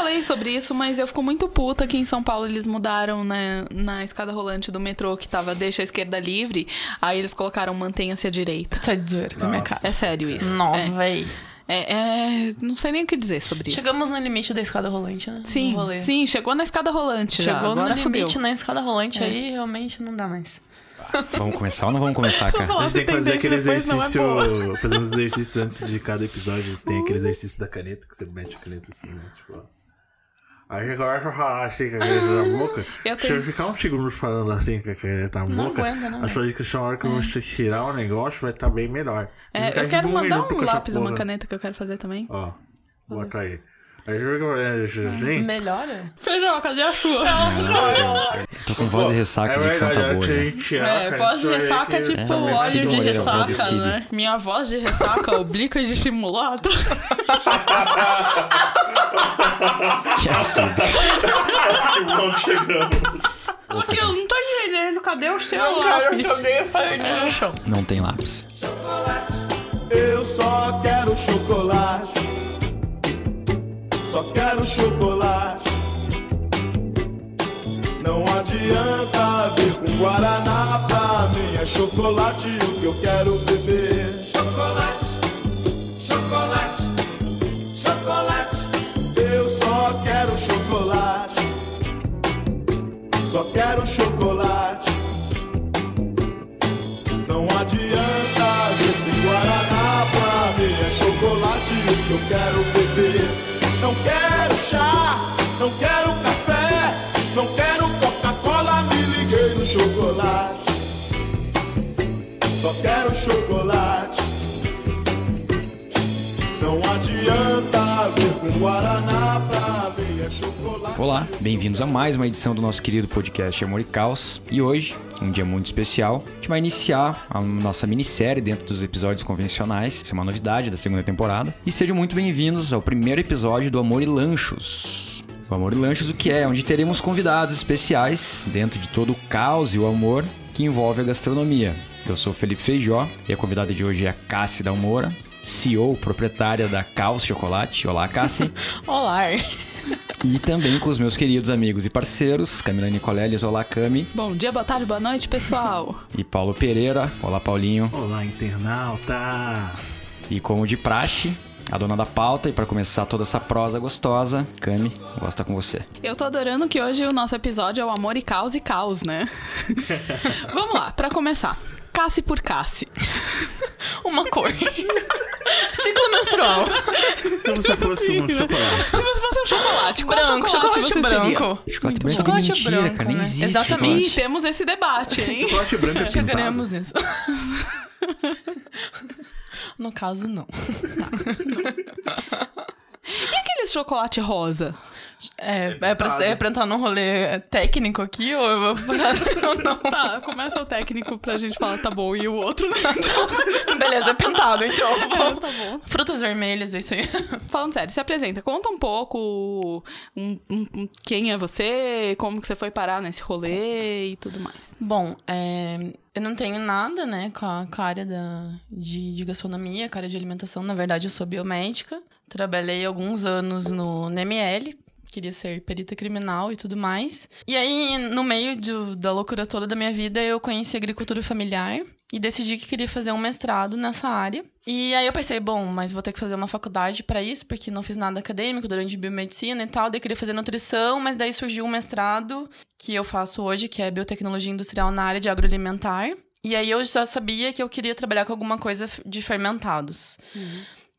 falei sobre isso, mas eu fico muito puta que em São Paulo eles mudaram né, na escada rolante do metrô que tava deixa a esquerda livre, aí eles colocaram mantenha-se à direita. Você tá de zoeira com a minha cara. É sério isso. Não, é. véi. É, é, não sei nem o que dizer sobre isso. Chegamos no limite da escada rolante, né? Sim, sim, chegou na escada rolante já. Chegou Agora no fudeu. limite na escada rolante aí, realmente não dá mais. Vamos começar ou não vamos começar, cara? A gente tem que fazer aquele é exercício. fazer uns exercícios antes de cada episódio. Tem aquele exercício da caneta que você mete a caneta assim, né? Tipo, ó. Aí agora eu falar assim com a caneta na boca. Eu Se tenho- eu ficar um segundo falando assim com a caneta na Não boca, aguenta, não, a sua na hora que você tirar o negócio vai estar bem melhor. É, eu quero um mandar um lápis e uma caneta que eu quero fazer também. Ó, bota aí. Aí você fica olhando isso assim. Melhora? Feijão, cadê a sua? Tô com voz de ressaca, é a tá verdade, boa. antes né? a gente tirar, É, voz de ressaca é que- tipo É, óleo de ressaca, né? Minha voz de ressaca oblíqua e dissimulada. Que absurdo. Que bom que chegamos. Porque eu não tô entendendo, cadê o seu Não lápis? joguei a farinha no chão. Não tem lápis. Eu só quero chocolate. Só quero chocolate. Não adianta vir com Guaraná pra mim. É chocolate o que eu quero beber. Chocolate, chocolate, Só quero chocolate. Não adianta com Guaraná pra mim. É chocolate o que eu quero beber. Não quero chá, não quero café. Não quero Coca-Cola, me liguei no chocolate. Só quero chocolate. Não adianta vir com Guaraná pra mim Olá, bem-vindos a mais uma edição do nosso querido podcast Amor e Caos. E hoje, um dia muito especial, a gente vai iniciar a nossa minissérie dentro dos episódios convencionais. Isso é uma novidade da segunda temporada. E sejam muito bem-vindos ao primeiro episódio do Amor e Lanchos. O Amor e Lanchos, o que é? Onde teremos convidados especiais dentro de todo o caos e o amor que envolve a gastronomia. Eu sou Felipe Feijó e a convidada de hoje é a Cassi Dalmora, CEO, proprietária da Caos Chocolate. Olá, Cassi. Olá. E também com os meus queridos amigos e parceiros, Camila Nicoleles, olá Cami, Bom dia, boa tarde, boa noite, pessoal. e Paulo Pereira, olá Paulinho. Olá, internauta. E como de praxe, a dona da pauta, e para começar toda essa prosa gostosa, Cami, gosta com você. Eu tô adorando que hoje o nosso episódio é o amor e caos e caos, né? Vamos lá, pra começar. Cassi por Cassi. Uma cor. Ciclo menstrual. Se você fosse um chocolate. Se você fosse um chocolate, qual Branco, chocolate, você branco. Chocolate branco é Chocolate mentira, branco, cara, nem né? existe. Exatamente. Chocolate. temos esse debate, hein? Chocolate branco é pintado. Chegaremos nisso. No caso, não. E aquele chocolate rosa? É, é, pra, é pra entrar num rolê técnico aqui ou eu vou parar ou não? Tá, começa o técnico pra gente falar, tá bom, e o outro, né? Beleza, é pintado, então. É, tá bom. Frutas vermelhas, é isso aí. Falando sério, se apresenta, conta um pouco um- um- um- quem é você, como que você foi parar nesse rolê e tudo mais. Bom, é, eu não tenho nada, né, com a, com a área da, de, de gastronomia, com a área de alimentação. Na verdade, eu sou biomédica. Trabalhei alguns anos no, no ML. Queria ser perita criminal e tudo mais. E aí, no meio do- da loucura toda da minha vida, eu conheci agricultura familiar e decidi que queria fazer um mestrado nessa área. E aí eu pensei, bom, mas vou ter que fazer uma faculdade para isso, porque não fiz nada acadêmico durante biomedicina e tal. Daí queria fazer nutrição, mas daí surgiu um mestrado que eu faço hoje, que é biotecnologia industrial na área de agroalimentar. E aí eu já sabia que eu queria trabalhar com alguma coisa de fermentados.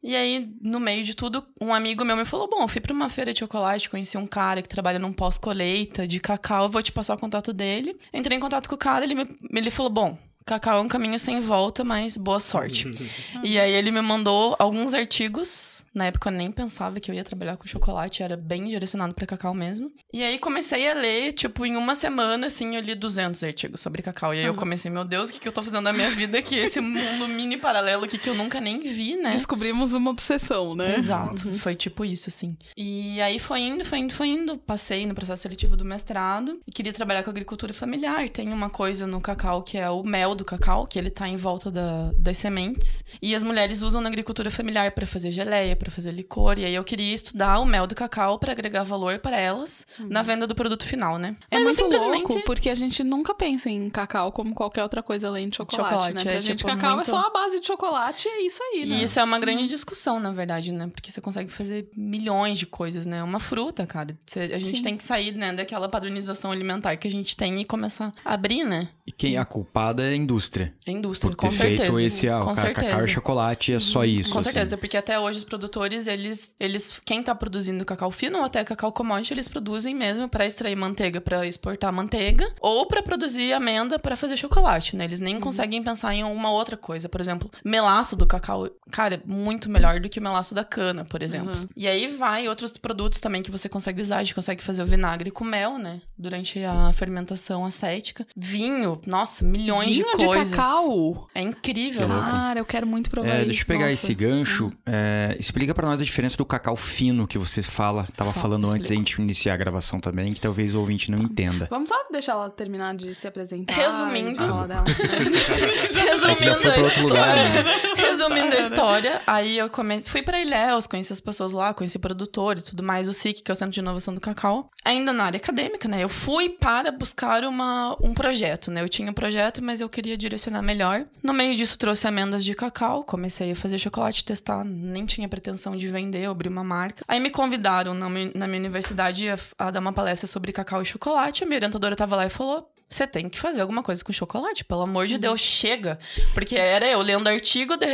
E aí, no meio de tudo, um amigo meu me falou: Bom, eu fui pra uma feira de chocolate, conheci um cara que trabalha num pós-colheita de cacau, eu vou te passar o contato dele. Entrei em contato com o cara, ele, me, ele falou: Bom, cacau é um caminho sem volta, mas boa sorte. e aí ele me mandou alguns artigos. Na época eu nem pensava que eu ia trabalhar com chocolate, era bem direcionado pra cacau mesmo. E aí comecei a ler, tipo, em uma semana, assim, eu li 200 artigos sobre cacau. E aí eu comecei, meu Deus, o que, que eu tô fazendo da minha vida aqui? Esse mundo mini paralelo aqui que eu nunca nem vi, né? Descobrimos uma obsessão, né? Exato, foi tipo isso, assim. E aí foi indo, foi indo, foi indo. Passei no processo seletivo do mestrado e queria trabalhar com agricultura familiar. Tem uma coisa no cacau que é o mel do cacau, que ele tá em volta da- das sementes. E as mulheres usam na agricultura familiar para fazer geleia, para fazer licor. E aí eu queria estudar o mel do cacau para agregar valor para elas na venda do produto final, né? É Mas muito simplesmente- louco, porque a gente nunca pensa em cacau como qualquer outra coisa além de chocolate, Chocolate, né? Pra é, gente, tipo, cacau muito- é só a base de chocolate e é isso aí, né? E isso é uma grande discussão, na verdade, né? Porque você consegue fazer milhões de coisas, né? Uma fruta, cara. Você- a gente Sim. tem que sair, né, daquela padronização alimentar que a gente tem e começar a abrir, né? E quem a culpada é a indústria. A indústria, Por com ter certeza. feito esse, ah, com cacau certeza. e chocolate é só isso. Com assim. certeza, porque até hoje os produtores, eles, eles quem tá produzindo cacau fino ou até cacau commodity, eles produzem mesmo pra extrair manteiga, pra exportar manteiga, ou pra produzir amenda pra fazer chocolate, né? Eles nem conseguem pensar em uma outra coisa. Por exemplo, melaço do cacau, cara, é muito melhor do que o melaço da cana, por exemplo. Uhum. E aí vai outros produtos também que você consegue usar, a gente consegue fazer o vinagre com mel, né? Durante a fermentação acética. Vinho, nossa, milhões Vinho de de coisas. cacau? É incrível. Cara, eu quero muito provar É, isso. deixa eu pegar nossa. esse gancho. É, explica pra nós a diferença do cacau fino que você fala, tava Fala, falando antes da gente iniciar a gravação também, que talvez o ouvinte não entenda. Vamos só deixar ela terminar de se apresentar. Resumindo. dela. Resumindo a outro lugar, né? história. Resumindo a história, aí eu comecei. Fui pra Ilhéus, conheci as pessoas lá, conheci produtor e tudo mais, o SIC, que é o Centro de Inovação do Cacau. Ainda na área acadêmica, né? Eu fui para buscar uma, um projeto, né? Eu tinha um projeto, mas eu queria direcionar melhor. No meio disso, trouxe amêndoas de cacau, comecei a fazer chocolate, testar, nem tinha pretensão de vender, abrir uma marca. Aí me convidaram na, mi- na minha universidade a, a dar uma palestra sobre cacau e chocolate. A minha orientadora tava lá e falou: você tem que fazer alguma coisa com chocolate, pelo amor de Deus, chega. Porque era eu lendo artigo, de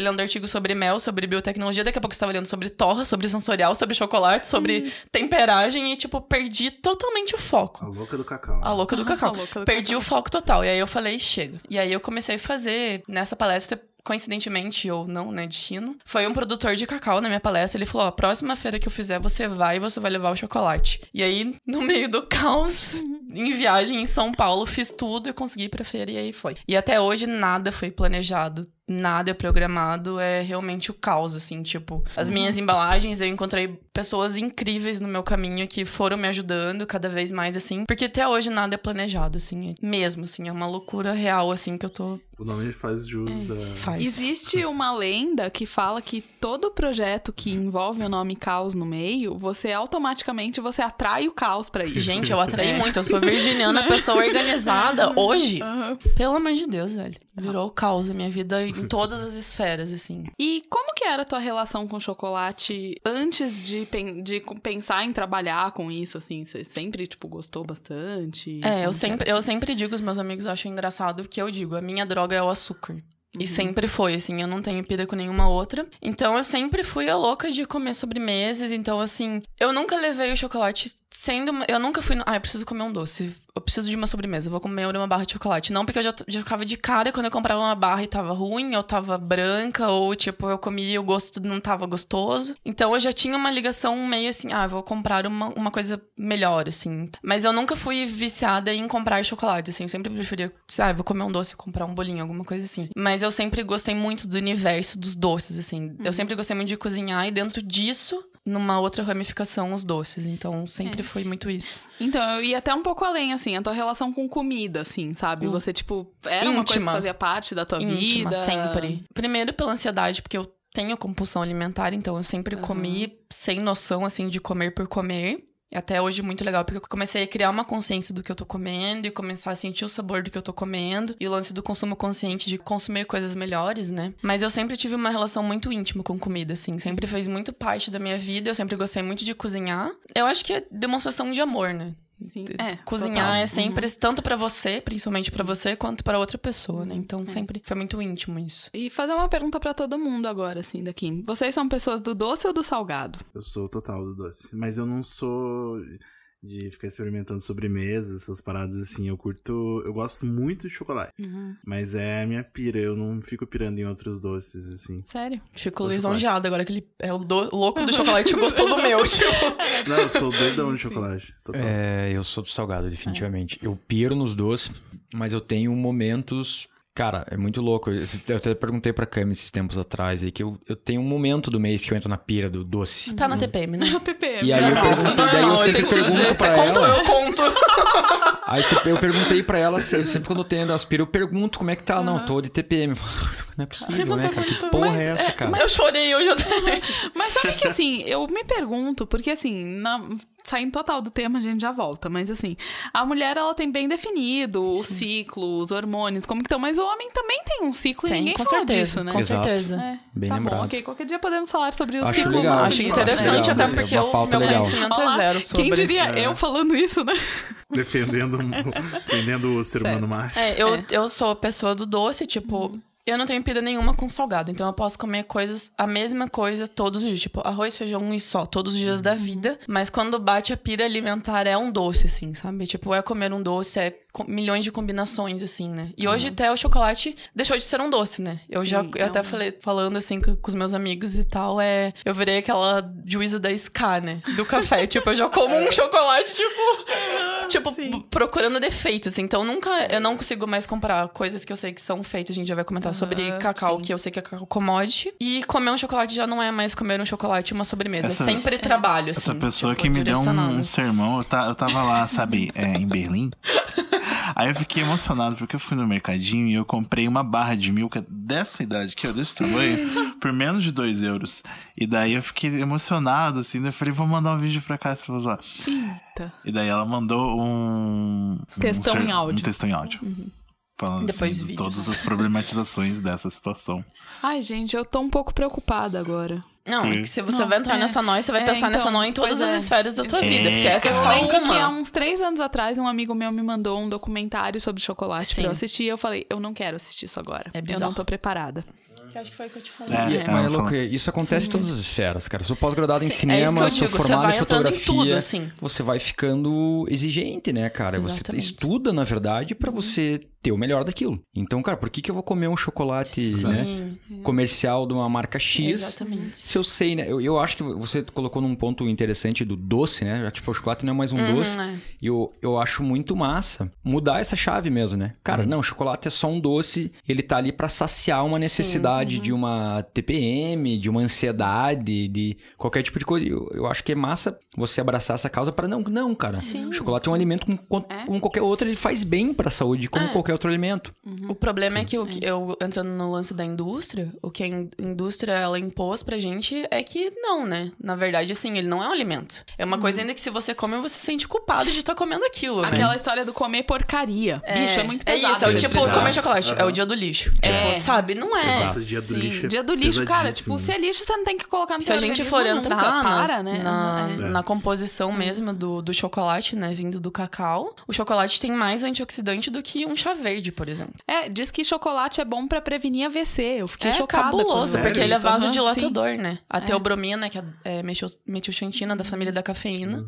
lendo artigo sobre mel, sobre biotecnologia, daqui a pouco eu estava lendo sobre torra, sobre sensorial, sobre chocolate, sobre temperagem e, tipo, perdi totalmente o foco. A louca do cacau. A louca do Ah, cacau. a louca do Perdi cacau. o foco total. E aí eu falei, chega. E aí eu comecei a fazer nessa palestra. Coincidentemente ou não, né, destino. Foi um produtor de cacau na minha palestra. Ele falou: Ó, próxima feira que eu fizer, você vai e você vai levar o chocolate. E aí, no meio do caos, em viagem em São Paulo, fiz tudo e consegui ir pra feira e aí foi. E até hoje nada foi planejado. Nada é programado, é realmente o caos, assim, tipo, as minhas embalagens, eu encontrei pessoas incríveis no meu caminho que foram me ajudando cada vez mais, assim, porque até hoje nada é planejado, assim, é mesmo, assim, é uma loucura real, assim, que eu tô. O nome faz jus a. Faz. Existe uma lenda que fala que todo projeto que envolve o nome caos no meio, você automaticamente você atrai o caos pra isso. Gente, eu atraí É. muito, eu sou virginiana, pessoa organizada. Hoje, Aham. pelo amor de Deus, velho, virou caos a minha vida em todas as esferas, assim. E como que era a tua relação com chocolate antes de, pen- de pensar em trabalhar com isso, assim? Você sempre, tipo, gostou bastante? É, Como eu sempre, era? eu sempre digo, os meus amigos acham engraçado que eu digo, a minha droga é o açúcar. E Uhum. sempre foi, assim, eu não tenho pira com nenhuma outra. Então eu sempre fui a louca de comer sobremesas. Então, assim, eu nunca levei o chocolate sendo. Eu nunca fui. No... Ah, eu preciso comer um doce. Eu preciso de uma sobremesa. Eu vou comer uma barra de chocolate. Não porque eu já, já ficava de cara quando eu comprava uma barra e tava ruim, ou tava branca, ou tipo, eu comia e o gosto não tava gostoso. Então eu já tinha uma ligação meio assim, ah, vou comprar uma, uma coisa melhor, assim. Mas eu nunca fui viciada em comprar chocolate, assim. Eu sempre preferia, ah, vou comer um doce, comprar um bolinho, alguma coisa assim. Mas eu sempre gostei muito do universo dos doces, assim. Eu sempre gostei muito de cozinhar e dentro disso. Numa outra ramificação, os doces. Então, sempre foi muito isso. Então, eu ia até um pouco além, assim, a tua relação com comida, assim, sabe? Você, tipo, era uma coisa que Íntima. fazia parte da tua íntima, vida. sempre. Primeiro pela ansiedade, porque eu tenho compulsão alimentar, então eu sempre comi sem noção, assim, de comer por comer. Até hoje muito legal, porque eu comecei a criar uma consciência do que eu tô comendo e começar a sentir o sabor do que eu tô comendo. E o lance do consumo consciente de consumir coisas melhores, né? Mas eu sempre tive uma relação muito íntima com comida, assim. Sempre fez muito parte da minha vida. Eu sempre gostei muito de cozinhar. Eu acho que é demonstração de amor, né? Sim, é, Cozinhar total. é sempre tanto pra você, principalmente pra você, quanto pra outra pessoa, né? Então É. sempre foi muito íntimo isso. E fazer uma pergunta pra todo mundo agora, assim, daqui. Vocês são pessoas do doce ou do salgado? Eu sou total do doce. Mas eu não sou de ficar experimentando sobremesas, essas paradas assim. Eu curto. Eu gosto muito de chocolate. Mas é a minha pira. Eu não fico pirando em outros doces, assim. Sério? Fico lisonjeado agora que ele é o do- louco do chocolate e gostou do meu, tipo. Não, eu sou doidão de chocolate. Total. É, eu sou do salgado, definitivamente. Eu piro nos doces, mas eu tenho momentos. Cara, é muito louco. Eu eu até perguntei pra Cami esses tempos atrás aí que eu, eu tenho um momento do mês que eu entro na pira do doce. Tá na TPM, né? O TPM. E aí eu perguntei, daí eu eu sempre tenho que te pergunto dizer, pra você conta ou ela. eu conto? Aí eu perguntei pra ela, se- sempre quando eu tenho as piras, eu pergunto como é que tá. Não, tô de TPM. Eu falo, Não é possível, né, cara? Que porra Mas, é essa, é, cara? Eu chorei hoje à tarde. Mas sabe que assim, eu me pergunto, porque assim, na, saindo total do tema, a gente já volta, mas assim, a mulher ela tem bem definido o ciclo, os hormônios, como que estão, mas o homem também tem um ciclo e Tem, ninguém com fala certeza. disso, né? Com Exato. certeza. É, Bem tá lembrado. bom, ok. Qualquer dia podemos falar sobre o Acho ciclo legal, masculino. Acho interessante, legal. até porque É o meu legal. conhecimento é zero sobre. Quem diria eu falando isso, né? Defendendo, defendendo o ser Certo. humano macho. É, eu, É. eu sou a pessoa do doce, tipo, eu não tenho pira nenhuma com salgado. Então eu posso comer coisas, a mesma coisa todos os dias. Tipo, arroz, feijão e só, todos os dias da vida. Mas quando bate a pira alimentar é um doce, assim, sabe? Tipo, é comer um doce, é milhões de combinações, assim, né? E hoje até o chocolate deixou de ser um doce, né? Eu já Sim, eu é até um- falei, falando assim com, com os meus amigos e tal, é. Eu virei aquela juíza da SK, né? Do café. tipo, eu já como um chocolate, tipo. Tipo, Sim. procurando defeitos. Então, nunca. Eu não consigo mais comprar coisas que eu sei que são feitas. A gente já vai comentar sobre cacau, sim. que eu sei que é cacau commodity. E comer um chocolate já não é mais comer um chocolate e uma sobremesa. Essa- é sempre trabalho, assim. Essa pessoa tipo, que me deu um, um sermão, eu, ta- eu tava lá, sabe, é, em Berlim. Aí eu fiquei emocionado porque eu fui no mercadinho e eu comprei uma barra de milka dessa idade, que é desse tamanho, por menos de 2 euros. E daí eu fiquei emocionado, assim, daí eu falei, vou mandar um vídeo pra cá se você. Eita. E daí ela mandou um. um Textão ser- em áudio. Um textão em áudio. Falando Depois assim, de todas as problematizações dessa situação. Ai, gente, eu tô um pouco preocupada agora. Não, é Sim. que se você Não, vai entrar é. nessa nó, você vai É, pensar nessa então, nó em todas as é. esferas da tua É, vida. Porque essa é Eu só lembro que há uma. uns três anos atrás, um amigo meu me mandou um documentário sobre chocolate Sim. pra eu assistir. E eu falei, eu não quero assistir isso agora. É eu bizarro. não tô preparada. Que acho que foi o que eu te falei. É, E- é, mas é louco, isso acontece em todas as esferas, cara. Sou pós-graduado em é cinema, eu sou digo, você formado vai em entrando em fotografia. tudo, assim. Você vai ficando exigente, né, cara? Você Exatamente. estuda, na verdade, pra você ter o melhor daquilo. Então, cara, por que, que eu vou comer um chocolate, né, Sim, comercial de uma marca X? exatamente. Se eu sei, né? Eu, eu acho que você colocou num ponto interessante do doce, né? Já, Tipo, o chocolate não é mais um Uhum, doce. é. E eu, eu acho muito massa mudar essa chave mesmo, né? Cara, Uhum. não, chocolate é só um doce, ele tá ali pra saciar uma necessidade uhum. de uma TPM, de uma ansiedade, de qualquer tipo de coisa. Eu, eu acho que é massa você abraçar essa causa para não, não, cara. Sim, chocolate é um alimento como, como- É. como qualquer outro, ele faz bem pra saúde, como É. qualquer outro alimento. O problema é que o que eu entrando no lance da indústria, o que a in- indústria ela impôs pra gente é que não, né? Na verdade, assim, ele não é um alimento. É uma coisa ainda que se você come, você se sente culpado de estar comendo aquilo, né? Aquela história do comer porcaria. Bicho, é muito pesado. isso, é o tipo, pesado. comer chocolate, é o dia do lixo. É. Tipo, sabe? Não é. Nossa, dia do Sim, lixo. é dia do lixo, cara, tipo, se é lixo, você não tem que colocar no Se a seu gente for nunca, entrar nas- para, né? na, É. na composição mesmo do, do chocolate, né, vindo do cacau, o chocolate tem mais antioxidante do que um chá verde, por exemplo. É, diz que chocolate é bom pra prevenir AVC. Eu fiquei é chocada com cabuloso, isso. porque ele é vasodilatador, né? A É. teobromina, que é, é metil- metilxantina da família da cafeína, Uhum.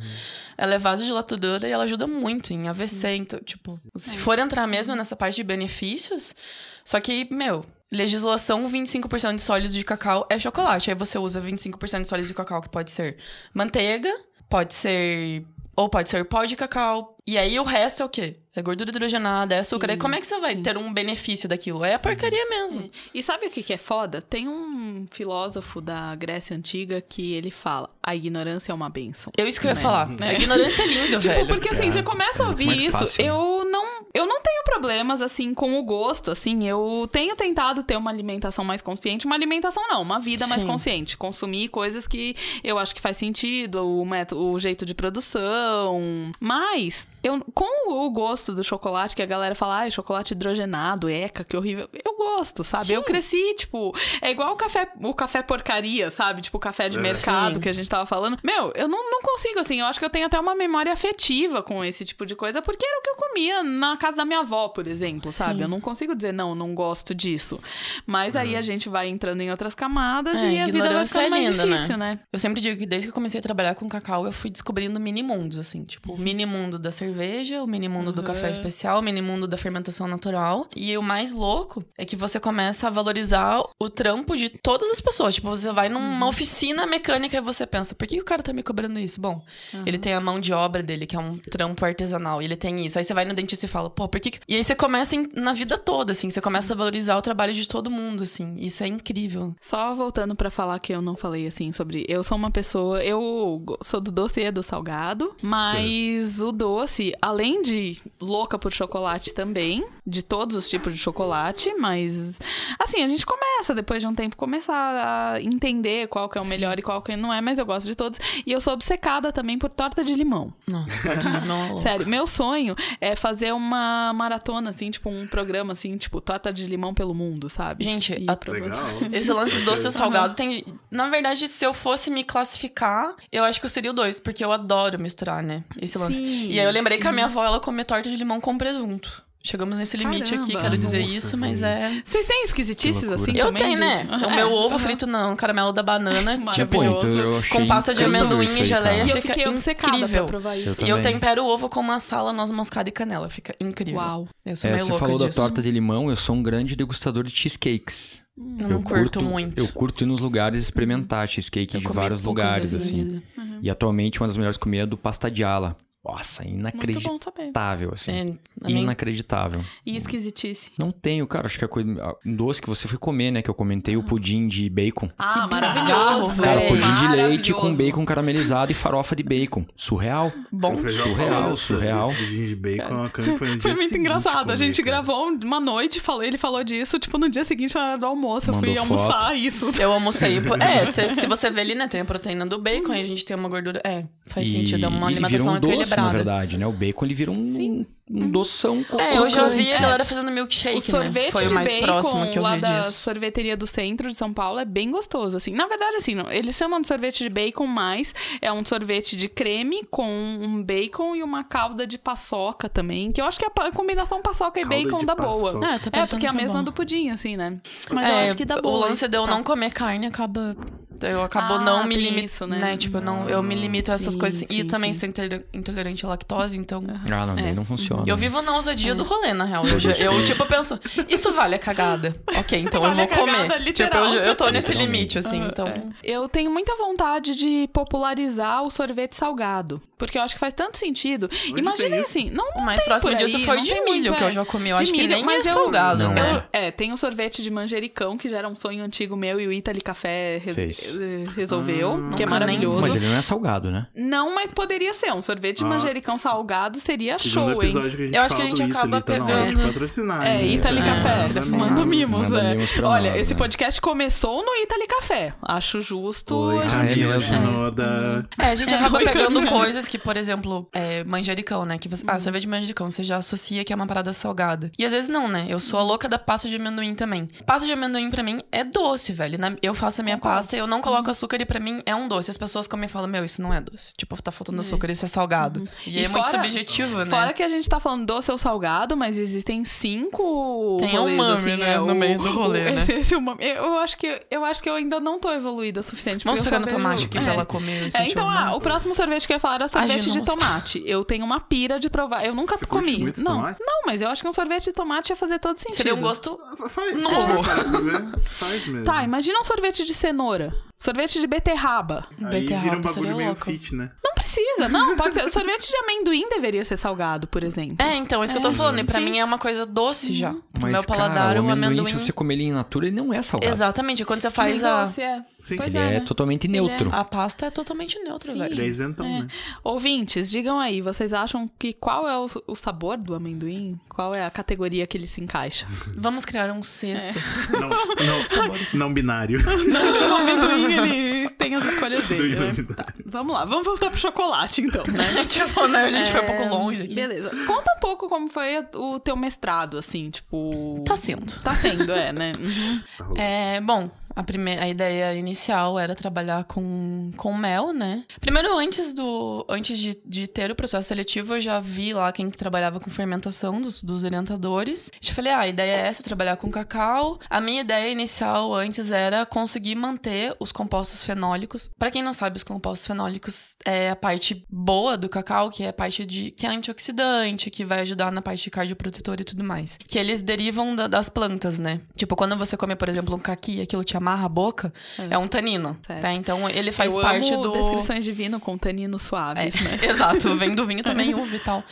ela é vasodilatadora e ela ajuda muito em AVC. Então, tipo, se for entrar mesmo nessa parte de benefícios, só que, meu, legislação 25% de sólidos de cacau é chocolate. Aí você usa 25% de sólidos de cacau, que pode ser manteiga, pode ser. Ou pode ser pó de cacau. E aí o resto é o quê? É gordura hidrogenada, é açúcar. Sim, aí como é que você vai sim. ter um benefício daquilo? É a porcaria mesmo. E sabe o que, que é foda? Tem um filósofo da Grécia Antiga que ele fala: a ignorância é uma bênção. Eu isso que eu ia Né? falar. É. A ignorância é linda, Tipo, velho. porque assim, você começa a muito ouvir mais isso, fácil, né? eu não. Eu não tenho problemas, assim, com o gosto, assim. Eu tenho tentado ter uma alimentação mais consciente. Uma alimentação não, uma vida mais Sim. consciente. Consumir coisas que eu acho que faz sentido, o, método, o jeito de produção. Mas, eu, com o gosto do chocolate, que a galera fala, ah, chocolate hidrogenado, eca, que horrível. Eu gosto, sabe? Eu cresci, tipo, é igual o café, o café porcaria, sabe? Tipo, o café de mercado Sim. que a gente tava falando. Meu, eu não, não consigo, assim, eu acho que eu tenho até uma memória afetiva com esse tipo de coisa, porque era o que eu comia na casa da minha avó, por exemplo, sabe? Eu não consigo dizer, não, não gosto disso. Mas aí a gente vai entrando em outras camadas É, e a vida vai ignorância ficando é mais linda, difícil, né? Eu sempre digo que desde que eu comecei a trabalhar com cacau, eu fui descobrindo mini mundos, assim. Tipo, o mini mundo da cerveja, cerveja, o mini mundo do café especial, o mini mundo da fermentação natural. E o mais louco é que você começa a valorizar o trampo de todas as pessoas. Tipo, você vai numa oficina mecânica e você pensa, por que o cara tá me cobrando isso? Bom, ele tem a mão de obra dele, que é um trampo artesanal, e ele tem isso. Aí você vai no dentista e fala, pô, por que. que-" E aí você começa em- na vida toda, assim, você começa a valorizar o trabalho de todo mundo, assim. Isso é incrível. Só voltando pra falar que eu não falei assim sobre. Eu sou uma pessoa. Eu sou do doce e do salgado. Mas o doce, além de louca por chocolate também, de todos os tipos de chocolate, mas. Assim, a gente começa, depois de um tempo, começar a entender qual que é o melhor e qual que não é, mas eu gosto de todos. E eu sou obcecada também por torta de limão. Nossa, torta de limão é. Sério, meu sonho é fazer uma maratona, assim, tipo, um programa assim, tipo, torta de limão pelo mundo, sabe? Gente, E a- Legal. Esse lance do doce e salgado tem. Na verdade, se eu fosse me classificar, eu acho que eu seria o dois, porque eu adoro misturar, né? Esse lance. Sim. E aí eu lembrei que a minha avó, ela comia torta de limão com presunto. Chegamos nesse limite aqui, Caramba. quero dizer Nossa, isso, mas é. Vocês têm esquisitices assim Eu também? tenho, de- né? O É, meu ovo aham. frito no caramelo da banana, tipo, Maravilhoso. achei com pasta de amendoim e geleia. E eu fica incrível. pra provar isso. Eu E eu tempero o ovo com massala, noz moscada e canela. Fica incrível. Uau. Eu sou É, meio você louca falou da disso. torta de limão, eu sou um grande degustador de cheesecakes. Eu não curto, muito. Eu curto ir nos lugares experimentar cheesecake Eu de vários lugares, assim. vida. E atualmente uma das melhores comidas é do pasta de ala. Nossa, Muito inacreditável, bom saber. assim. É, Inacreditável. E esquisitice. Não tenho, cara. Acho que a coisa. Um doce que você foi comer, né? Que eu comentei, o pudim de bacon. Ah, bizarro, maravilhoso. Cara, pudim de leite com bacon caramelizado e farofa de bacon. Surreal. Bom. Surreal, surreal. desse pudim de bacon, a Cami foi no dia Foi muito seguinte engraçado. A gente cara. gravou uma noite, falou, ele falou disso, tipo, no dia seguinte, na hora do almoço, eu fui Mandou almoçar isso. Eu almocei. É, se, se você vê ali, né? Tem a proteína do bacon e a gente tem uma gordura. É, faz E sentido. É uma alimentação um doce, na verdade, né? O bacon ele vira um, um doção com É, eu já vi a É. galera fazendo milkshake, O sorvete né? Foi de o mais bacon próximo que eu lá vi da disso. sorveteria do centro de São Paulo é bem gostoso, assim. Na verdade, assim, eles chamam de sorvete de bacon, mas é um sorvete de creme com um bacon e uma calda de paçoca também, que eu acho que a pa- combinação paçoca e Calda bacon dá boa. paçoca. Tô É, pensando porque é a é mesma bom. do pudim, assim, né? Mas É, eu acho que dá boa. O lance de eu tá. não comer carne acaba. Eu acabo Ah, não me limitando. né? né? Tipo, eu, não, eu me limito a essas Sim, coisas. e sim, também sim. sou intoler- intolerante à lactose, então. Ah, não, É. não funciona. Eu vivo na ousadia do rolê, na real. Eu, já- eu, tipo, penso, isso vale a cagada. Ok, então Vale eu vou cagada, comer. Tipo, eu, eu tô nesse limite, assim, então. é. Eu tenho muita vontade de popularizar o sorvete salgado. Porque eu acho que faz tanto sentido. Imagina tem isso? assim, não, O mais tem próximo por disso aí, foi de milho muito, que é. eu já comi. Eu De acho que milho, nem mas é salgado, Não né? Eu- é, tem o sorvete de manjericão, que já era um sonho antigo meu e o Italy Café re- Fez. eh, resolveu, que é maravilhoso. Mas ele não é salgado, né? Não, mas poderia ser. Um sorvete de Ah, manjericão salgado seria Segundo show, hein? Episódio que a gente Eu acho que a gente do acaba Italy, tá na hora de pegando- patrocinar. É, hein? Italy É, Café. falar. Manda mimos, Manda é. mimos Olha, nós, esse né? podcast começou no Italy Café. Acho justo Oi, hoje Ah, em é da... É, a gente É, acaba pegando coisas que, por exemplo, é, manjericão, né? Que você, Ah, sorvete de manjericão, você já associa que é uma parada salgada. E às vezes não, né? Eu sou a louca da pasta de amendoim também. Pasta de amendoim pra mim é doce, velho. Na- Eu faço a minha pasta eu não coloco açúcar e pra mim é um doce. As pessoas comem e falam, meu, isso não é doce. Tipo, tá faltando açúcar, isso é salgado. E, E é muito fora- subjetivo, né? Fora que a gente tá falando doce ou salgado, mas existem cinco Tem um rolês, umami, assim, né, é, no o- meio do rolê, o- né? esse- esse umami. eu, acho que, eu acho que eu ainda não tô evoluída o suficiente. Vamos pegar no tomate aqui é. pra ela comer. É, então, o ah, o próximo sorvete que eu ia falar era sorvete de Aginomoto. tomate. Eu tenho uma pira de provar. Eu nunca Você comi. muito não, tomate? não, mas eu acho que um sorvete de tomate ia fazer todo sentido. Seria um gosto Faz. Nulo. Para pra ver. Faz mesmo. Tá, imagina um sorvete de cenoura. Sorvete de beterraba. Aí beterraba, vira um seria bagulho meio louco. fit, né? Não precisa, não. Pode ser. Sorvete de amendoim deveria ser salgado, por exemplo. É, então, isso que eu tô falando. E pra Sim. mim é uma coisa doce já. Pro Mas, meu paladar, cara, o o amendoim, amendoim. se você comer ele in natura, ele não é salgado. Exatamente, quando você faz Mas a. doce, é. Sim. Pois Ele é, é, né? totalmente é- neutro. A pasta é totalmente neutra, Sim. velho. Ele é isentão, É. né? Ouvintes, digam aí, vocês acham que qual é o, o sabor do amendoim? Qual é a categoria que ele se encaixa? Vamos criar um cesto. Não, não, não binário. o amendoim, ele tem as escolhas dele, né? Tá, vamos lá, vamos voltar pro chocolate, então, né? tipo, né? A gente foi um É, pouco longe aqui. Beleza. Conta um pouco como foi o teu mestrado, assim, tipo... Tá sendo. Tá sendo, é, né? Uhum. É, bom, A, primeira, a ideia inicial era trabalhar com, com mel, né? Primeiro, antes do antes de, de ter o processo seletivo, eu já vi lá quem trabalhava com fermentação dos, dos orientadores. Eu falei, ah, a ideia é essa, trabalhar com cacau. A minha ideia inicial antes era conseguir manter os compostos fenólicos. Para quem não sabe, os compostos fenólicos é a parte boa do cacau, que é a parte de que é antioxidante, que vai ajudar na parte cardioprotetora e tudo mais. Que eles derivam da, das plantas, né? Tipo, quando você come, por exemplo, um caqui aquilo te amarra a boca, é, é um tanino, certo. tá? Então ele faz Eu parte amo do descrições de vinho com taninos suaves, é, né? Exato, vem do vinho também uva e tal.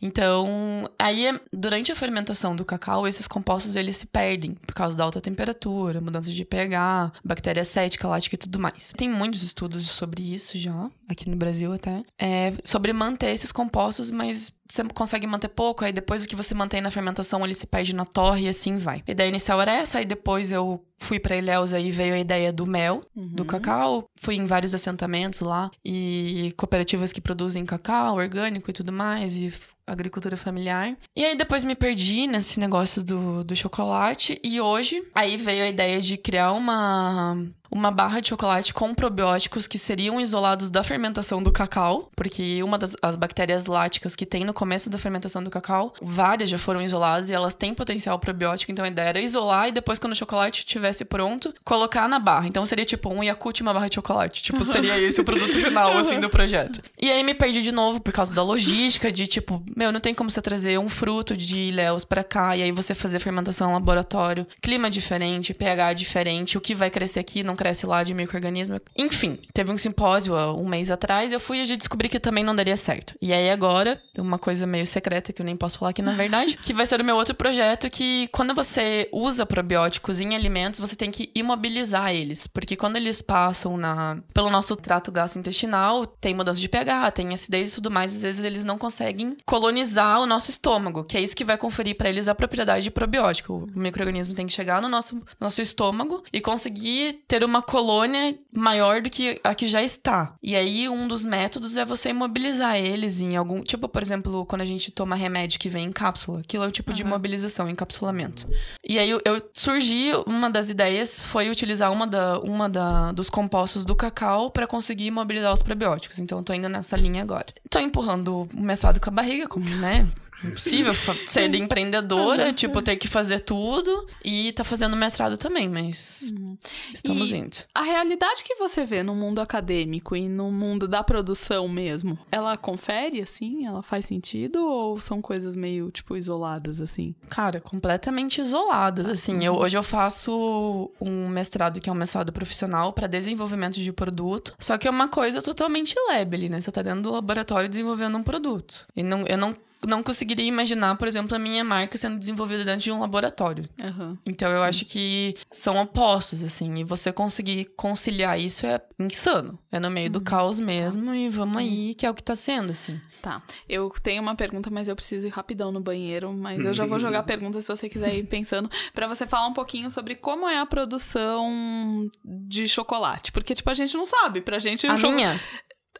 Então, aí durante a fermentação do cacau, esses compostos eles se perdem por causa da alta temperatura, mudança de pH, bactéria cética, lática e tudo mais. Tem muitos estudos sobre isso já, aqui no Brasil até, é, sobre manter esses compostos, mas você consegue manter pouco, aí depois o que você mantém na fermentação ele se perde na torre e assim vai. A ideia inicial era essa, aí depois eu fui para Ilhéus aí veio a ideia do mel, uhum. do cacau. Fui em vários assentamentos lá e cooperativas que produzem cacau orgânico e tudo mais e agricultura familiar. E aí depois me perdi nesse negócio do, do chocolate e hoje aí veio a ideia de criar uma uma barra de chocolate com probióticos que seriam isolados da fermentação do cacau, porque uma das as bactérias láticas que tem no começo da fermentação do cacau, várias já foram isoladas e elas têm potencial probiótico, então a ideia era isolar e depois quando o chocolate estivesse pronto, colocar na barra. Então seria tipo um Yakult e uma barra de chocolate, tipo seria esse o produto final assim do projeto. E aí me perdi de novo por causa da logística de tipo, meu, não tem como você trazer um fruto de Ilhéus para cá e aí você fazer fermentação em laboratório, clima diferente, pH diferente, o que vai crescer aqui não cresce lá de microorganismo. Enfim, teve um simpósio há um mês atrás, eu fui e descobri que também não daria certo. E aí agora, uma coisa meio secreta que eu nem posso falar aqui na verdade, que vai ser o meu outro projeto que quando você usa probióticos em alimentos, você tem que imobilizar eles, porque quando eles passam na pelo nosso trato gastrointestinal, tem mudança de pH, tem acidez e tudo mais, às vezes eles não conseguem colonizar o nosso estômago, que é isso que vai conferir para eles a propriedade de probiótico. O microorganismo tem que chegar no nosso, nosso estômago e conseguir ter uma colônia maior do que a que já está. E aí, um dos métodos é você imobilizar eles em algum. Tipo, por exemplo, quando a gente toma remédio que vem em cápsula. Aquilo é o tipo uhum. de imobilização, encapsulamento. E aí, eu, eu surgi, uma das ideias foi utilizar uma, da, uma da, dos compostos do cacau para conseguir imobilizar os probióticos. Então, eu tô indo nessa linha agora. Tô empurrando o mestrado com a barriga, como, né? Impossível ser empreendedora, tipo, ter que fazer tudo e tá fazendo mestrado também, mas uhum. estamos e indo. A realidade que você vê no mundo acadêmico e no mundo da produção mesmo, ela confere, assim? Ela faz sentido ou são coisas meio, tipo, isoladas, assim? Cara, completamente isoladas, assim. Eu, hoje eu faço um mestrado que é um mestrado profissional para desenvolvimento de produto, só que é uma coisa totalmente lab, né? Você tá dentro do laboratório desenvolvendo um produto. E não, eu não não conseguiria imaginar, por exemplo, a minha marca sendo desenvolvida dentro de um laboratório. Uhum. Então eu Sim. acho que são opostos, assim, e você conseguir conciliar isso é insano. É no meio uhum. do caos mesmo tá. e vamos aí, que é o que tá sendo, assim. Tá. Eu tenho uma pergunta, mas eu preciso ir rapidão no banheiro, mas eu já vou jogar a pergunta se você quiser ir pensando, para você falar um pouquinho sobre como é a produção de chocolate. Porque, tipo, a gente não sabe. Pra gente. A minha?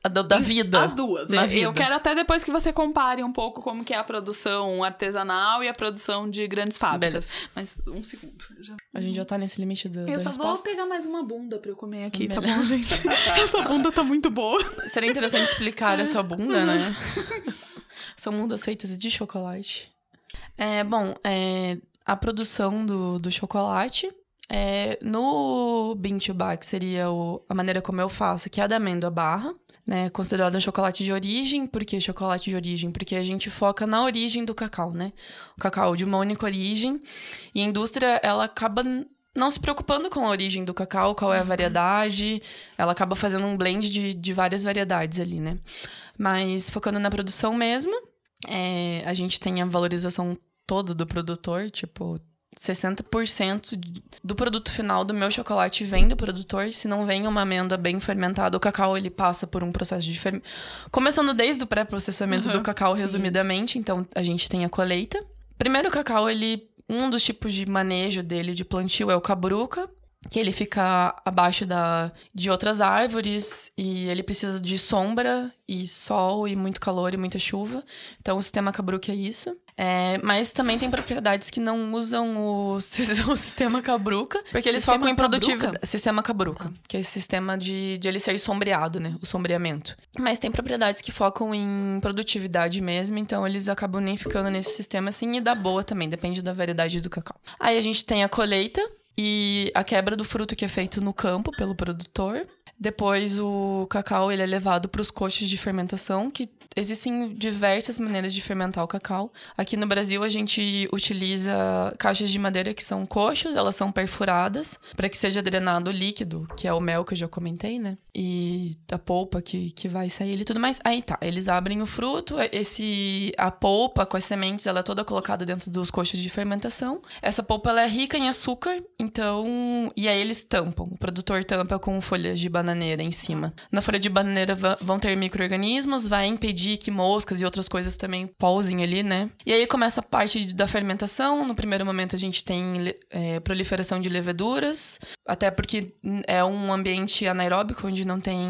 Da, da vida. As duas. Na eu, vida. eu quero até depois que você compare um pouco como que é a produção artesanal e a produção de grandes fábricas. Beleza. Mas um segundo. Já... A gente já tá nesse limite do, Eu só resposta. vou pegar mais uma bunda pra eu comer aqui, Beleza. tá bom, gente? essa bunda tá muito boa. Seria interessante explicar essa bunda, né? São bundas feitas de chocolate. É, bom, é, a produção do, do chocolate é, no bean to bar, que seria o, a maneira como eu faço, que é a da amêndoa barra né, considerado um chocolate de origem. Por que chocolate de origem? Porque a gente foca na origem do cacau, né? O cacau de uma única origem. E a indústria, ela acaba não se preocupando com a origem do cacau, qual é a variedade. Ela acaba fazendo um blend de, de várias variedades ali, né? Mas focando na produção mesmo, é, a gente tem a valorização toda do produtor, tipo, 60% do produto final do meu chocolate vem do produtor. Se não vem uma amêndoa bem fermentada, o cacau ele passa por um processo de fermentação. Começando desde o pré-processamento uhum, do cacau, sim. resumidamente. Então, a gente tem a colheita. Primeiro, o cacau, ele. Um dos tipos de manejo dele de plantio é o cabruca. que ele fica abaixo da, de outras árvores e ele precisa de sombra e sol e muito calor e muita chuva. Então o sistema Kabruka é isso. É, mas também tem propriedades que não usam o, o sistema Cabruca, porque eles Sistema focam em produtividade. Sistema Cabruca, que é esse sistema de, de ele ser sombreado, né? O sombreamento. Mas tem propriedades que focam em produtividade mesmo, então eles acabam nem ficando nesse sistema assim e dá boa também, depende da variedade do cacau. Aí a gente tem a colheita e a quebra do fruto que é feito no campo pelo produtor. Depois o cacau ele é levado para os coxos de fermentação, que existem diversas maneiras de fermentar o cacau. Aqui no Brasil a gente utiliza caixas de madeira que são coxos, elas são perfuradas para que seja drenado o líquido, que é o mel que eu já comentei, né? E a polpa que, que vai sair e tudo mais. Aí tá, eles abrem o fruto, esse a polpa com as sementes, ela é toda colocada dentro dos coxos de fermentação. Essa polpa ela é rica em açúcar, então, e aí eles tampam. O produtor tampa com folhas de bananeira em cima. Na folha de bananeira vão ter micro-organismos, vai impedir que moscas e outras coisas também pousem ali, né? E aí começa a parte da fermentação. No primeiro momento a gente tem é, proliferação de leveduras, até porque é um ambiente anaeróbico onde não tem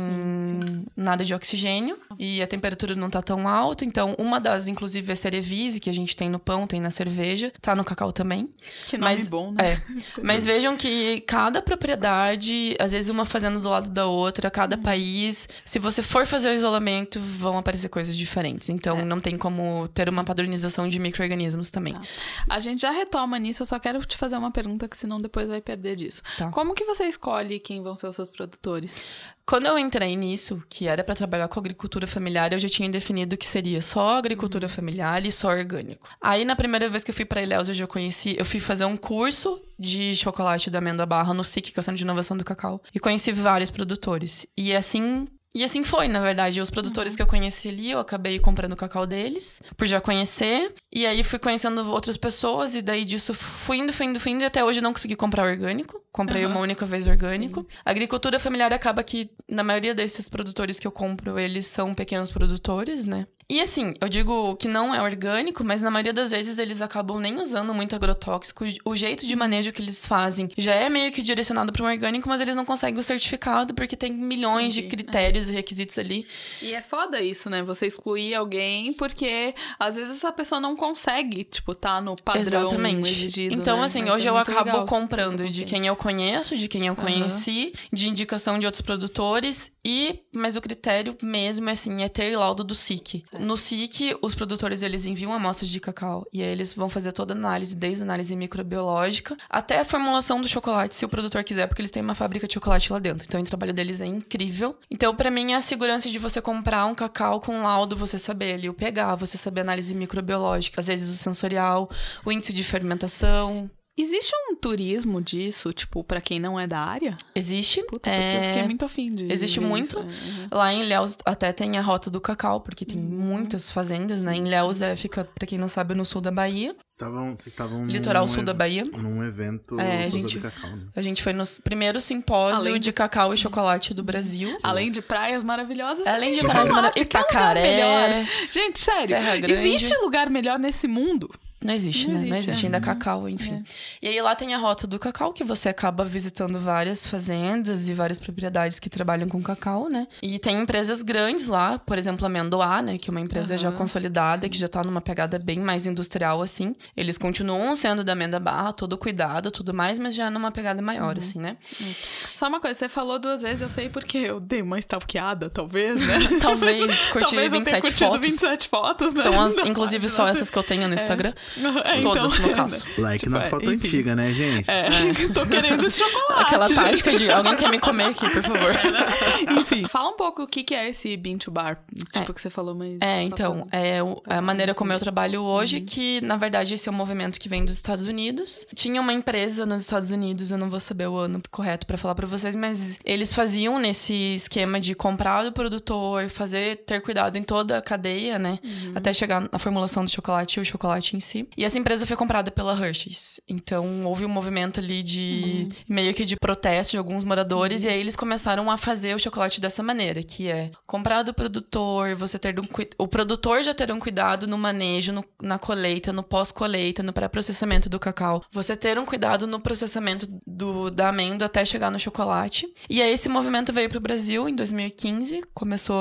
nada de oxigênio e a temperatura não tá tão alta. Então, uma das, inclusive, é cerevise que a gente tem no pão, tem na cerveja, tá no cacau também. Que nome Mas- bom, né? É. Mas vejam que cada propriedade, às vezes uma fazendo do lado da outra, cada Uhum. país, se você for fazer o isolamento, vão aparecer coisas diferentes. Então Certo. não tem como ter uma padronização de micro-organismos também. Tá. A gente já retoma nisso, eu só quero te fazer uma pergunta que senão depois vai perder disso. Tá. Como que você escolhe quem vão ser os seus produtores? Quando eu entrei nisso, que era para trabalhar com agricultura familiar, eu já tinha definido que seria só agricultura Uhum. familiar e só orgânico. Aí na primeira vez que eu fui para Ilhéus, eu já conheci, eu fui fazer um curso de chocolate da Amêndoa Barra no SIC, que é o Centro de Inovação do Cacau, e conheci vários produtores. E assim e assim foi, na verdade. Os produtores que eu conheci ali, eu acabei comprando o cacau deles, por já conhecer. E aí fui conhecendo outras pessoas, e daí disso fui indo, fui indo, fui indo, e até hoje não consegui comprar orgânico. Comprei Aham. uma única vez orgânico. A agricultura familiar acaba que, na maioria desses produtores que eu compro, eles são pequenos produtores, né? E assim, eu digo que não é orgânico, mas na maioria das vezes eles acabam nem usando muito agrotóxico. O jeito de manejo que eles fazem já é meio que direcionado para um orgânico, mas eles não conseguem o certificado porque tem milhões de Entendi. critérios e requisitos ali. E é foda isso, né? Você excluir alguém porque às vezes essa pessoa não consegue, tipo, tá no padrão Exatamente. exigido. Então, né? assim, Mas hoje é eu acabo comprando de quem eu conheço, de quem eu conheci, de indicação de outros produtores e mas o critério mesmo é assim, é ter laudo do SIC. No SIC, os produtores eles enviam amostras de cacau e aí eles vão fazer toda a análise, desde análise microbiológica até a formulação do chocolate, se o produtor quiser, porque eles têm uma fábrica de chocolate lá dentro. Então, o trabalho deles é incrível. Então, pra mim, é a segurança de você comprar um cacau com laudo, você saber ali o pH, você saber a análise microbiológica, às vezes o sensorial, o índice de fermentação. Existe um turismo disso, tipo, pra quem não é da área? Existe. Puta, porque eu é, fiquei muito afim de. Existe muito. isso, é, uhum. Lá em Ilhéus até tem a rota do cacau, porque tem muitas fazendas, né? Em Ilhéus é, fica, pra quem não sabe, no sul da Bahia. Estavam, vocês estavam Litoral num sul da Bahia. Num evento É, sobre gente- cacau, né? A gente foi no primeiro simpósio Além de cacau e chocolate do Brasil. Além de praias maravilhosas. Além de tem praias chocolate, maravilhosas. Itacaré. melhor? Gente, sério. Existe lugar melhor nesse mundo? Não existe, Não né? Não existe, existe é. ainda cacau, enfim. E aí lá tem a rota do cacau, que você acaba visitando várias fazendas e várias propriedades que trabalham com cacau, né? E tem empresas grandes lá, por exemplo, a Mendoá, né? Que é uma empresa já Aham, consolidada, que já tá numa pegada bem mais industrial, assim. Eles continuam sendo da Menda Barra, todo cuidado, tudo mais, mas já numa pegada maior, Uhum. assim, né? Só uma coisa, você falou duas vezes, eu sei porque eu dei uma stalkeada, talvez, né? Talvez curti Talvez eu tenha 27 fotos. 27 fotos, né? São as, inclusive, só essas que eu tenho no Instagram. É, Todas, no caso. Like Tipo, na é, foto enfim. antiga, né, gente? É, tô querendo esse chocolate. Aquela tática de alguém quer me comer aqui, por favor. Enfim, fala um pouco o que que é esse bean to bar, tipo que você falou, mas... É, então, pra- é o- a maneira como eu trabalho hoje, que na verdade esse é um movimento que vem dos Estados Unidos. Tinha uma empresa nos Estados Unidos, eu não vou saber o ano correto pra falar pra vocês, mas eles faziam nesse esquema de comprar do produtor, fazer ter cuidado em toda a cadeia, né, até chegar na formulação do chocolate e o chocolate em si. E essa empresa foi comprada pela Hershey's. Então houve um movimento ali de meio que de protesto de alguns moradores e aí eles começaram a fazer o chocolate dessa maneira, que é comprar do produtor, você ter um, o produtor já ter um cuidado no manejo, no- na colheita, no pós-colheita, no pré-processamento do cacau. Você ter um cuidado no processamento do, da amêndoa até chegar no chocolate. E aí esse movimento veio pro Brasil em 2015, começou,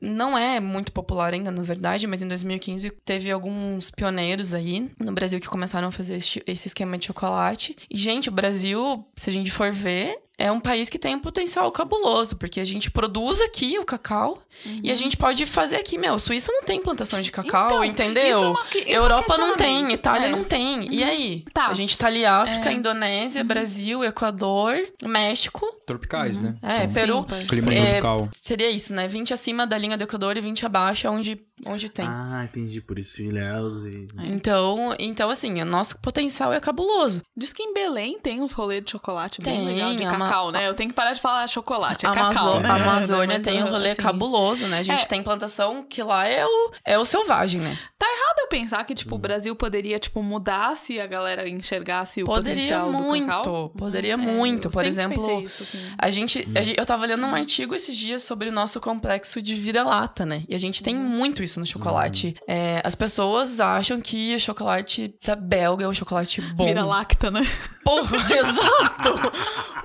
não é muito popular ainda, na verdade, mas em 2015 teve alguns pioneiros aí no Brasil que começaram a fazer este- esse esquema de chocolate. E gente, o Brasil, se a gente for ver, é um país que tem um potencial cabuloso, porque a gente produz aqui o cacau e a gente pode fazer aqui, meu, Suíça não tem plantação de cacau, Então, entendeu? isso é uma é Europa não tem. Itália É. não tem. E aí? Tá. A gente tá ali África, Indonésia, Brasil, Equador, México, Tropicais, né? é, São Peru. Sim, clima É, tropical. seria isso, né? 20 acima da linha do Equador e 20 abaixo é onde, onde tem. Ah, entendi. Por isso Ilhéus e... Então, então, assim, o nosso potencial é cabuloso. Diz que em Belém tem uns rolês de chocolate bem Tem, legal, de Ma- cacau, né? Eu tenho que parar de falar chocolate, é Amazo- cacau, né? a Amazônia Mas, tem um rolê assim, cabuloso, né? A gente É. tem plantação que lá é o, é o selvagem, né? Tá errado pensar que, tipo, o Brasil poderia, tipo, mudar se a galera enxergasse o Poderia potencial muito, do cacau? poderia É, muito. eu Por exemplo, isso, assim. A gente, a gente- eu tava lendo um artigo esses dias sobre o nosso complexo de vira-lata, né? E a gente tem muito isso no chocolate. É, as pessoas acham que o chocolate da belga é um chocolate bom. Vira lacta, né? Porra, exato!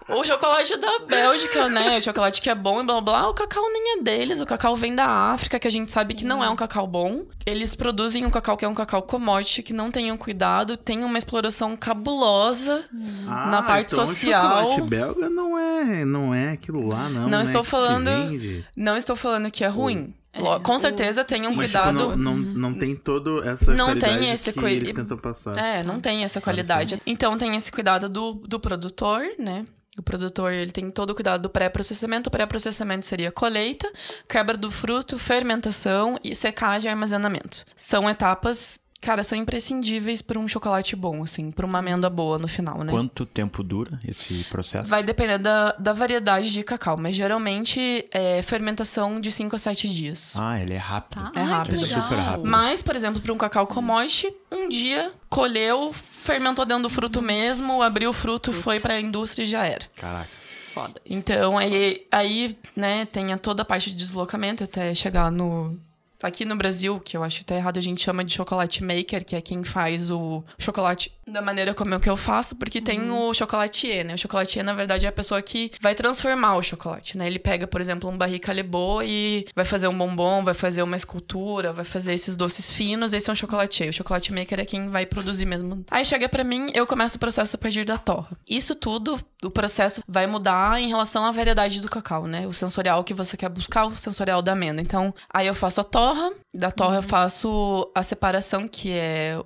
O chocolate da Bélgica, né? O chocolate que é bom e blá blá blá. O cacau nem é deles. O cacau vem da África, que a gente sabe que não é um cacau bom. Eles produzem um cacau que é um cacau commodity, que não tem um cuidado, tem uma exploração cabulosa. Ah, Na parte então social- O chocolate belga não é, não é aquilo lá, não. Não né, estou falando-. Não estou falando que é ruim. Lo- Com certeza tem um Mas, tipo, cuidado. não, não, não tem todo essa Não qualidade tem esse que eles tentam passar. É, não tem essa qualidade. Então tem esse cuidado do, do produtor, né? O produtor, ele tem todo o cuidado do pré-processamento. O pré-processamento seria colheita, quebra do fruto, fermentação e secagem e armazenamento. São etapas, cara, são imprescindíveis para um chocolate bom, assim, para uma amêndoa boa no final, né? Quanto tempo dura esse processo? Vai depender da, da variedade de cacau, mas geralmente é fermentação de 5 a 7 dias. Ah, ele é rápido. Tá. É rápido. legal. Super rápido. Mas, por exemplo, para um cacau commodity, um dia colheu, fermentou dentro do fruto mesmo, abriu o fruto, foi para a indústria e já era. Caraca. Foda isso. Então, aí, aí, né, tem toda a parte de deslocamento até chegar no. Aqui no Brasil, que eu acho até errado, a gente chama de chocolate maker, que é quem faz o chocolate da maneira como é que eu faço, porque tem o chocolatier, né? O chocolatier, na verdade, é a pessoa que vai transformar o chocolate, né? Ele pega, por exemplo, um barrique calebô e vai fazer um bombom, vai fazer uma escultura, vai fazer esses doces finos, esse é um chocolatier. O chocolate maker é quem vai produzir mesmo. Aí chega pra mim, eu começo o processo a partir da torra. Isso tudo, o processo vai mudar em relação à variedade do cacau, né? O sensorial que você quer buscar, o sensorial da amêndoa. Então, aí eu faço a torra, da torra eu faço a separação, que é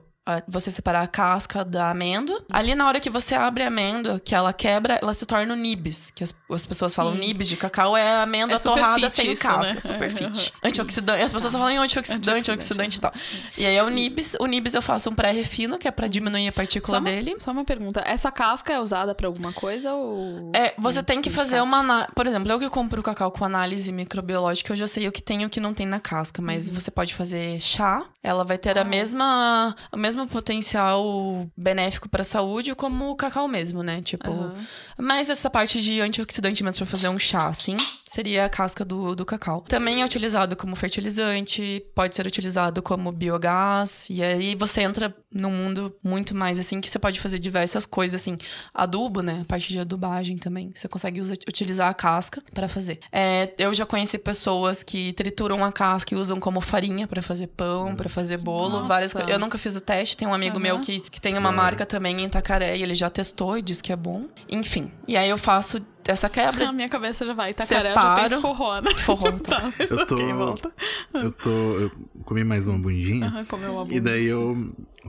você separar a casca da amêndoa. Ali na hora que você abre a amêndoa, que ela quebra, ela se torna o nibs, que as, as pessoas falam Sim. nibs de cacau é a amêndoa É torrada sem isso, casca, né? super fit. Uhum. Antioxidante, as pessoas falam antioxidante, Antioxidante, antioxidante e tal. E aí é o nibs, o nibs eu faço um pré-refino, que é pra diminuir a partícula Só uma, dele. só uma pergunta. Essa casca é usada pra alguma coisa ou... É, você tem que Tem fazer descarte? uma. Por exemplo, eu que compro cacau com análise microbiológica, eu já sei o que tem e o que não tem na casca, mas você pode fazer chá, ela vai ter a mesma, o mesmo potencial benéfico pra saúde como o cacau mesmo, né? Tipo, Aham. mas essa parte de antioxidante mesmo pra fazer um chá, assim, seria a casca do, do cacau. Também é utilizado como fertilizante, pode ser utilizado como biogás, e aí você entra num mundo muito mais assim, que você pode fazer diversas coisas, assim, adubo, né? A parte de adubagem também. Você consegue utilizar a casca para fazer. É, eu já conheci pessoas que trituram a casca e usam como farinha para fazer pão, para fazer bolo, Nossa. várias coisas. Eu nunca fiz o teste, tem um amigo Aham. meu que, que tem uma marca também em Itacaré e ele já testou e disse que é bom. Enfim. E aí eu faço essa quebra Na minha cabeça já vai. Itacaré, eu já Separo. penso forró, né? forró. Tá. Tá, mas Eu tô- ok, volta. Eu tô. Eu comi mais uma bundinha. Aham, comeu uma E bunda. daí eu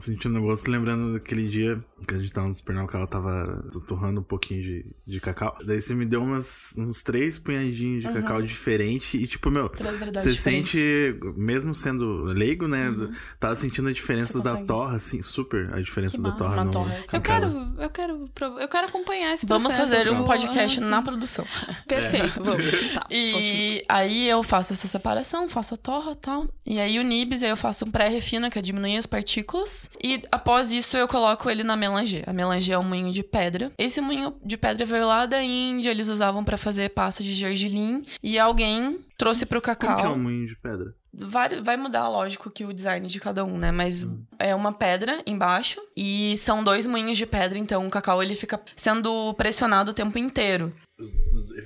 senti um negócio lembrando daquele dia que a gente tava no supermercado que ela tava torrando um pouquinho de, de cacau. Daí você me deu umas, uns três punhadinhos de cacau diferente e tipo, meu, você sente, mesmo sendo leigo, né? Tava sentindo a diferença da torra, assim, super a diferença Que da massa. torra no. torra. Eu quero, eu quero, eu quero acompanhar esse Vamos processo. fazer um podcast na produção. Perfeito, vamos. Tá, continua. E aí eu faço essa separação, faço a torra e tal. E aí o nibs, aí eu faço um pré-refino, que é diminuir as partículas. E após isso eu coloco ele na melanger. A melanger é um moinho de pedra. Esse moinho de pedra veio lá da Índia, eles usavam pra fazer pasta de gergelim. E alguém trouxe pro Como cacau. que é um moinho de pedra? Vai, vai mudar, lógico, que o design de cada um, né? Mas é uma pedra embaixo e são dois moinhos de pedra, então o cacau ele fica sendo pressionado o tempo inteiro.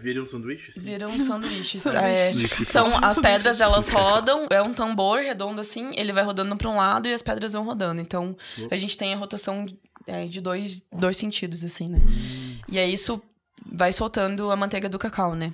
Vira um sanduíche? assim? Vira um sanduíche. É, são as Sanduíche pedras, elas rodam, é um tambor redondo assim, ele vai rodando pra um lado e as pedras vão rodando. Então a gente tem a rotação é, de dois, dois sentidos, assim, né? E aí isso vai soltando a manteiga do cacau, né?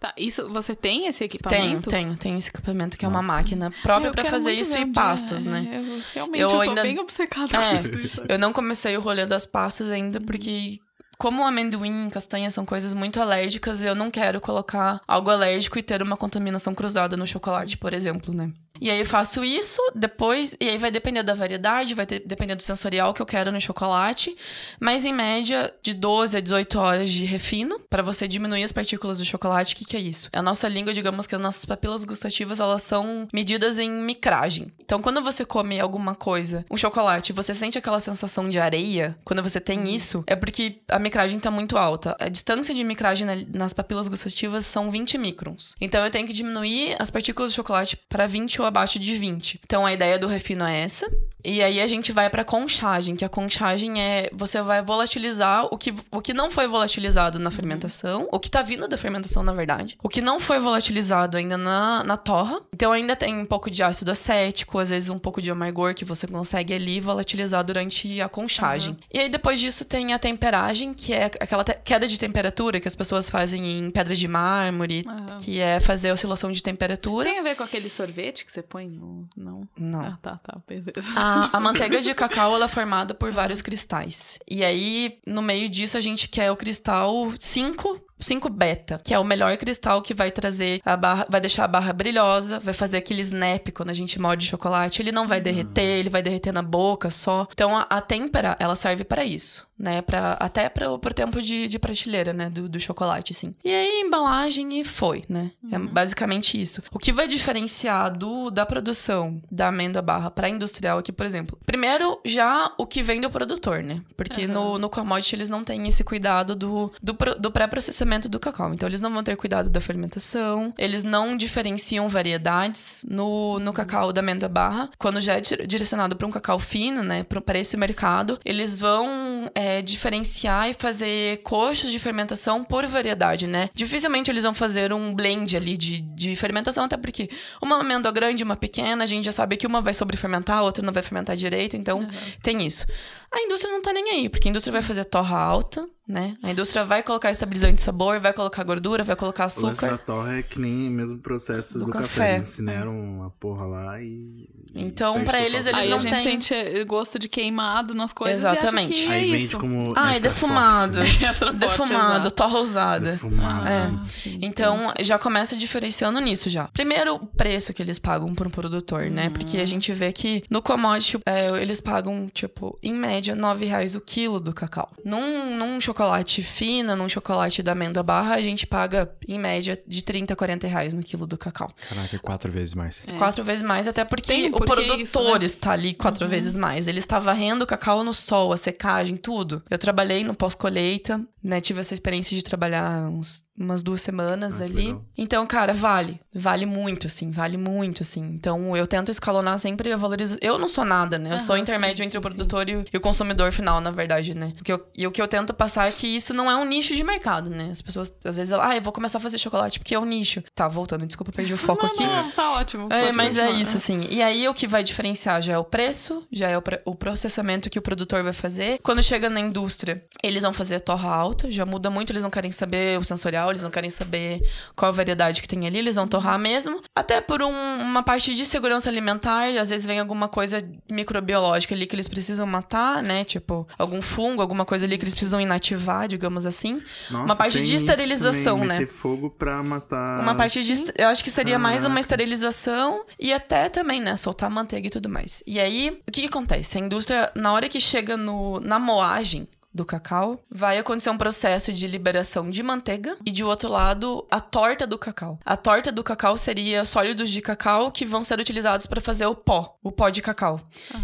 Tá, isso, você tem esse Tenho, equipamento? tenho, tenho esse equipamento que é uma máquina própria quero fazer isso e pastas, né? é, Eu, realmente, Eu eu, tô ainda- bem obcecada É. com tudo isso. Eu não comecei o rolê das pastas ainda porque como amendoim e castanha são coisas muito alérgicas, eu não quero colocar algo alérgico e ter uma contaminação cruzada no chocolate, por exemplo, né? E aí eu faço isso, depois, e aí vai depender da variedade, vai ter- depender do sensorial que eu quero no chocolate, mas em média de 12 a 18 horas de refino para você diminuir as partículas do chocolate. O que, que é isso? A nossa língua, digamos que as nossas papilas gustativas, elas são medidas em micragem. Então, quando você come alguma coisa, um chocolate, você sente aquela sensação de areia, quando você tem isso, é porque a micragem tá muito alta. A distância de micragem na- nas papilas gustativas são 20 microns. Então, eu tenho que diminuir as partículas de chocolate para 20 ou abaixo de 20. Então, a ideia do refino é essa. E aí a gente vai pra conchagem, que a conchagem é você vai volatilizar o que, o que não foi volatilizado na fermentação, o que tá vindo da fermentação, na verdade. O que não foi volatilizado ainda na, na torra. Então ainda tem um pouco de ácido acético, às vezes um pouco de amargor que você consegue ali volatilizar durante a conchagem. E aí depois disso tem a temperagem, que é aquela queda de temperatura que as pessoas fazem em pedra de mármore, Aham. que é fazer a oscilação de temperatura. Tem a ver com aquele sorvete que você põe no... Não? Não. Ah, tá, tá, beleza. A, a manteiga de cacau ela é formada por vários cristais. E aí, no meio disso, a gente quer o cristal 5. 5 beta, que é o melhor cristal que vai trazer a barra, vai deixar a barra brilhosa, vai fazer aquele snap quando a gente morde chocolate, ele não vai derreter, ele vai derreter na boca só. Então a, a têmpera, ela serve pra isso, né? Pra, até para pro tempo de, de prateleira, né? Do, do chocolate, assim. E aí, embalagem e foi, né? É basicamente isso. O que vai diferenciar do, da produção da amêndoa barra pra industrial aqui, por exemplo. Primeiro, já o que vem do produtor, né? Porque no, no commodity eles não têm esse cuidado do, do, do pré-processamento do cacau. Então, eles não vão ter cuidado da fermentação, eles não diferenciam variedades no, no cacau da amêndoa barra. Quando já é di- direcionado para um cacau fino, né? Para esse mercado, eles vão é, diferenciar e fazer coxos de fermentação por variedade, né? Dificilmente eles vão fazer um blend ali de, de fermentação, até porque uma amêndoa grande e uma pequena, a gente já sabe que uma vai sobrefermentar, a outra não vai fermentar direito, então tem isso. A indústria não tá nem aí, porque a indústria vai fazer torra alta, né? A indústria vai colocar estabilizante de sabor, vai colocar gordura, vai colocar açúcar. torre é que nem o mesmo processo Do do, café. café. Eles ensinaram uma porra lá e. Então, total eles, eles Aí não a gente têm- sente gosto de queimado nas coisas Exatamente. e acha que Aí é vende isso. como. Ah, é defumado. forte, né? Extra forte, Defumado, exato. torra usada. Defumado. É. Ah, sim, Então, já começa diferenciando nisso já. Primeiro, o preço que eles pagam por um produtor, né? Porque a gente vê que no commodity, é, eles pagam, tipo, em média, 9 reais o quilo do cacau. Num, num chocolate fino, num chocolate da amêndoa barra, a gente paga, em média, de 30 a 40 reais no quilo do cacau. Caraca, é quatro vezes mais. É. Quatro vezes mais, até porque Tem o produtor isso, né? está ali quatro vezes mais. Ele está varrendo o cacau no sol, a secagem, tudo. Eu trabalhei no pós-colheita, né? Tive essa experiência de trabalhar uns, umas duas semanas Ah, ali. legal. Então, cara, vale. Vale muito, assim, vale muito, assim. Então, eu tento escalonar sempre a valorização. Eu não sou nada, né? Eu sou Aham, intermédio sim, entre o sim, produtor e o, e o consumidor final, na verdade, né? O que eu- e o que eu tento passar é que isso não é um nicho de mercado, né? As pessoas, às vezes, ah, eu vou começar a fazer chocolate porque é um nicho. Tá, voltando, desculpa, perdi o foco Não, aqui. não, tá ótimo. É, mas é isso, assim. E aí, o que vai diferenciar já é o preço, já é o, pre- o processamento que o produtor vai fazer. Quando chega na indústria, eles vão fazer a torra alta, já muda muito, eles não querem saber o sensorial, eles não querem saber qual variedade que tem ali, eles vão torrar mesmo. Até por um- uma parte de segurança alimentar, às vezes vem alguma coisa microbiológica ali que eles precisam matar, né? Tipo, algum fungo, alguma coisa ali que eles precisam inativar, digamos assim. Nossa, uma parte de esterilização, também, né? Meter fogo pra matar. Uma parte de. Eu acho que seria mais uma Caraca. esterilização e até também, né? Soltar manteiga e tudo mais. E aí, o que, que acontece? A indústria, na hora que chega no, na moagem, do cacau, vai acontecer um processo de liberação de manteiga e de outro lado a torta do cacau. A torta do cacau seria sólidos de cacau que vão ser utilizados para fazer o pó, o pó de cacau.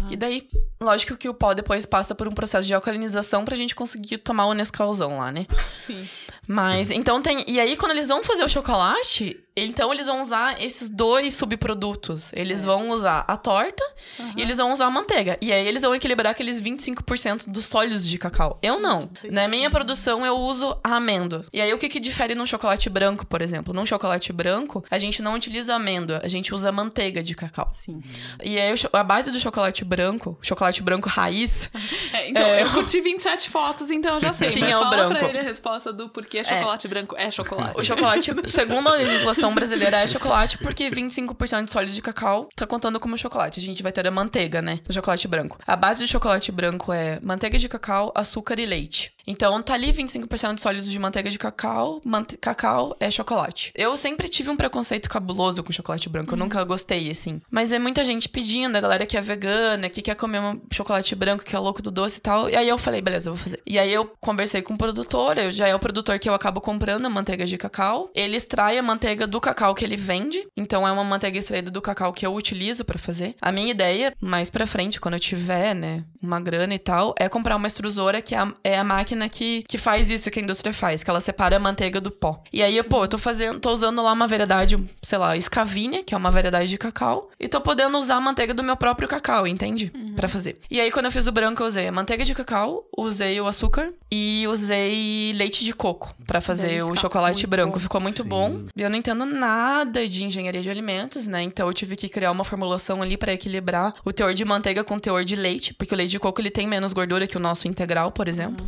E daí, lógico que o pó depois passa por um processo de alcalinização pra gente conseguir tomar o Nescauzão lá, né? Sim. Mas, então tem. E aí, quando eles vão fazer o chocolate, então eles vão usar esses dois subprodutos. Eles vão usar a torta e eles vão usar a manteiga. E aí eles vão equilibrar aqueles 25% dos sólidos de cacau. Eu não. Na minha produção, eu uso a amêndoa. E aí, o que, que difere num chocolate branco, por exemplo? Num chocolate branco, a gente não utiliza amêndoa, a gente usa manteiga de cacau. Sim. E aí, a base do chocolate branco, chocolate branco raiz, É, então, É. eu curti 27 fotos, então eu já sei. Tinha mas o branco. pra ele a resposta do porquê chocolate branco é chocolate. O chocolate, segundo a legislação brasileira, é chocolate porque 25% de sólido de cacau tá contando como chocolate. A gente vai ter a manteiga, né? Do chocolate branco. A base do chocolate branco é manteiga de cacau, açúcar e leite. Então tá ali 25% de sólidos de manteiga de cacau, mante... cacau é chocolate. Eu sempre tive um preconceito cabuloso com chocolate branco, eu nunca gostei, assim. Mas é muita gente pedindo, a galera que é vegana, que quer comer um chocolate branco, que é louco do doce e tal. E aí eu falei, beleza, eu vou fazer. E aí eu conversei com o produtor, eu já é o produtor que eu acabo comprando a manteiga de cacau. Ele extrai a manteiga do cacau que ele vende. Então é uma manteiga extraída do cacau que eu utilizo pra fazer. A minha ideia, mais pra frente, quando eu tiver, né, uma grana e tal, é comprar uma extrusora que é a, é a máquina que, que faz isso que a indústria faz, que ela separa a manteiga do pó. E aí, pô, eu tô fazendo, tô usando lá uma variedade, sei lá, Scavinia, que é uma variedade de cacau, e tô podendo usar a manteiga do meu próprio cacau, entende? Pra fazer. E aí, quando eu fiz o branco, eu usei a manteiga de cacau, usei o açúcar e usei leite de coco pra fazer o chocolate branco. bom. Ficou muito Sim. bom. Eu não entendo nada de engenharia de alimentos, né? Então eu tive que criar uma formulação ali pra equilibrar o teor de manteiga com o teor de leite, porque o leite de coco ele tem menos gordura que o nosso integral, por exemplo.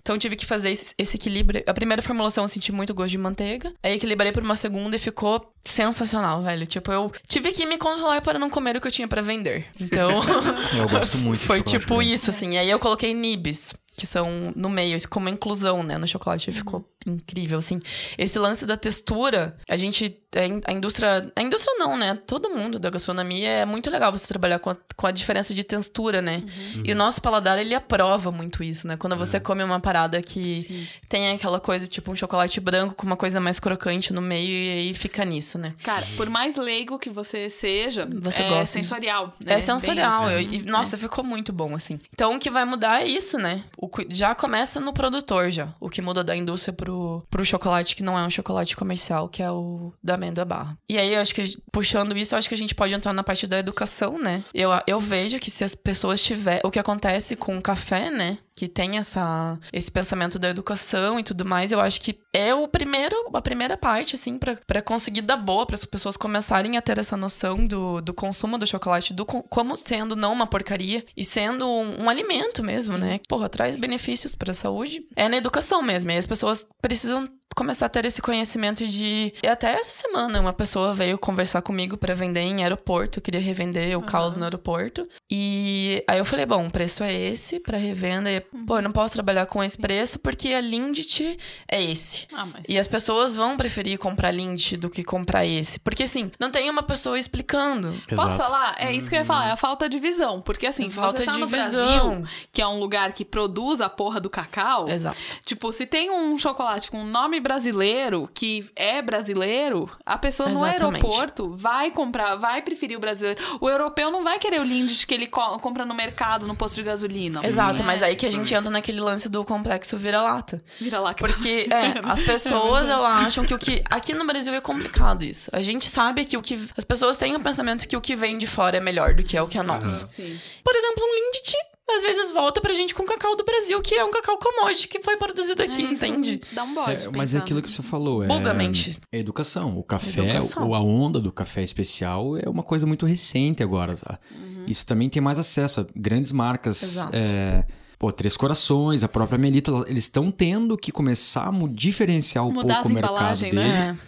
Então eu tive que fazer esse, esse equilíbrio. A primeira formulação eu senti muito gosto de manteiga. Aí equilibrei por uma segunda e ficou sensacional, velho. Tipo, eu tive que me controlar para não comer o que eu tinha pra vender. Então, Eu gosto muito de foi tipo isso, assim. E aí eu coloquei nibs, que são no meio, como inclusão, né, no chocolate. E Ficou incrível, assim. Esse lance da textura, a gente. A in- a indústria. A indústria não, né? Todo mundo da gastronomia é muito legal você trabalhar com a, com a diferença de textura, né? E o nosso paladar, ele aprova muito isso, né? Quando você come uma parada que tem aquela coisa, tipo um chocolate branco com uma coisa mais crocante no meio, e aí fica nisso, né? Cara, por mais leigo que você seja, Você é gosta. sensorial. né? É sensorial. Bem eu- e, nossa, ficou muito bom, assim. Então, o que vai mudar é isso, né? O, já começa no produtor, já. O que muda da indústria pro, pro chocolate, que não é um chocolate comercial, que é o da amêndoa barra. E aí, eu acho que, puxando isso, acho que a gente pode entrar na parte da educação, né? Eu, eu vejo que se as pessoas tiver O que acontece com o café, né? Que tem essa, esse pensamento da educação e tudo mais, eu acho que é o primeiro, a primeira parte, assim, pra conseguir dar boa, para as pessoas começarem a ter essa noção do, do consumo do chocolate, do co- como sendo não uma porcaria e sendo um, um alimento mesmo, né? Porra, traz benefícios pra saúde. É na educação mesmo. E as pessoas precisam começar a ter esse conhecimento de. E até essa semana, uma pessoa veio conversar comigo pra vender em aeroporto, eu queria revender o caos no aeroporto. E aí eu falei, bom, o preço é esse pra revenda. E, pô, eu não posso trabalhar com esse preço porque a Lindt é esse. Ah, mas... E as pessoas vão preferir comprar Lindt do que comprar esse. Porque assim, não tem uma pessoa explicando. Posso Exato. falar? É isso que eu ia falar, é a falta de visão. Porque assim, se Falta você tá de no visão. Brasil, que é um lugar que produz a porra do cacau, Exato. tipo, se tem um chocolate com nome brasileiro, que é brasileiro, a pessoa Exatamente. no aeroporto vai comprar, vai preferir o brasileiro. O europeu não vai querer o Lindt que ele co- compra no mercado, no posto de gasolina. Exato, né? mas aí que a gente entra naquele lance do complexo vira-lata. Vira lá que Porque, é, as pessoas, elas acham que o que. Aqui no Brasil é complicado isso. A gente sabe que o que. As pessoas têm o pensamento que o que vem de fora é melhor do que é o que é nosso. Sim. Por exemplo, um Lindt, às vezes volta pra gente com cacau do Brasil, que é um cacau commodity que foi produzido aqui, É, entende? Dá um bode. É, mas é aquilo que você falou. É, Buga a mente. é educação. O café, Educação. ou a onda do café especial é uma coisa muito recente agora. tá? Isso também tem mais acesso a grandes marcas. Uhum. Exato. é, pô, Três Corações, a própria Melita, eles estão tendo que começar a diferenciar um Mudar pouco o mercado dele. né?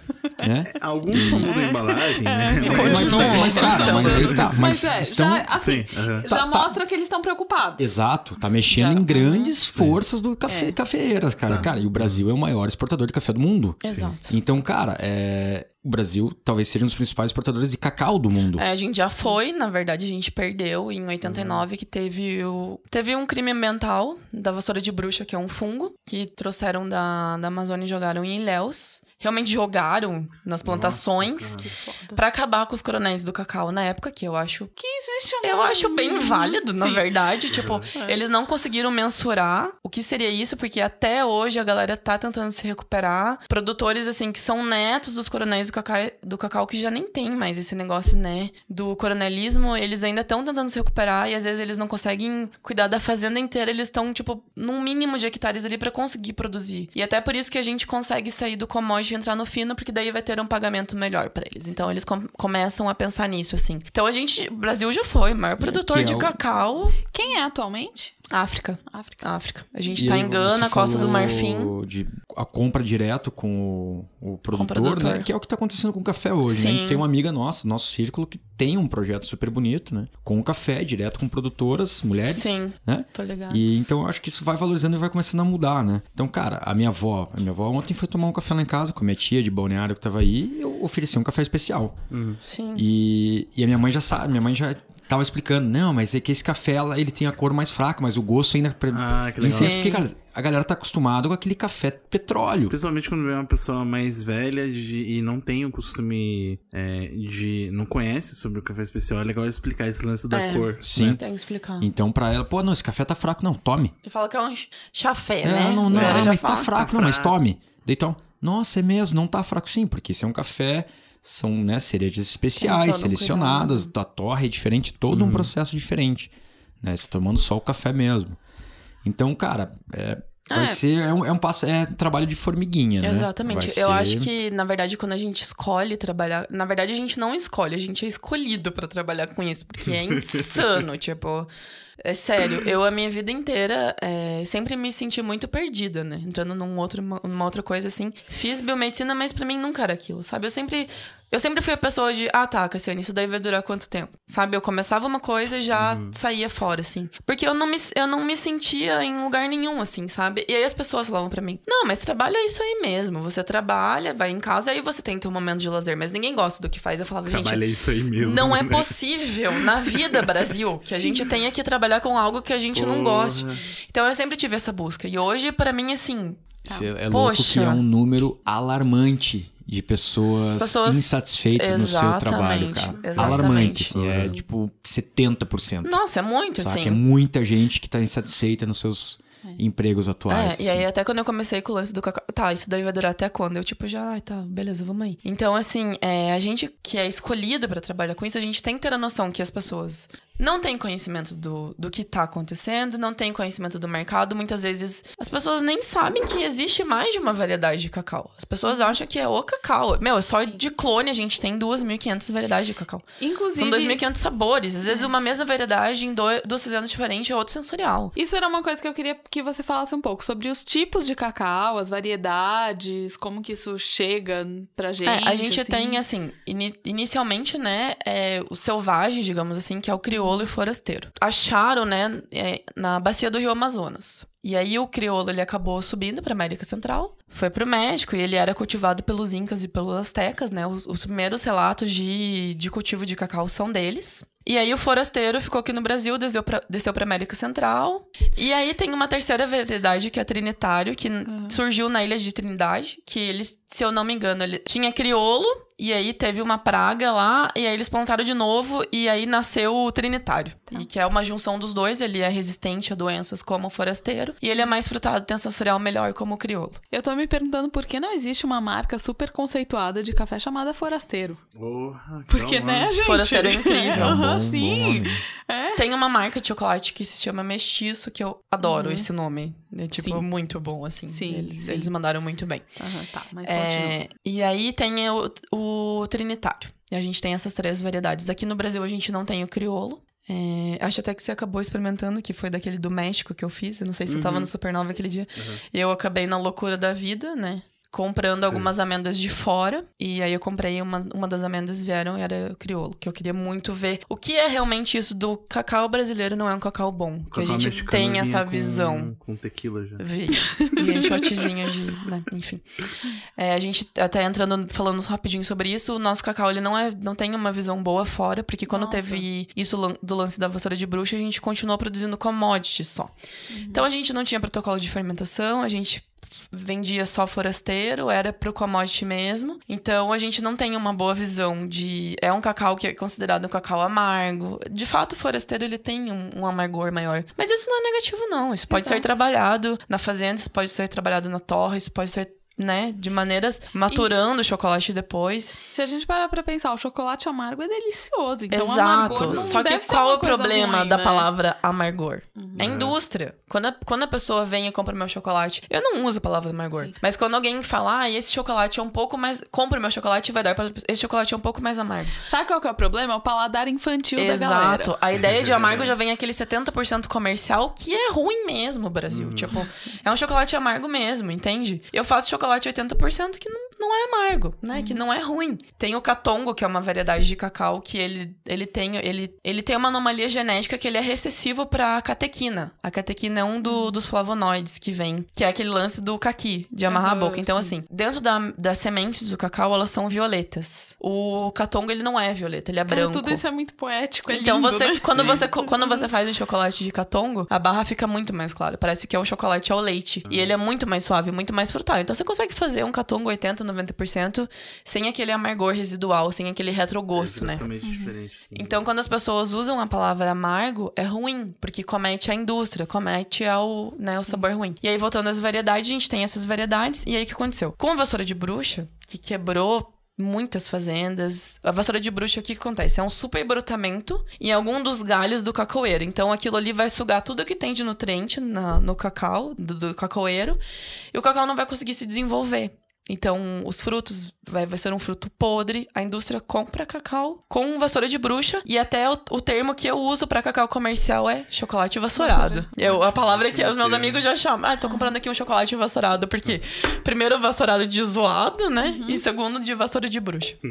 Né? Alguns só mudam a embalagem, né? É, mas, Continua, mas, cara, mas aí tá. Mas, Mas, é, estão... já, assim, Sim, já Tá- tá- mostra que eles estão preocupados. Exato, tá mexendo Já- em grandes forças do café, É. cafeeiras, cara. Tá. Cara, e o Brasil é o maior exportador de café do mundo. Exato. Então, cara, é, o Brasil talvez seja um dos principais exportadores de cacau do mundo. É, a gente já foi, na verdade, a gente perdeu em 89, que teve o. Teve um crime ambiental da vassoura de bruxa, que é um fungo, que trouxeram da, da Amazônia e jogaram em Ilhéus. Realmente jogaram nas plantações pra acabar com os coronéis do cacau na época, que eu acho. Que existe um... Eu acho bem válido, na Sim. verdade. Tipo, eles não conseguiram mensurar o que seria isso, porque até hoje a galera tá tentando se recuperar. Produtores, assim, que são netos dos coronéis do cacau, do cacau que já nem tem mais esse negócio, né? Do coronelismo, eles ainda estão tentando se recuperar e às vezes eles não conseguem cuidar da fazenda inteira. Eles estão, tipo, num mínimo de hectares ali pra conseguir produzir. E até por isso que a gente consegue sair do commodity entrar no fino, porque daí vai ter um pagamento melhor pra eles. Então eles com- começam a pensar nisso, assim. Então a gente, o Brasil já foi o maior produtor é de o- cacau. Quem é atualmente? África. África. África. A gente E tá aí em Gana, Costa do Marfim. De a compra direto com o, o produtor, produtor. né? Que é o que tá acontecendo com o café hoje, né? A gente tem uma amiga nossa, nosso círculo, que tem um projeto super bonito, né? Com o café, direto com produtoras, mulheres, Sim. né? Tô ligado. E então eu acho que isso vai valorizando e vai começando a mudar, né? Então, cara, a minha avó, a minha avó ontem foi tomar um café lá em casa com a minha tia de balneário que tava aí e eu ofereci um café especial. Sim. E, e a minha mãe já sabe, minha mãe já tava explicando, não, mas é que esse café ele tem a cor mais fraca, mas o gosto ainda Ah, que legal. porque cara, a galera tá acostumada com aquele café petróleo. Principalmente quando vem uma pessoa mais velha de- e não tem o costume é, de. não conhece sobre o café especial, é legal explicar esse lance da É. cor. Sim. né? Tem que explicar. Então pra ela, pô, não, esse café tá fraco, não, tome. Ele fala que é um ch- chafé, É, né? não, não, já mas tá fraco, tá não, mas fraco. tome. Daí então, nossa, é mesmo, não tá fraco sim, porque esse é um café, são, né, cerejas especiais, todo um selecionadas, a torre é diferente, todo um processo diferente, né, você tomando só o café mesmo. Então, cara, é, vai É. ser, é um, é um passo, é trabalho de formiguinha, né? Exatamente. Vai Eu ser- acho que, na verdade, quando a gente escolhe trabalhar. Na verdade, a gente não escolhe, a gente é escolhido pra trabalhar com isso, porque é insano, tipo. É sério, eu a minha vida inteira é, sempre me senti muito perdida, né? Entrando num outro, numa outra coisa assim. Fiz biomedicina, mas pra mim nunca era aquilo, sabe? Eu sempre. Eu sempre fui a pessoa de, ah tá, Cassiane, isso daí vai durar quanto tempo? Sabe? Eu começava uma coisa e já saía fora, assim. Porque eu não, me, eu não me sentia em lugar nenhum, assim, sabe? E aí as pessoas falavam pra mim, não, mas trabalho é isso aí mesmo. Você trabalha, vai em casa, aí você tem teu momento de lazer. Mas ninguém gosta do que faz. Eu falava, gente, Trabalha isso aí mesmo. não é né? possível na vida, Brasil, que a gente tenha que trabalhar com algo que a gente não Porra. goste. Então eu sempre tive essa busca. E hoje, pra mim, assim. Isso é louco que Poxa. é um número alarmante de pessoas, As pessoas- insatisfeitas no seu Exatamente, trabalho, cara. exatamente. Alarmante, assim, é tipo 70%. Nossa, é muito, Saca? assim. É muita gente que tá insatisfeita nos seus empregos atuais. É, e aí assim. até quando eu comecei com o lance do cacau, tá, isso daí vai durar até quando? Eu tipo, já, ai, tá, beleza, vamos aí. Então, assim, é, a gente que é escolhido pra trabalhar com isso, a gente tem que ter a noção que as pessoas não têm conhecimento do, do que tá acontecendo, não têm conhecimento do mercado. Muitas vezes as pessoas nem sabem que existe mais de uma variedade de cacau. As pessoas acham que é o cacau. Meu, é só de clone a gente tem 2.500 variedades de cacau. Inclusive... São 2.500 sabores. Às vezes uma mesma variedade em dois, duas fazendas diferentes é outro sensorial. Isso era uma coisa que eu queria que você falasse um pouco sobre os tipos de cacau, as variedades, como que isso chega pra gente. É, a gente assim. tem, assim, ini- inicialmente, né, é, os selvagens, digamos assim, que é o crioulo e forasteiro. Acharam, né, é, na bacia do Rio Amazonas. E aí o crioulo, ele acabou subindo pra América Central, foi pro México e ele era cultivado pelos incas e pelos astecas, né? Os, os primeiros relatos de, de cultivo de cacau são deles. E aí o forasteiro ficou aqui no Brasil, desceu pra, desceu pra América Central. E aí tem uma terceira variedade, que é trinitário, que n- surgiu na ilha de Trindade, que eles, se eu não me engano, ele tinha crioulo, e aí teve uma praga lá, e aí eles plantaram de novo, e aí nasceu o trinitário. E que é uma junção dos dois, ele é resistente a doenças como o forasteiro, e ele é mais frutado, tem sensorial melhor como o crioulo. Eu tô me perguntando por que não existe uma marca super conceituada de café chamada Forasteiro. Porra, que Porque, né, gente? Forasteiro é incrível. Aham, sim. nome. Tem uma marca de chocolate que se chama Mestiço, que eu adoro esse nome. É, tipo, Sim. muito bom, assim. Sim, eles, sim. eles mandaram muito bem. Aham, tá, mas. É, e aí tem o, o Trinitário. E a gente tem essas três variedades. Aqui no Brasil a gente não tem o crioulo. É, acho até que você acabou experimentando, que foi daquele do México que eu fiz. Eu não sei se você tava no Supernova aquele dia. E eu acabei na loucura da vida, né? Comprando algumas amêndoas de fora. E aí eu comprei uma, uma das amêndoas vieram e era crioulo. Que eu queria muito ver o que é realmente isso do cacau brasileiro não é um cacau bom. Que a Cacau gente tem essa com- visão. Com tequila já. Vi. E em shotzinho de. Né, enfim. É, a gente até entrando, falando rapidinho sobre isso, o nosso cacau ele não, é, não tem uma visão boa fora, porque quando Nossa. teve isso do lance da vassoura de bruxa, a gente continuou produzindo commodities só. Então a gente não tinha protocolo de fermentação, a gente vendia só forasteiro, era pro commodity mesmo. Então a gente não tem uma boa visão de. É um cacau que é considerado um cacau amargo. De fato, o forasteiro ele tem um, um amargor maior. Mas isso não é negativo, não. Isso pode ser Exato. trabalhado na fazenda, isso pode ser trabalhado na torre, isso pode ser. Né, de maneiras maturando o chocolate depois. Se a gente parar pra pensar, o chocolate amargo é delicioso. Então, Exato. Só que qual é o problema ruim, da né? palavra amargor? É a indústria. Quando a, quando a pessoa vem e compra meu chocolate, eu não uso a palavra amargor. Mas quando alguém fala, ah, esse chocolate é um pouco mais. Compra o meu chocolate e vai dar para esse chocolate é um pouco mais amargo. Sabe qual que é o problema? É o paladar infantil da galera. Exato. A ideia de amargo já vem aquele 70% comercial que é ruim mesmo, Brasil. Tipo, é um chocolate amargo mesmo, entende? Eu faço chocolate 80% que não, não é amargo, né? Que não é ruim. Tem o catongo, que é uma variedade de cacau que ele, ele, tem, ele, ele tem uma anomalia genética que ele é recessivo pra catequina. A catequina é um do- dos flavonoides que vem, que é aquele lance do caqui, de amarrar a Aham, boca. Então, assim, dentro da, das sementes do cacau, elas são violetas. O catongo, ele não é violeta, ele é Cara, branco. tudo isso é muito poético, é Então lindo, você, né? quando você quando você faz um chocolate de catongo, a barra fica muito mais clara. Parece que é um chocolate ao leite. E ele é muito mais suave, muito mais frutal. Então você consegue fazer um catongo 80, 90% sem aquele amargor residual, sem aquele retrogosto, é né? extremamente diferente. sim. Então, quando as pessoas usam a palavra amargo, é ruim, porque comete a indústria, comete ao, né, o sabor ruim. E aí, voltando às variedades, a gente tem essas variedades. E aí, o que aconteceu? Com a vassoura de bruxa, que quebrou muitas fazendas. A vassoura de bruxa, o que, que acontece? É um super brotamento em algum dos galhos do cacaueiro. Então, aquilo ali vai sugar tudo que tem de nutriente na- no cacau, do, do cacaueiro, e o cacau não vai conseguir se desenvolver. Então, os frutos vai, vai ser um fruto podre. A indústria compra cacau com vassoura de bruxa. E até o, o termo que eu uso pra cacau comercial é chocolate vassourado. Eu, a palavra que os meus amigos já chamam. Ah, tô comprando aqui um chocolate vassourado. Porque, primeiro, vassourado de zoado, né? E segundo, de vassoura de bruxa.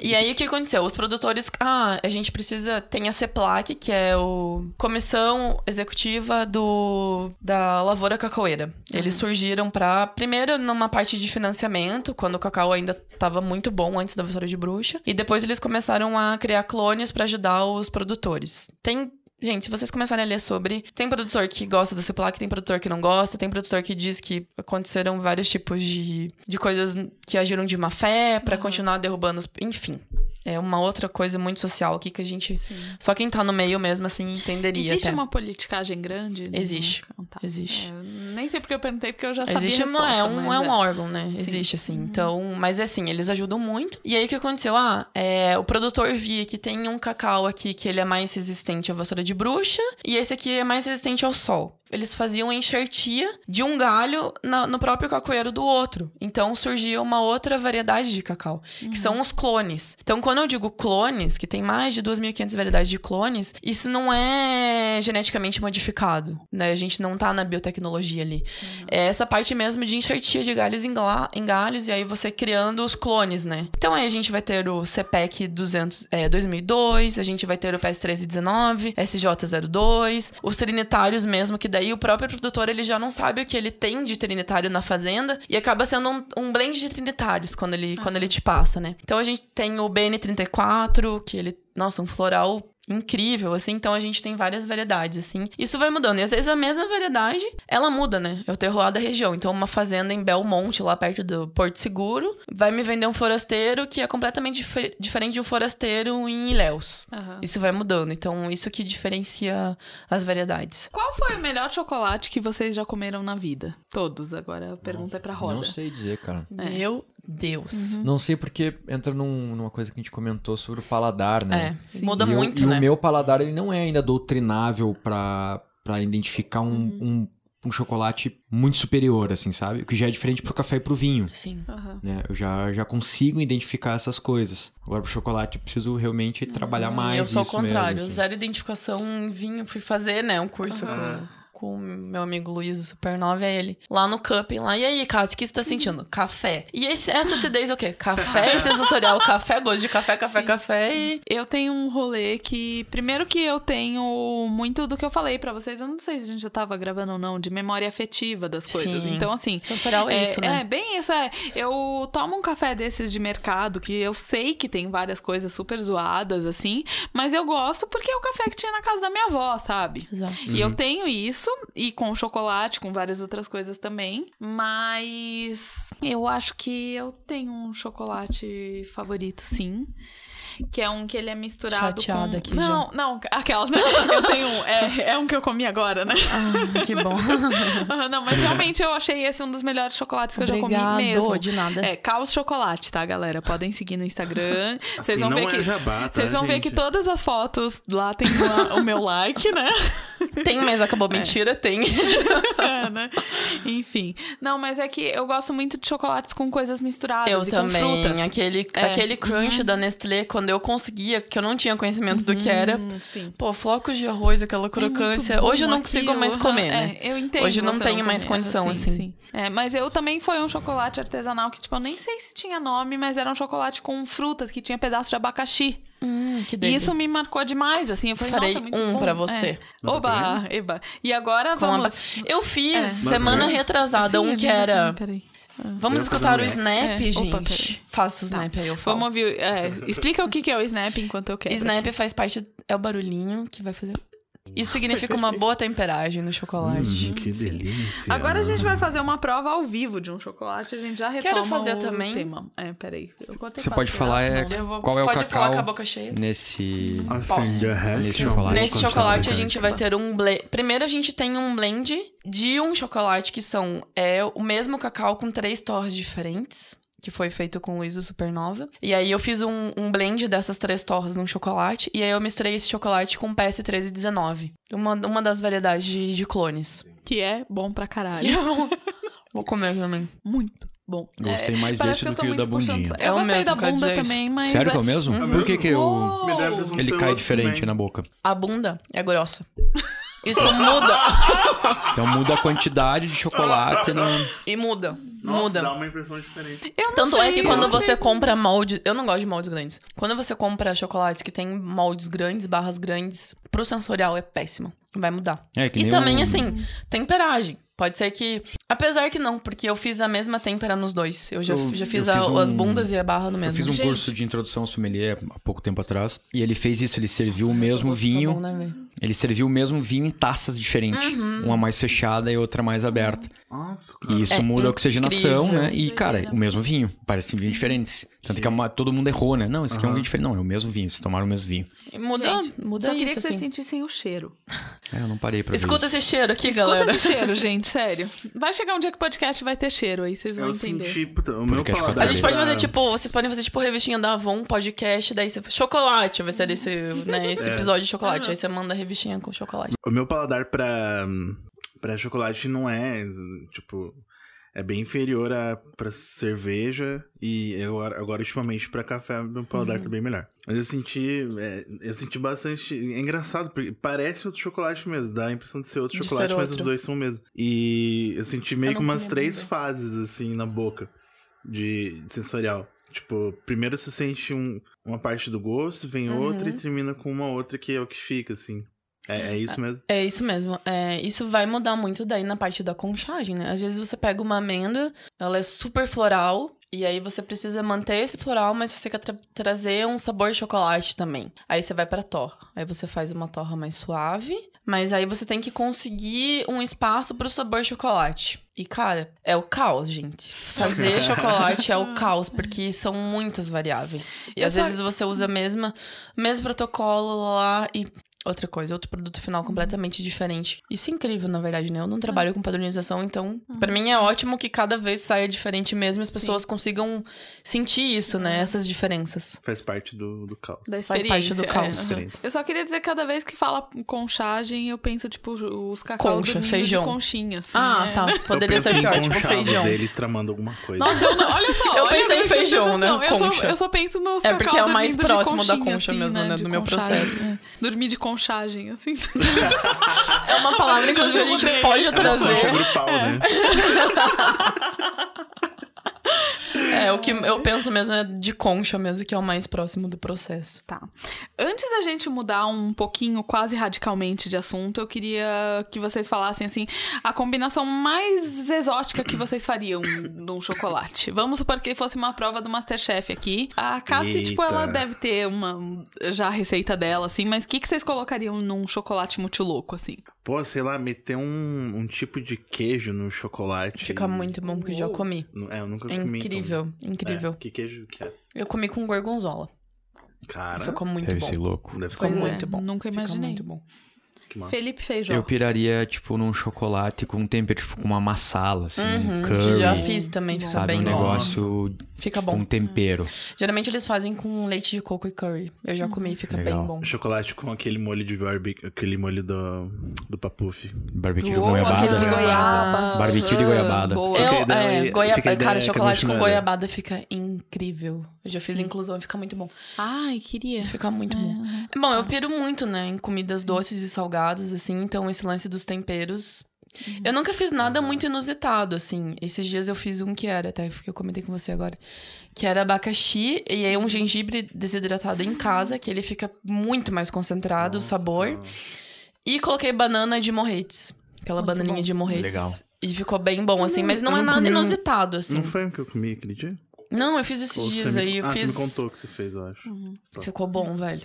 E aí, o que aconteceu? Os produtores... Ah, a gente precisa... Tem a CEPLAC, que é o Comissão Executiva do da Lavoura Cacaueira. Eles surgiram pra... Primeiro, numa parte de financiamento, quando o cacau ainda estava muito bom, antes da vassoura de bruxa. E depois eles começaram a criar clones pra ajudar os produtores. Tem... Gente, se vocês começarem a ler sobre, tem produtor que gosta da CEPLAC, tem produtor que não gosta, tem produtor que diz que aconteceram vários tipos de, de coisas que agiram de má fé pra continuar derrubando os. Enfim. É uma outra coisa muito social aqui que a gente. Só quem tá no meio mesmo, assim, entenderia. Existe até. uma politicagem grande? Existe. Não, tá. Existe. É, nem sei porque eu perguntei, porque eu já sabia Existe, não resposta, é um, é um órgão, né? Existe, assim. Então, mas assim, eles ajudam muito. E aí o que aconteceu? Ah, é, o produtor via que tem um cacau aqui que ele é mais resistente à vassoura de bruxa, e esse aqui é mais resistente ao sol. Eles faziam enxertia de um galho na- no próprio cacoeiro do outro. Então surgia uma outra variedade de cacau, que são os clones. Então, quando eu digo clones, que tem mais de 2.500 variedades de clones, isso não é geneticamente modificado, né? A gente não tá na biotecnologia ali. É essa parte mesmo de enxertia de galhos em, em galhos e aí você criando os clones, né? Então aí a gente vai ter o CPEC 200, é, 2002, a gente vai ter o PS 1319, SJ02, os trinitários mesmo, que daí o próprio produtor ele já não sabe o que ele tem de trinitário na fazenda e acaba sendo um, um blend de trinitários quando ele, quando ele te passa, né? Então a gente tem o BN34, que ele, nossa, um floral incrível, assim, então a gente tem várias variedades, assim. Isso vai mudando, e às vezes a mesma variedade, ela muda, né? É o terroir da região. Então, uma fazenda em Belmonte, lá perto do Porto Seguro, vai me vender um forasteiro que é completamente difer- diferente de um forasteiro em Ilhéus. Aham. Isso vai mudando, então isso que diferencia as variedades. Qual foi o melhor chocolate que vocês já comeram na vida? Todos, agora a pergunta é pra roda. Não sei dizer, cara. Meu Deus. Não sei porque entra num- numa coisa que a gente comentou sobre o paladar, né? É, muda E o- muito, e né? o meu paladar, ele não é ainda doutrinável pra, pra identificar um, Uhum. um, um chocolate muito superior, assim, sabe? O que já é diferente pro café e pro vinho. Sim. Aham. Né? Eu já, já consigo identificar essas coisas. Agora, pro chocolate, eu preciso realmente trabalhar mais Uhum. eu sou isso ao contrário. mesmo, assim. Zero identificação em vinho. Fui fazer, né, um curso com, com o meu amigo Luiz, o Supernova, é ele. Lá no Cupping, lá. E aí, Kátia, o que você tá sentindo? Café. E esse, essa acidez é o quê? Café, sensorial, café, gosto de café, café, café e... Eu tenho um rolê que. Primeiro que eu tenho muito do que eu falei pra vocês. Eu não sei se a gente já tava gravando ou não, de memória afetiva das coisas. Sim. Então, assim. Sensorial é, isso, né? É, bem isso, é. Eu tomo um café desses de mercado, que eu sei que tem várias coisas super zoadas, assim, mas eu gosto porque é o café que tinha na casa da minha avó, sabe? Exato. E eu tenho isso, e com chocolate, com várias outras coisas também. Mas eu acho que eu tenho um chocolate favorito, sim. Que é um que ele é misturado Chateada com... aqui não, não, aquelas... Eu tenho um... É, é um que eu comi agora, né? Ah, que bom. Não, mas realmente eu achei esse um dos melhores chocolates que eu já Obrigado, comi mesmo. de nada. É, Caos Chocolate, tá, galera? Podem seguir no Instagram. Vocês Assim vão não ver é que... jabá, tá, Vocês vão ver gente? que todas as fotos lá tem uma- o meu like, né? Tem, mas acabou mentira? Tem. É, né? Enfim. Não, mas é que eu gosto muito de chocolates com coisas misturadas Eu e também. Aquele, É. aquele crunch da Nestlé, quando eu conseguia, que eu não tinha conhecimento do que era. Hum, sim. Pô, flocos de arroz, aquela É crocância. Hoje eu não consigo mais aham. comer, né? É, eu entendo. Hoje não tenho mais comer, condição, sim, assim. sim. É, mas eu também foi um chocolate artesanal que, tipo, eu nem sei se tinha nome, mas era um chocolate com frutas que tinha pedaço de abacaxi. Hum, que E isso me marcou demais, assim. Eu falei, Farei nossa, muito um bom. pra você. É. Oba, eba. E agora Com vamos... Eu fiz É. semana retrasada Sim, um é que era. Peraí. Vamos escutar o Snap, É. gente. Opa. Faça o Snap aí, eu falo. Vamos ouvir. É, explica o que que é o Snap enquanto eu quero. Snap faz parte. É o barulhinho que vai fazer. Isso significa uma boa temperagem no chocolate. Hum, que delícia. Agora a gente vai fazer uma prova ao vivo de um chocolate. A gente já retoma Quero fazer o também. tema. É, peraí. Eu contei Você pode falar é, vou- qual é o pode cacau falar com a boca cheia? nesse... Assim, Posso. Nesse não. chocolate. Nesse chocolate continuar a gente vai ter um blend. Primeiro a gente tem um blend de um chocolate que são é o mesmo cacau com três torres diferentes. Que foi feito com o Luiz do Supernova. E aí eu fiz um, um blend dessas três torres num chocolate. E aí eu misturei esse chocolate com PS1319. Uma, uma das variedades de, de clones. Que é bom pra caralho. Vou comer também. Muito bom. Gostei É, mais parece desse que do que tô o da puxando bundinha. É Eu o gostei mesmo, da bunda também, mas. Sério que é é- o mesmo? Por que que eu... Me dá a impressão de Ele cai diferente também. na boca. A bunda é grossa. Isso muda. Então muda a quantidade de chocolate no... E muda. Nossa, muda. dá uma impressão diferente. Eu não Tanto é sei, que quando você compra molde. Eu não gosto de moldes grandes. Quando você compra chocolates que tem moldes grandes, barras grandes, pro sensorial é péssimo. Vai mudar. É, que e também, o- assim, temperagem. Pode ser que. Apesar que não, porque eu fiz a mesma têmpera nos dois. Eu já, Eu- já fiz, eu a- fiz um- as bundas e a barra no Eu mesmo. fiz um Gente, curso de introdução ao sommelier há pouco tempo atrás. E ele fez isso, ele serviu o mesmo tá vinho. bom, né? Ele serviu o mesmo vinho em taças diferentes. Uhum. Uma mais fechada e outra mais aberta. Nossa, cara. E isso É muda a oxigenação, incrível. né? E, cara, o mesmo vinho. Parecem vinhos diferentes. Tanto que a todo mundo errou, né? Não, esse aqui é um vinho diferente. Não, é o mesmo vinho. Vocês tomaram o mesmo vinho. Muda, Gente, muda só queria isso, que vocês assim. sentissem o cheiro. É, eu não parei pra ver Escuta isso. esse cheiro aqui, Escuta galera. esse cheiro, gente, sério. Vai chegar um dia que o podcast vai ter cheiro, aí vocês vão Eu entender. senti, puta, o meu Podcast paladar. A gente pode pra- fazer, tipo, vocês podem fazer, tipo, revistinha da Avon, podcast, daí você. Chocolate, vai ser esse, né, esse episódio de chocolate. Aí você manda a revistinha com chocolate. O meu paladar pra, pra chocolate não é, tipo... É bem inferior a pra cerveja e eu, agora, ultimamente, pra café, meu paladar tá bem melhor. Mas eu senti... é, eu senti bastante... É engraçado, porque parece outro chocolate mesmo. Dá a impressão de ser outro De chocolate, ser mas outro. os dois são o mesmo. E eu senti meio Eu que umas três fases, assim, na boca de sensorial. Tipo, primeiro você sente um- uma parte do gosto, vem Uhum. outra e termina com uma outra que é o que fica, assim. É, é isso mesmo? É isso mesmo. É, isso vai mudar muito daí na parte da conchagem, né? Às vezes você pega uma amêndoa, ela é super floral, e aí você precisa manter esse floral, mas você quer tra- trazer um sabor de chocolate também. Aí você vai pra torra. Aí você faz uma torra mais suave, mas aí você tem que conseguir um espaço pro sabor chocolate. E, cara, é o caos, gente. Fazer chocolate é o caos, porque são muitas variáveis. E Eu às só- vezes você usa a mesma, mesmo protocolo lá e outra coisa, outro produto final completamente diferente. Isso é incrível, na verdade, né? Eu não trabalho com padronização, então, pra mim é ótimo que cada vez saia diferente mesmo e as pessoas consigam sentir isso, né? Essas diferenças. Faz parte do, do caos. Da Faz parte do caos. é. Eu só queria dizer que cada vez que fala conchagem, eu penso, tipo, os cacau Concha, feijão. de conchinha, assim. Ah, é. tá. Poderia ser pior, tipo feijão. deles tramando alguma coisa. Nossa, eu não, olha só. Eu olha, pensei em feijão, né? atenção. Eu só, Concha. eu só penso nos É porque é o mais próximo da concha assim, mesmo, né? de Do meu processo. é. Dormir de conchagem, assim. É uma palavra, inclusive, a gente pode É uma trazer. concha grupal, né? É, o que eu penso mesmo é de concha mesmo, que é o mais próximo do processo. Tá. Antes da gente mudar um pouquinho, quase radicalmente de assunto, eu queria que vocês falassem, assim, a combinação mais exótica que vocês fariam num chocolate. Vamos supor que fosse uma prova do Masterchef aqui. A Cassie, tipo, ela Eita. deve ter uma já a receita dela, assim, mas o que, que vocês colocariam num chocolate muito louco, assim? Pô, sei lá, meter um, um tipo de queijo no chocolate. Fica muito bom, porque eu já comi. É, eu nunca É comi. incrível, então. incrível. É, que queijo que é? Eu comi com gorgonzola. Cara, Ficou muito Deve bom. ser louco. deve Ficou ser muito É, bom. nunca Fica imaginei. muito bom. Felipe Feijó. Eu piraria, tipo, num chocolate com um tempero, tipo, com uma massala, assim, um Uhum, curry. já fiz também, fica Sabe, bem um bom. negócio Fica com bom. tempero. Geralmente eles fazem com leite de coco e curry. Eu já comi, fica Legal. bem bom. Chocolate com aquele molho de barbecue, aquele molho do, do papuf. Barbecue com Uou, goiabada. aquele de Ah. goiaba. Barbecue de goiabada. Boa. Eu, é, fica a goiaba, ideia cara, chocolate com goiabada fica incrível. Eu já fiz inclusão, fica muito bom. Ai, queria. Fica muito bom. É bom, eu piro muito, né, em comidas doces e salgadas, assim, então esse lance dos temperos. Eu nunca fiz nada muito inusitado, assim. Esses dias eu fiz um que era, até que eu comentei com você agora, que era abacaxi e aí um gengibre desidratado em casa, que ele fica muito mais concentrado, o sabor. E coloquei banana de morretes. Aquela Muito bananinha bom. de morretes. Legal. E ficou bem bom, assim, mas não é não nada comi um- inusitado, assim. Não foi o que eu comi aquele dia? Não, eu fiz esses Ou dias você aí, me... eu ah, fiz. você me contou que você fez, eu acho. Só. Ficou bom, velho.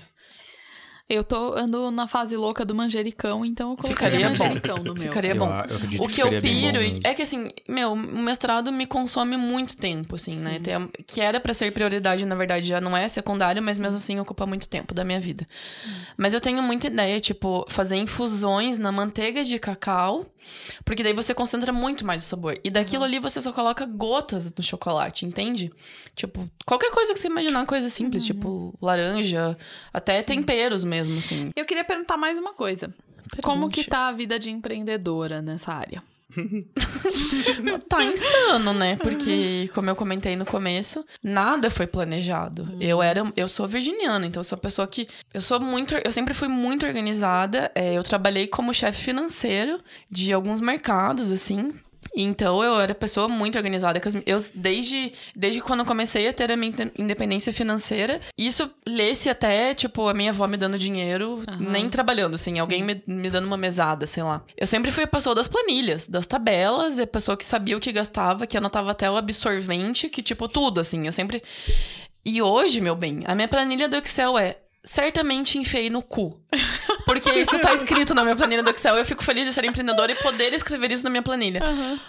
Eu tô ando na fase louca do manjericão, então eu colocaria Ficaria bom. manjericão no meu. Ficaria Eu- bom. eu acredito o que que eu piro é que assim, meu, o mestrado me consome muito tempo, assim, né? Tem- que era pra ser prioridade, na verdade, já não é secundário, mas mesmo assim ocupa muito tempo da minha vida. Mas eu tenho muita ideia, tipo, fazer infusões na manteiga de cacau, porque daí você concentra muito mais o sabor. E daquilo ali você só coloca gotas no chocolate, entende? Tipo, qualquer coisa que você imaginar, coisa simples, tipo laranja, até temperos mesmo, assim. Eu queria perguntar mais uma coisa. Como que tá a vida de empreendedora nessa área? Tá insano, né? Porque, como eu comentei no começo, nada foi planejado. Eu era, eu sou virginiana, então eu sou pessoa que eu sou muito, eu sempre fui muito organizada. É, eu trabalhei como chefe financeiro de alguns mercados, assim. Então eu era pessoa muito organizada. Eu, desde, desde quando eu comecei a ter a minha inde- independência financeira, isso lesse até, tipo, a minha avó me dando dinheiro, nem trabalhando, assim, alguém me, me dando uma mesada, sei lá. Eu sempre fui a pessoa das planilhas, das tabelas, a pessoa que sabia o que gastava, que anotava até o absorvente, que, tipo, tudo, assim. Eu sempre. E hoje, meu bem, a minha planilha do Excel é. Certamente enfiei no cu. Porque isso tá escrito na minha planilha do Excel. Eu fico feliz de ser empreendedora e poder escrever isso na minha planilha.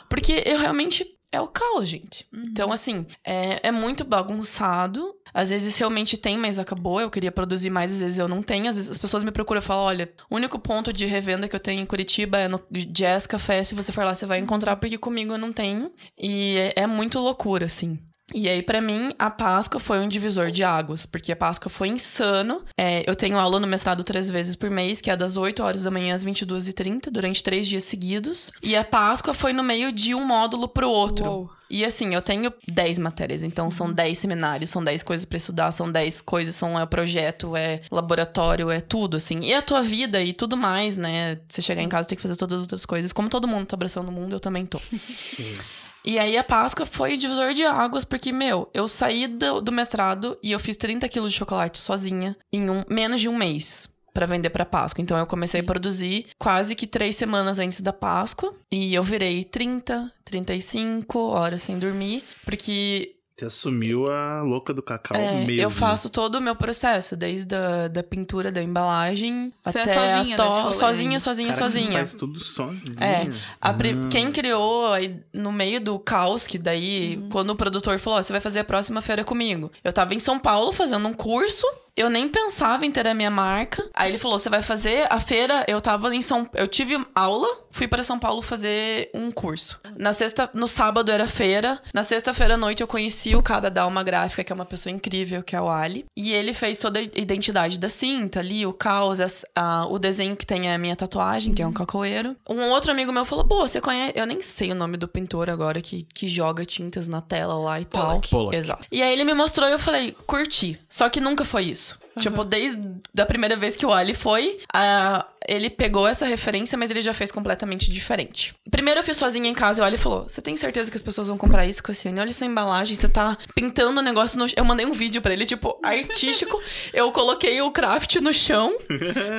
Porque eu realmente. É o caos, gente. Então, assim, é, é muito bagunçado. Às vezes realmente tem, mas acabou. Eu queria produzir mais, às vezes eu não tenho. Às vezes as pessoas me procuram e falam: olha, o único ponto de revenda que eu tenho em Curitiba é no Jazz Café. Se você for lá, você vai encontrar, porque comigo eu não tenho. E é, é muito loucura, assim. E aí, pra mim, a Páscoa foi um divisor de águas, porque a Páscoa foi insano. É, eu tenho aula no mestrado três vezes por mês, que é das 8 horas da manhã às 22h30, durante três dias seguidos. E a Páscoa foi no meio de um módulo pro outro. Uou. E assim, eu tenho 10 matérias, então são 10 seminários, são 10 coisas pra estudar, são 10 coisas, são é projeto, é laboratório, é tudo, assim. E a tua vida e tudo mais, né? Você chegar em casa tem que fazer todas as outras coisas. Como todo mundo tá abraçando o mundo, eu também tô. E aí a Páscoa foi divisor de águas, porque, meu, eu saí do, do mestrado e eu fiz 30 quilos de chocolate sozinha em um, menos de um mês. Pra vender pra Páscoa. Então eu comecei a produzir quase que três semanas antes da Páscoa. E eu virei 30, 35 horas sem dormir. Porque Você assumiu a louca do cacau é, mesmo. eu faço todo o meu processo, desde a da pintura da embalagem Você é até sozinha a to... nesse rolê sozinha, sozinha, Caraca, você sozinha. faz tudo sozinha. É, a pri- Hum. quem criou aí no meio do caos, que daí, quando o produtor falou, "Ó, você vai fazer a próxima feira comigo. Eu tava em São Paulo fazendo um curso, eu nem pensava em ter a minha marca. Aí ele falou, você vai fazer a feira, eu tava em São... Eu tive aula, fui para São Paulo fazer um curso. Na sexta, no sábado era feira, na sexta-feira à noite eu conheci o cara da Alma Gráfica, que é uma pessoa incrível, que é o Ali. E ele fez toda a identidade da cinta ali, o caos, a- o desenho que tem a minha tatuagem, que é um cacoeiro. Um outro amigo meu falou, pô, você conhece... Eu nem sei o nome do pintor agora, que, que joga tintas na tela lá e tal. Pollock. Exato. E aí ele me mostrou e eu falei, curti. Só que nunca foi isso. Tipo, desde a primeira vez que o Ali foi, a- ele pegou essa referência, mas ele já fez completamente diferente. Primeiro eu fiz sozinha em casa e o Ali falou: Você tem certeza que as pessoas vão comprar isso, Cassiane? Olha essa embalagem, você tá pintando o negócio no. Eu mandei um vídeo pra ele, tipo, artístico. Eu coloquei o craft no chão,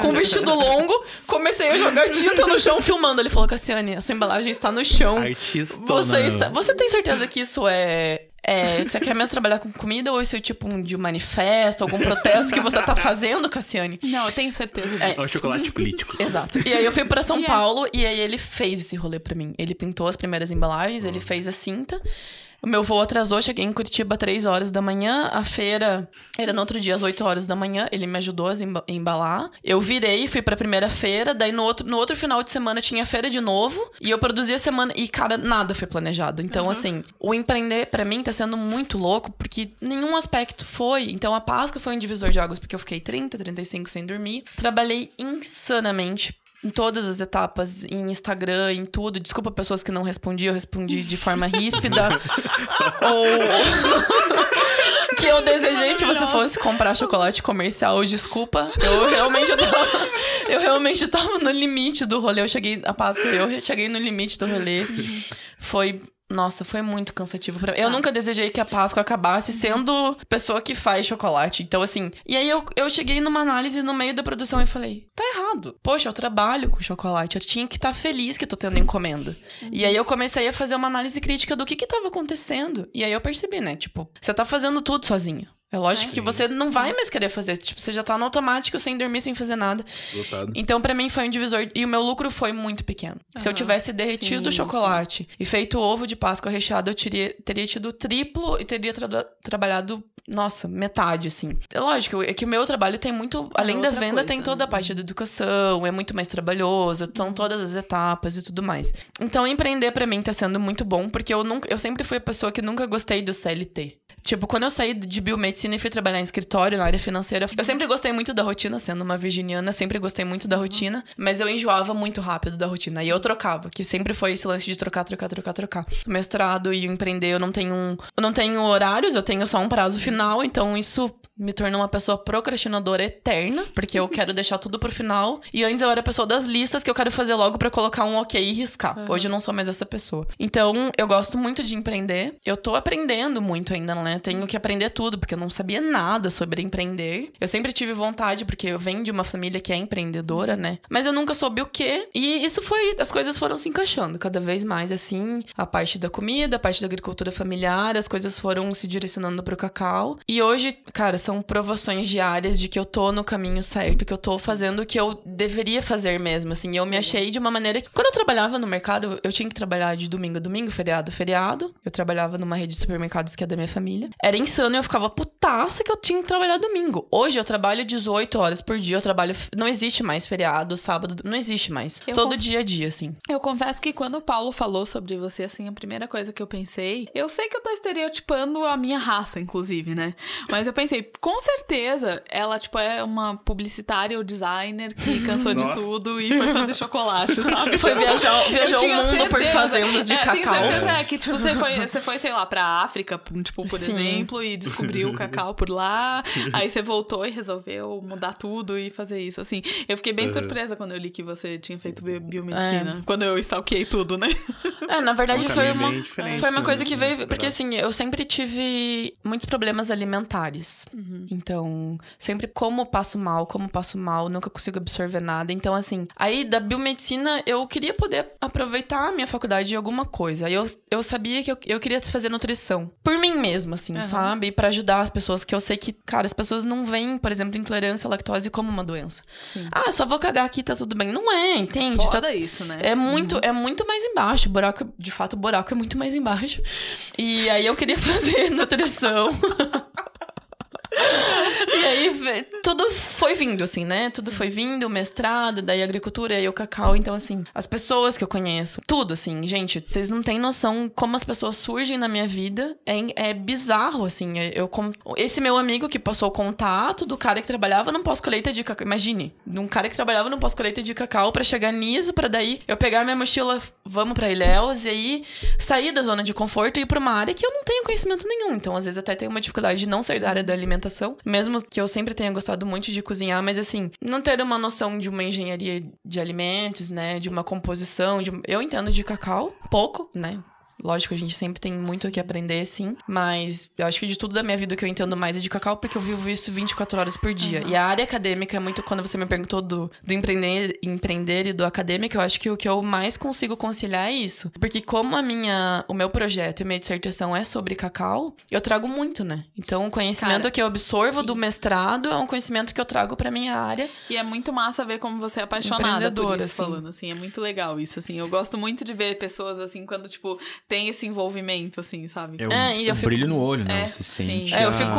com um vestido longo, comecei a jogar tinta no chão filmando. Ele falou: Cassiane, a sua embalagem está no chão. Artista. Você, está, você tem certeza que isso é. É, você quer mesmo trabalhar com comida ou isso é tipo um, de um manifesto, algum protesto que você tá fazendo, Cassiane? Não, eu tenho certeza disso. É o chocolate político. Exato. E aí eu fui pra São E é. Paulo e aí ele fez esse rolê pra mim. Ele pintou as primeiras embalagens, ele fez a cinta. O meu voo atrasou, cheguei em Curitiba 3 horas da manhã. A feira era no outro dia, às 8 horas da manhã. Ele me ajudou a emba- embalar. Eu virei, fui pra primeira feira. Daí no outro, no outro final de semana tinha feira de novo. E eu produzi a semana. E, cara, nada foi planejado. Então, assim, o empreender pra mim tá sendo muito louco, porque nenhum aspecto foi. Então, a Páscoa foi um divisor de águas, porque eu fiquei 30, 35 sem dormir. Trabalhei insanamente em todas as etapas, em Instagram, em tudo. Desculpa pessoas que não respondi, eu respondi de forma ríspida. ou que eu desejei que você fosse comprar chocolate comercial, desculpa. Eu realmente eu tava, eu realmente tava no limite do rolê. Eu cheguei a Páscoa, eu cheguei no limite do rolê. Foi nossa, foi muito cansativo pra mim. Eu nunca desejei que a Páscoa acabasse sendo pessoa que faz chocolate. Então, assim. E aí eu, eu cheguei numa análise no meio da produção e falei: tá errado. Poxa, eu trabalho com chocolate. Eu tinha que estar feliz que eu tô tendo encomenda. E aí eu comecei a fazer uma análise crítica do que que tava acontecendo. E aí eu percebi, né? Tipo, você tá fazendo tudo sozinha. É lógico que você não vai mais querer fazer. Tipo, você já tá no automático, sem dormir, sem fazer nada. Lotado. Então, pra mim, foi um divisor. E o meu lucro foi muito pequeno. Se eu tivesse derretido o Sim, chocolate e feito ovo de Páscoa recheado, eu teria, teria tido o triplo e teria tra- trabalhado, nossa, metade, assim. É lógico, é que o meu trabalho tem muito. Além da venda, coisa, tem toda né? a parte da educação, é muito mais trabalhoso, são todas as etapas e tudo mais. Então, empreender pra mim tá sendo muito bom, porque eu, nunca, eu sempre fui a pessoa que nunca gostei do CLT. Tipo, quando eu saí de biomedicina e fui trabalhar em escritório, na área financeira, eu sempre gostei muito da rotina, sendo uma virginiana, sempre gostei muito da rotina, mas eu enjoava muito rápido da rotina. E eu trocava, que sempre foi esse lance de trocar, trocar, trocar, trocar. O mestrado e o empreender, eu não tenho um, eu não tenho horários, eu tenho só um prazo final, então isso me tornou uma pessoa procrastinadora eterna, porque eu quero deixar tudo pro final. E antes eu era a pessoa das listas que eu quero fazer logo pra colocar um ok e riscar. Hoje eu não sou mais essa pessoa. Então, eu gosto muito de empreender. Eu tô aprendendo muito ainda, né? Eu tenho que aprender tudo, porque eu não sabia nada sobre empreender. Eu sempre tive vontade, porque eu venho de uma família que é empreendedora, né? Mas eu nunca soube o quê. E isso foi. As coisas foram se encaixando cada vez mais, assim. A parte da comida, a parte da agricultura familiar, as coisas foram se direcionando pro cacau. E hoje, cara, são provações diárias de que eu tô no caminho certo, que eu tô fazendo o que eu deveria fazer mesmo, assim. Eu me achei de uma maneira que. Quando eu trabalhava no mercado, eu tinha que trabalhar de domingo a domingo, feriado a feriado. Eu trabalhava numa rede de supermercados que é da minha família. Era insano e eu ficava putaça que eu tinha que trabalhar domingo. Hoje eu trabalho 18 horas por dia, eu trabalho. Não existe mais feriado, sábado, não existe mais. Eu Todo conf- dia a dia, assim. Eu confesso que quando o Paulo falou sobre você, assim, a primeira coisa que eu pensei. Eu sei que eu tô estereotipando a minha raça, inclusive, né? Mas eu pensei, com certeza, ela, tipo, é uma publicitária ou designer que cansou de tudo e foi fazer chocolate, sabe? Foi viajar, viajou o mundo por certeza. fazendas de é, tenho cacau. certeza, é, que, tipo, você foi, você foi, sei lá, pra África, tipo, por Sim. exemplo, e descobriu o cacau por lá. Aí você voltou e resolveu mudar tudo e fazer isso. Assim, eu fiquei bem Uhum. surpresa quando eu li que você tinha feito bi- biomedicina. Quando eu stalkeei tudo, né? É, na verdade É um foi uma, foi uma né, coisa que veio. Porque assim, eu sempre tive muitos problemas alimentares. Então, sempre como passo mal, como passo mal, nunca consigo absorver nada. Então, assim, aí da biomedicina eu queria poder aproveitar a minha faculdade de alguma coisa. Eu, eu sabia que eu, eu queria fazer nutrição. Por mim mesma, assim, sabe? Pra ajudar as pessoas, que eu sei que, cara, as pessoas não veem, por exemplo, intolerância à lactose como uma doença. Sim. Ah, só vou cagar aqui, tá tudo bem. Não é, entende? Só- Foda isso, né? é muito, é muito mais embaixo. O buraco, de fato, o buraco é muito mais embaixo. E aí eu queria fazer nutrição. e aí tudo foi vindo, assim, né? Tudo foi vindo, o mestrado, daí a agricultura e o cacau. Então, assim, as pessoas que eu conheço, tudo, assim, gente, vocês não têm noção como as pessoas surgem na minha vida. É, é bizarro, assim. Eu, com- esse meu amigo que passou o contato do cara que trabalhava num pós-colheita de cacau. Imagine, de um cara que trabalhava num pós-colheita de cacau pra chegar nisso, pra daí eu pegar minha mochila vamos pra Ilhéus e aí sair da zona de conforto e ir pra uma área que eu não tenho conhecimento nenhum. Então, às vezes, até tenho uma dificuldade de não sair da área da alimentação, mesmo que eu sempre tenha gostado muito de cozinhar, mas assim, não ter uma noção de uma engenharia de alimentos, né? De uma composição. De... Eu entendo de cacau, pouco, né? Lógico, a gente sempre tem muito o que aprender, sim. Mas eu acho que de tudo da minha vida que eu entendo mais é de cacau, porque eu vivo isso 24 horas por dia. Uhum. E a área acadêmica é muito. Quando você me perguntou do, do empreender, empreender e do acadêmico, eu acho que o que eu mais consigo conciliar é isso. Porque como a minha, o meu projeto e minha dissertação é sobre cacau, eu trago muito, né? Então, o conhecimento Cara, que eu absorvo do mestrado é um conhecimento que eu trago pra minha área. E é muito massa ver como você é apaixonada por isso, assim. falando assim. É muito legal isso, assim. Eu gosto muito de ver pessoas, assim, quando, tipo, tem esse envolvimento, assim, sabe? É, um, é e eu um fico... brilho no olho, né? É, você sente. É, eu fico.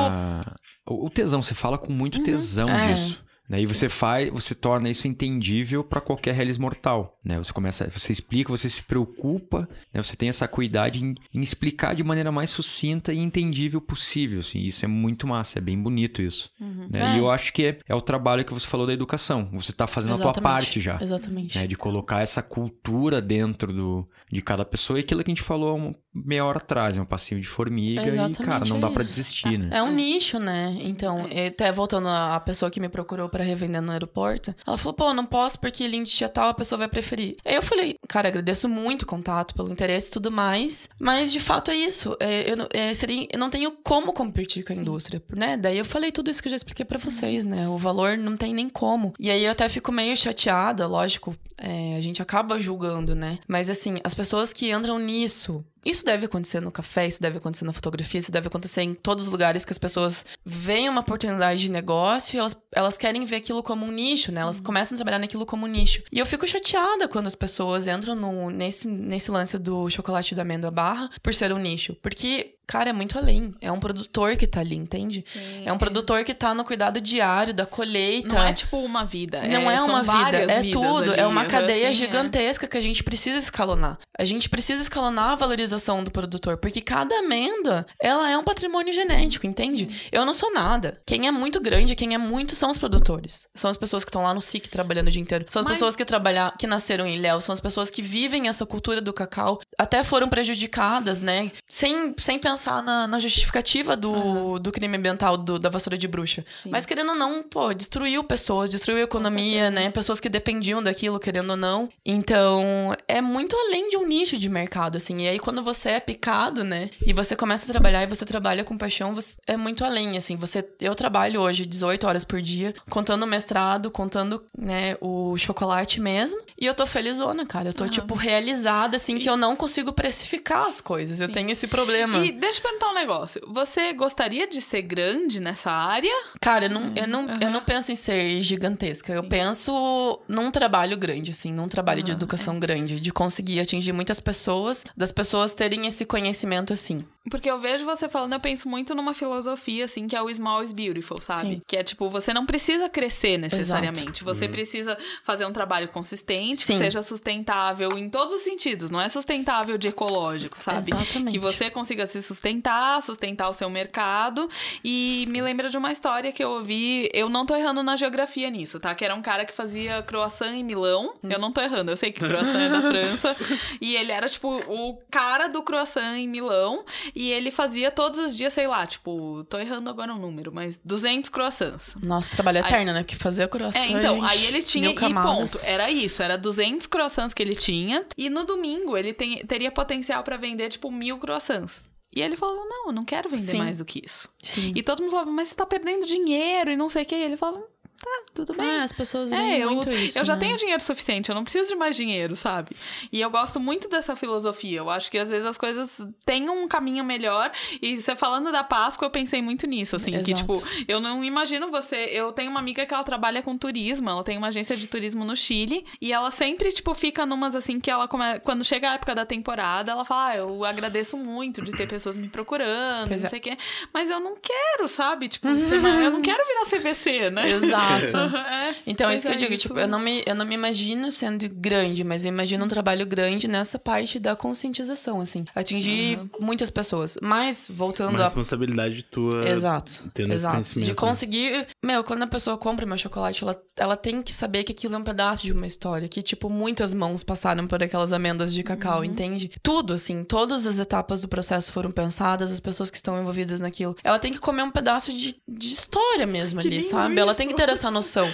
O tesão, você fala com muito uhum. tesão é. disso. Né? E você faz, você torna isso entendível para qualquer realismo mortal, né? Você começa, você explica, você se preocupa, né? Você tem essa cuidado em, em, explicar de maneira mais sucinta e entendível possível, assim. Isso é muito massa, é bem bonito isso. Uhum. Né? É. E eu acho que é, é, o trabalho que você falou da educação. Você está fazendo Exatamente. a tua parte já. Exatamente. Né? De colocar essa cultura dentro do, de cada pessoa e aquilo que a gente falou meia hora atrás, é um passinho de formiga Exatamente e, cara, não dá para desistir, né? É um nicho, né? Então, até voltando à pessoa que me procurou para revender no aeroporto, ela falou, pô, não posso porque link tal a pessoa vai preferir. Aí eu falei, cara, agradeço muito o contato, pelo interesse e tudo mais, mas de fato é isso. É, eu, é, seria, eu não tenho como competir com a Sim. indústria, né? Daí eu falei tudo isso que eu já expliquei para vocês, né? O valor não tem nem como. E aí eu até fico meio chateada, lógico, é, a gente acaba julgando, né? Mas assim, as pessoas que entram nisso isso deve acontecer no café, isso deve acontecer na fotografia, isso deve acontecer em todos os lugares que as pessoas veem uma oportunidade de negócio e elas, elas querem ver aquilo como um nicho, né? Elas uhum. começam a trabalhar naquilo como um nicho. E eu fico chateada quando as pessoas entram no, nesse, nesse lance do chocolate da amêndoa barra por ser um nicho. Porque cara, é muito além. É um produtor que tá ali, entende? Sim, é um é. produtor que tá no cuidado diário da colheita. Não é tipo uma vida. Não é, é uma vida, é tudo. Ali. É uma cadeia assim, gigantesca é. que a gente precisa escalonar. A gente precisa escalonar a valorização do produtor, porque cada amêndoa, ela é um patrimônio genético, entende? Eu não sou nada. Quem é muito grande, quem é muito são os produtores. São as pessoas que estão lá no SIC trabalhando o dia inteiro. São as Mas... pessoas que trabalham, que nasceram em Ilhéu, são as pessoas que vivem essa cultura do cacau, até foram prejudicadas, né? Sem, sem pensar pensar na, na justificativa do, uhum. do crime ambiental do, da vassoura de bruxa. Sim. Mas querendo ou não, pô, destruiu pessoas, destruiu a economia, né? Pessoas que dependiam daquilo, querendo ou não. Então, é muito além de um nicho de mercado, assim. E aí, quando você é picado, né? E você começa a trabalhar e você trabalha com paixão, você, é muito além, assim. Você, eu trabalho hoje 18 horas por dia, contando o mestrado, contando, né, o chocolate mesmo. E eu tô felizona, cara. Eu tô, uhum. tipo, realizada, assim, que eu não consigo precificar as coisas. Sim. Eu tenho esse problema. E deixa eu perguntar um negócio. Você gostaria de ser grande nessa área? Cara, eu não, eu não, uhum. eu não penso em ser gigantesca. Sim. Eu penso num trabalho grande, assim, num trabalho uhum. de educação é. grande, de conseguir atingir muitas pessoas, das pessoas terem esse conhecimento assim. Porque eu vejo você falando, eu penso muito numa filosofia, assim, que é o small is beautiful, sabe? Sim. Que é tipo, você não precisa crescer necessariamente. Exato. Você uhum. precisa fazer um trabalho consistente, Sim. que seja sustentável em todos os sentidos. Não é sustentável de ecológico, sabe? Exatamente. Que você consiga se sustentar, sustentar o seu mercado. E me lembra de uma história que eu ouvi. Eu não tô errando na geografia nisso, tá? Que era um cara que fazia croissant em Milão. Hum. Eu não tô errando, eu sei que croissant é da França. E ele era, tipo, o cara do croissant em Milão. E ele fazia todos os dias, sei lá, tipo, tô errando agora o um número, mas 200 croissants. Nossa, trabalho eterno, aí, né? Porque fazer croissant. É, então, gente, aí ele tinha e ponto. Era isso, era 200 croissants que ele tinha. E no domingo ele tem, teria potencial para vender, tipo, mil croissants. E ele falou: Não, eu não quero vender Sim. mais do que isso. Sim. E todo mundo falava: Mas você tá perdendo dinheiro e não sei o que. E ele falava: tá, tudo bem. É, as pessoas é, eu, muito isso. Eu já né? tenho dinheiro suficiente, eu não preciso de mais dinheiro, sabe? E eu gosto muito dessa filosofia. Eu acho que às vezes as coisas têm um caminho melhor. E você falando da Páscoa, eu pensei muito nisso, assim, Exato. que tipo, eu não imagino você. Eu tenho uma amiga que ela trabalha com turismo, ela tem uma agência de turismo no Chile, e ela sempre, tipo, fica numas assim que ela come... quando chega a época da temporada, ela fala: ah, eu agradeço muito de ter pessoas me procurando, pois não é. sei o quê. Mas eu não quero, sabe? Tipo, eu não quero virar CVC, né? Exato. Exato. É, Então, é isso que eu é, digo, isso- tipo, eu não, me, eu não me imagino sendo grande, mas eu imagino um trabalho grande nessa parte da conscientização, assim. Atingir muitas pessoas. Mas, voltando Uma a responsabilidade tua. Exato. tendo esse exato. conhecimento, De né? conseguir. Meu, quando a pessoa compra meu chocolate, ela, ela tem que saber que aquilo é um pedaço de uma história. Que, tipo, muitas mãos passaram por aquelas amêndoas de cacau, Uhum. entende? Tudo, assim, todas as etapas do processo foram pensadas, as pessoas que estão envolvidas naquilo. Ela tem que comer um pedaço de, de história mesmo Que ali, sabe? Ela isso. tem que ter essa noção.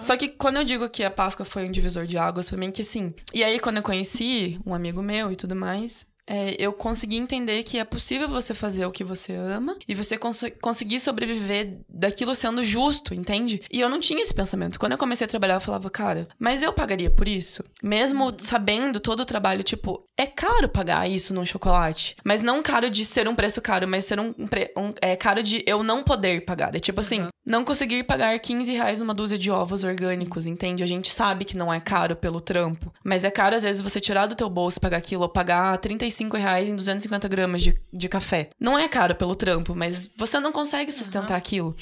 Só que quando eu digo que a Páscoa foi um divisor de águas, pra mim que sim. E aí, quando eu conheci um amigo meu e tudo mais, é, eu consegui entender que é possível você fazer o que você ama e você cons conseguir sobreviver daquilo sendo justo, entende? E eu não tinha esse pensamento. Quando eu comecei a trabalhar, eu falava, cara, mas eu pagaria por isso? Mesmo sabendo todo o trabalho, tipo, é caro pagar isso num chocolate. Mas não caro de ser um preço caro, mas ser um, um- é caro de eu não poder pagar. É tipo assim, não conseguir pagar 15 reais numa dúzia de ovos orgânicos, entende? A gente sabe que não é caro pelo trampo. Mas é caro, às vezes, você tirar do teu bolso pagar aquilo ou pagar 35 reais em 250 gramas de, de café. Não é caro pelo trampo, mas você não consegue sustentar aquilo.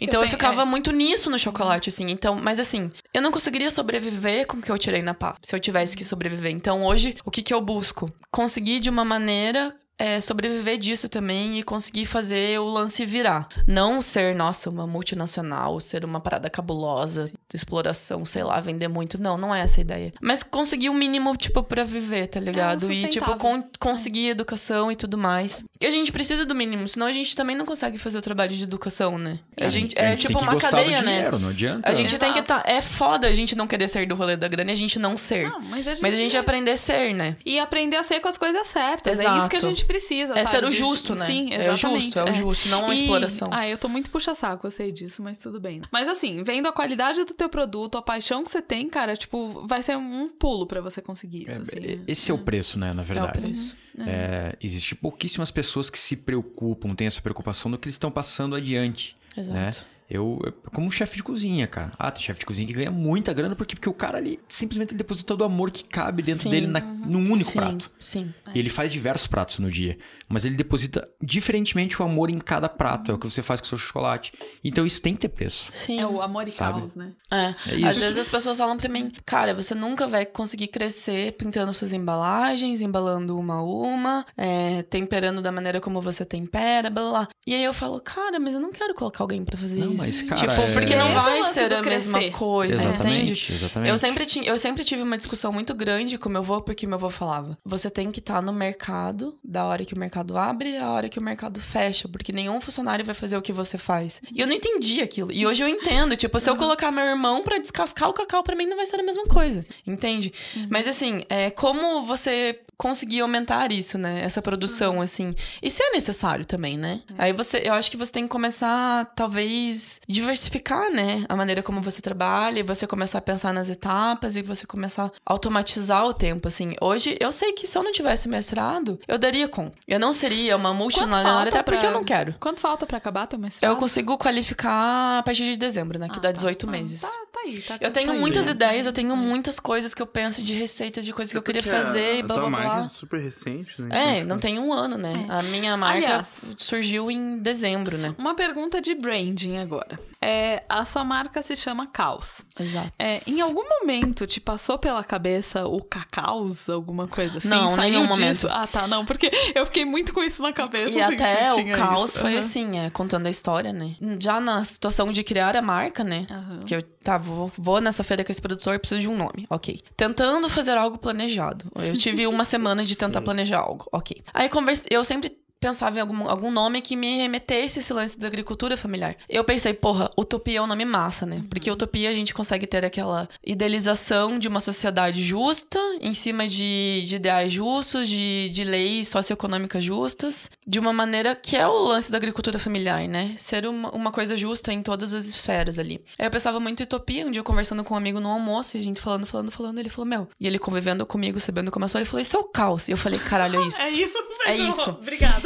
Então eu, tenho- ficava é. muito nisso no chocolate, assim. Então, mas assim, eu não conseguiria sobreviver com o que eu tirei na pá, se eu tivesse que sobreviver. Então hoje, o que, que eu busco? Conseguir de uma maneira é, sobreviver disso também e conseguir fazer o lance virar. Não ser, nossa, uma multinacional, ser uma parada cabulosa, exploração, sei lá, vender muito. Não, não é essa a ideia. Mas conseguir o mínimo, tipo, pra viver, tá ligado? e, tipo, con- conseguir educação e tudo mais. E a gente precisa do mínimo, senão a gente também não consegue fazer o trabalho de educação, né? A gente, é, tem tipo que uma cadeia, né? dinheiro, Não adianta. A gente tem que Exato. estar. é foda a gente não querer ser do rolê da grana e a gente não ser. Não, mas a gente, Mas a gente aprender a ser, né? E aprender a ser com as coisas certas. É Exato. isso que a gente precisa. É sabe? ser o De- justo, né? Sim, É o exatamente. justo, é o justo, não uma E- exploração. Ah, eu tô muito puxa-saco, eu sei disso, mas tudo bem. né? Mas assim, vendo a qualidade do teu produto, a paixão que você tem, cara, tipo, vai ser um pulo pra você conseguir isso, assim. É, né? Esse é o preço, né, na É o verdade. preço. É, existe pouquíssimas pessoas que se preocupam, têm essa preocupação do que eles estão passando adiante. Exato. Né? Eu, eu- como chefe de cozinha, cara. Ah, tem chefe de cozinha que ganha muita grana porque, porque o cara ali simplesmente ele deposita todo o amor que cabe dentro Sim. dele na, num único sim, prato. Sim. E ele faz diversos pratos no dia. Mas ele deposita diferentemente o amor em cada prato. É o que você faz com o seu chocolate. Então isso tem que ter preço. Sim. É o amor e Sabe? caos, né? É. É isso. Às vezes as pessoas falam pra mim, cara, você nunca vai conseguir crescer pintando suas embalagens, embalando uma a uma, é, temperando da maneira como você tempera, blá blá blá. E aí eu falo, cara, mas eu não quero colocar alguém pra fazer Não, isso. mas, cara, tipo, é- porque não é vai ser a mesma crescer. coisa, Exatamente, entende? exatamente. Eu sempre, tinha, eu sempre tive uma discussão muito grande com meu avô, porque meu avô falava: você tem que estar no mercado da hora que o mercado abre a hora que o mercado fecha, porque nenhum funcionário vai fazer o que você faz. E eu não entendi aquilo. E hoje eu entendo. Tipo, se eu colocar meu irmão pra descascar o cacau, pra mim não vai ser a mesma coisa. Entende? Mas assim, é, como você conseguir aumentar isso, né? Essa produção, assim. E se é necessário também, né? Aí você, eu acho que você tem que começar, talvez, diversificar, né? A maneira como você trabalha, e você começar a pensar nas etapas e você começar a automatizar o tempo, assim. Hoje, eu sei que se eu não tivesse mestrado, eu daria com. Eu não seria uma multinacional, até porque pra- eu não quero. Quanto falta pra acabar teu mestrado? Eu consigo qualificar a partir de dezembro, né? Que Ah, dá tá. 18 Ah, meses. Tá, tá aí, tá Eu tenho tá aí. muitas ideias, eu tenho muitas coisas que eu penso de receitas, de coisas que eu queria Porque a- fazer e blá tua blá é super recente, né? É, Então, não tem um ano, né? A minha marca Aliás- surgiu em dezembro, né? Uma pergunta de branding agora. É, a sua marca se chama Caos. Exato. É, em algum momento te passou pela cabeça o cacaus, alguma coisa assim? Não, Saiu nenhum disso? momento. Ah, tá, não, porque eu fiquei muito com isso na cabeça. E assim, até o caos isso. foi Aham. assim, é, contando a história, né? Já na situação de criar a marca, né? Aham. Que eu, tá, vou, vou nessa feira com esse produtor, preciso de um nome, ok. Tentando fazer algo planejado. Eu tive uma semana de tentar planejar algo, ok. Aí converse, eu sempre pensava em algum, algum nome que me remetesse esse lance da agricultura familiar. Eu pensei, porra, utopia é um nome massa, né? Porque utopia a gente consegue ter aquela idealização de uma sociedade justa, em cima de, de ideais justos, de, de leis socioeconômicas justas, de uma maneira que é o lance da agricultura familiar, né? Ser uma, uma coisa justa em todas as esferas ali. Aí eu pensava muito em utopia, um dia eu conversando com um amigo no almoço, e a gente falando, falando, falando, ele falou, meu, e ele convivendo comigo, sabendo como eu sou, ele falou, isso é o caos. E eu falei, caralho, é isso. É isso, É isso. Obrigada.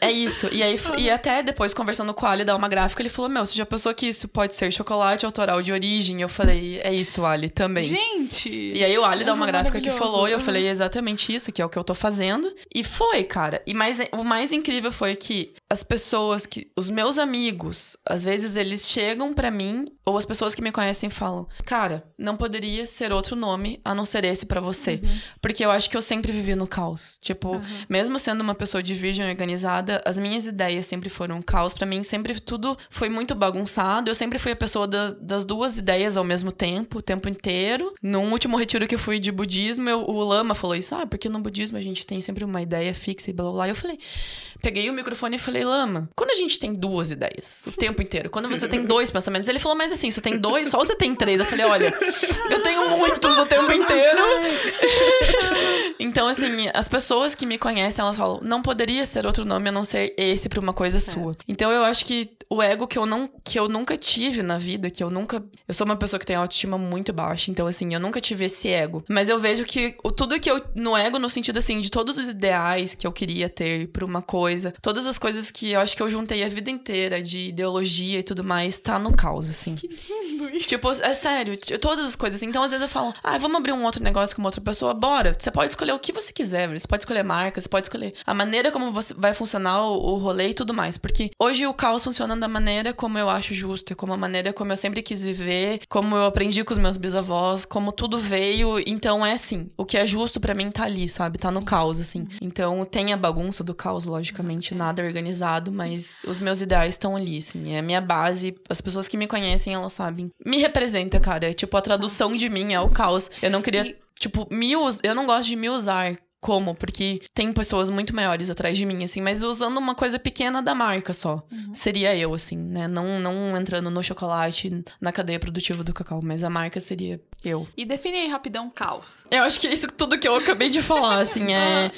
É isso. E aí, e até depois, conversando com o Ali, dar uma gráfica, ele falou: Meu, você já pensou que isso pode ser chocolate autoral de origem? Eu falei, é isso, Ali, também. Gente! E aí o Ali dá uma Ah, gráfica que falou, e eu Uhum. falei exatamente isso, que é o que eu tô fazendo. E foi, cara. E mais, o mais incrível foi que as pessoas que. Os meus amigos, às vezes eles chegam pra mim, ou as pessoas que me conhecem falam: Cara, não poderia ser outro nome a não ser esse pra você. Uhum. Porque eu acho que eu sempre vivi no caos. Tipo, mesmo sendo uma pessoa de vision organizada, as minhas ideias sempre foram um caos. Pra mim, sempre tudo foi muito bagunçado. Eu sempre fui a pessoa da- das duas ideias ao mesmo tempo, o tempo inteiro. No último retiro que eu fui de budismo, eu- o Lama falou isso. Ah, porque no budismo a gente tem sempre uma ideia fixa e blá blá blá. Eu falei, peguei o microfone e falei, Lama, quando a gente tem duas ideias o tempo inteiro, quando você tem dois pensamentos, ele falou, mas assim, você tem dois, só você tem três. Eu falei, olha, eu tenho muitos o tempo inteiro. Então, assim, as pessoas que me conhecem, elas falam, não poderia ser outro nome a não ser esse pra uma coisa sua. Então, eu acho que o ego que eu não que eu nunca tive na vida, que eu nunca, eu sou uma pessoa que tem autoestima muito baixa, então assim, eu nunca tive esse ego. Mas eu vejo que tudo que eu no ego no sentido assim de todos os ideais que eu queria ter pra uma coisa, todas as coisas que eu acho que eu juntei a vida inteira de ideologia e tudo mais, tá no caos assim. Lindo isso. Tipo, é sério, todas as coisas. assim. Então, às vezes eu falo, ah, vamos abrir um outro negócio com uma outra pessoa, bora. Você pode escolher o que você quiser, você pode escolher marca, você pode escolher a maneira como você vai funcionar o, o rolê e tudo mais. Porque hoje o caos funciona da maneira como eu acho justa, como a maneira como eu sempre quis viver, como eu aprendi com os meus bisavós, como tudo veio. Então é assim, o que é justo pra mim tá ali, sabe? Tá no caos, assim. Então tem a bagunça do caos, nada organizado, mas os meus ideais estão ali, assim. É a minha base. As pessoas que me conhecem, elas sabem. Me representa, cara. É, tipo, a tradução de mim é o caos. Eu não queria, E- tipo, me us... eu não gosto de me usar. Como? Porque tem pessoas muito maiores atrás de mim, assim, mas usando uma coisa pequena da marca só. Seria eu, assim, né? Não, não entrando no chocolate, na cadeia produtiva do cacau, mas a marca seria eu. E define aí rapidão caos. Eu acho que isso tudo que eu acabei de falar, assim, é,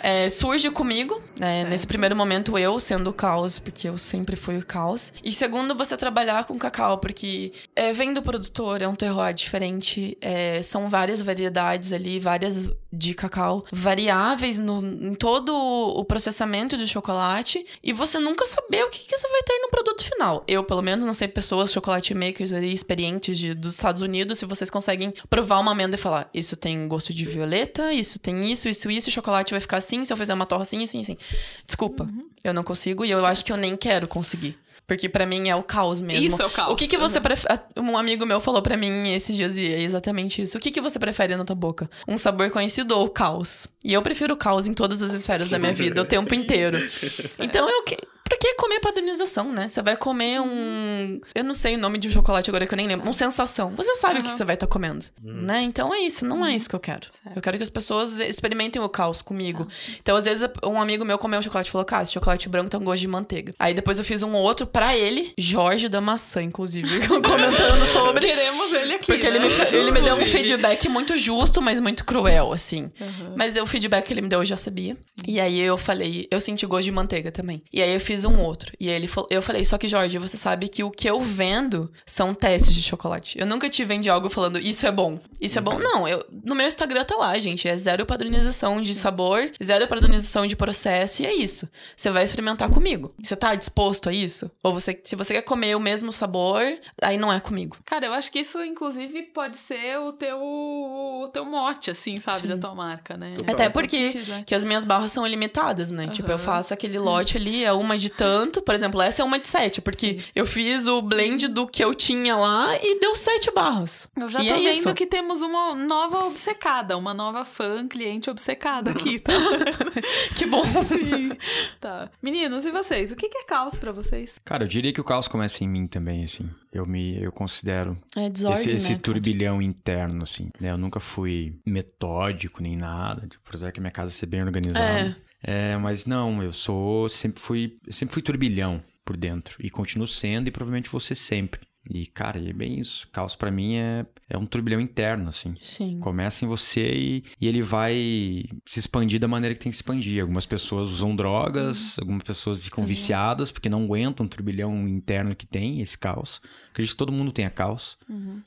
é, surge comigo. né? nesse primeiro momento, eu sendo o caos, porque eu sempre fui o caos. E segundo, você trabalhar com cacau, porque é, vem do produtor, é um terroir diferente, é, são várias variedades ali, várias de cacau, variáveis no, em todo o processamento do chocolate, e você nunca saber o que, que você vai ter no produto final. Eu, pelo menos, não sei pessoas, chocolate makers ali, experientes de, dos Estados Unidos, se vocês conseguem provar uma amêndoa e falar, isso tem gosto de violeta, isso tem isso, isso, isso, o chocolate vai ficar assim, se eu fizer uma torra assim, assim, assim. Desculpa, eu não consigo e eu acho que eu nem quero conseguir. Porque pra mim é o caos mesmo. Isso é o caos. O que, que você Uhum. prefere? Um amigo meu falou pra mim esses dias e é exatamente isso. O que, que você prefere na tua boca? Um sabor conhecido ou o caos? E eu prefiro o caos em todas as esferas da minha vida, o tempo inteiro. Então eu que. Pra que comer padronização, né? Você vai comer um. Eu não sei o nome de um chocolate agora que eu nem lembro. Um sensação. Você sabe o que você vai estar comendo, né? Então é isso. Não é isso que eu quero. Eu quero que as pessoas experimentem o caos comigo. Então, às vezes, um amigo meu comeu um chocolate e falou: Cara, esse chocolate branco tem um gosto de manteiga. Aí depois eu fiz um outro pra ele, Jorge da maçã, inclusive, comentando sobre. Queremos ele aqui. Porque ele, né? me, ele me deu um feedback muito justo, mas muito cruel, assim. Uhum. Mas o feedback que ele me deu eu já sabia. E aí eu falei, eu senti gosto de manteiga também. E aí eu fiz um outro. E aí ele falou, eu falei, só que Jorge, você sabe que o que eu vendo são testes de chocolate. Eu nunca te vendi algo falando, isso é bom. Isso é bom. Não, eu, no meu Instagram tá lá, gente. É zero padronização de sabor, zero padronização de processo, e é isso. Você vai experimentar comigo. Você tá disposto a isso? Ou você, se você quer comer o mesmo sabor, aí não é comigo. Cara, eu acho que isso, inclusive, pode ser o teu, o teu mote, assim, sabe, da tua marca, né? Até porque sentido, né? que as minhas barras são limitadas, né? Tipo, eu faço aquele lote ali, é uma de tanto. Por exemplo, essa é uma de sete, porque eu fiz o blend do que eu tinha lá e deu sete barras. Eu já E tô é vendo isso. que temos uma nova obcecada, uma nova fã, cliente obcecada aqui, tá? Que bom. Sim. Tá. Meninos, e vocês? O que é caos pra vocês? Cara, eu diria que o caos começa em mim também, assim. Eu me, eu considero É desordem, esse, esse né? turbilhão interno, assim. né? Eu nunca fui metódico nem nada, tipo, apesar que a minha casa ser bem organizada. É. mas não, eu sou, sempre fui, sempre fui turbilhão por dentro e continuo sendo e provavelmente ser sempre. E, cara, é bem isso. Caos pra mim é, é um turbilhão interno, assim. Sim. Começa em você e, e ele vai se expandir da maneira que tem que se expandir. Algumas pessoas usam drogas, algumas pessoas ficam viciadas porque não aguentam o turbilhão interno que tem, esse caos. Acredito que todo mundo tenha caos,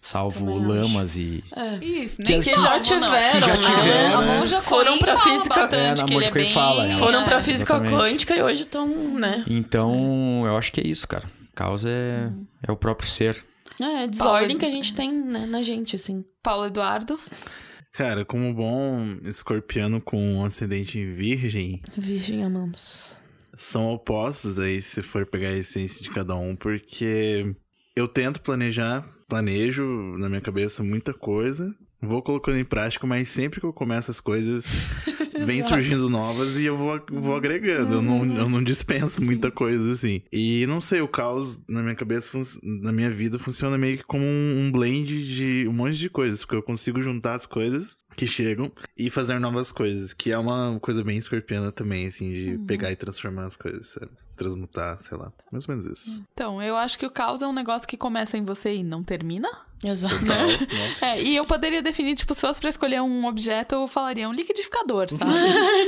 salvo Também lamas e. Ih, Que nem Que salvo, já não. tiveram, Que já né? tiveram, A né? Monja Foram pra física- bastante É, na que ele é bem... fala, Foram pra É, física exatamente. quântica e hoje estão, né? Então, eu acho que é isso, cara. Caos é, é o próprio ser. É, desordem que a gente tem né, na gente, assim. Paulo Eduardo. Cara, como bom escorpiano com um ascendente em virgem, Virgem amamos. são opostos aí se for pegar a essência de cada um, porque eu tento planejar, planejo na minha cabeça muita coisa, vou colocando em prática, mas sempre que eu começo as coisas, vem surgindo novas e eu vou, vou agregando. Eu, não, eu não dispenso muita coisa assim. E não sei, o caos na minha cabeça, na minha vida, funciona meio que como um, blend de um monte de coisas, porque eu consigo juntar as coisas que chegam e fazer novas coisas, que é uma coisa bem escorpiana também, assim, de pegar e transformar as coisas, sabe? Transmutar, sei lá. Mais ou menos isso. Então, eu acho que o caos é um negócio que começa em você e não termina. Exato. Nossa. É, e eu poderia definir, tipo, se fosse pra escolher um objeto, eu falaria um liquidificador, sabe?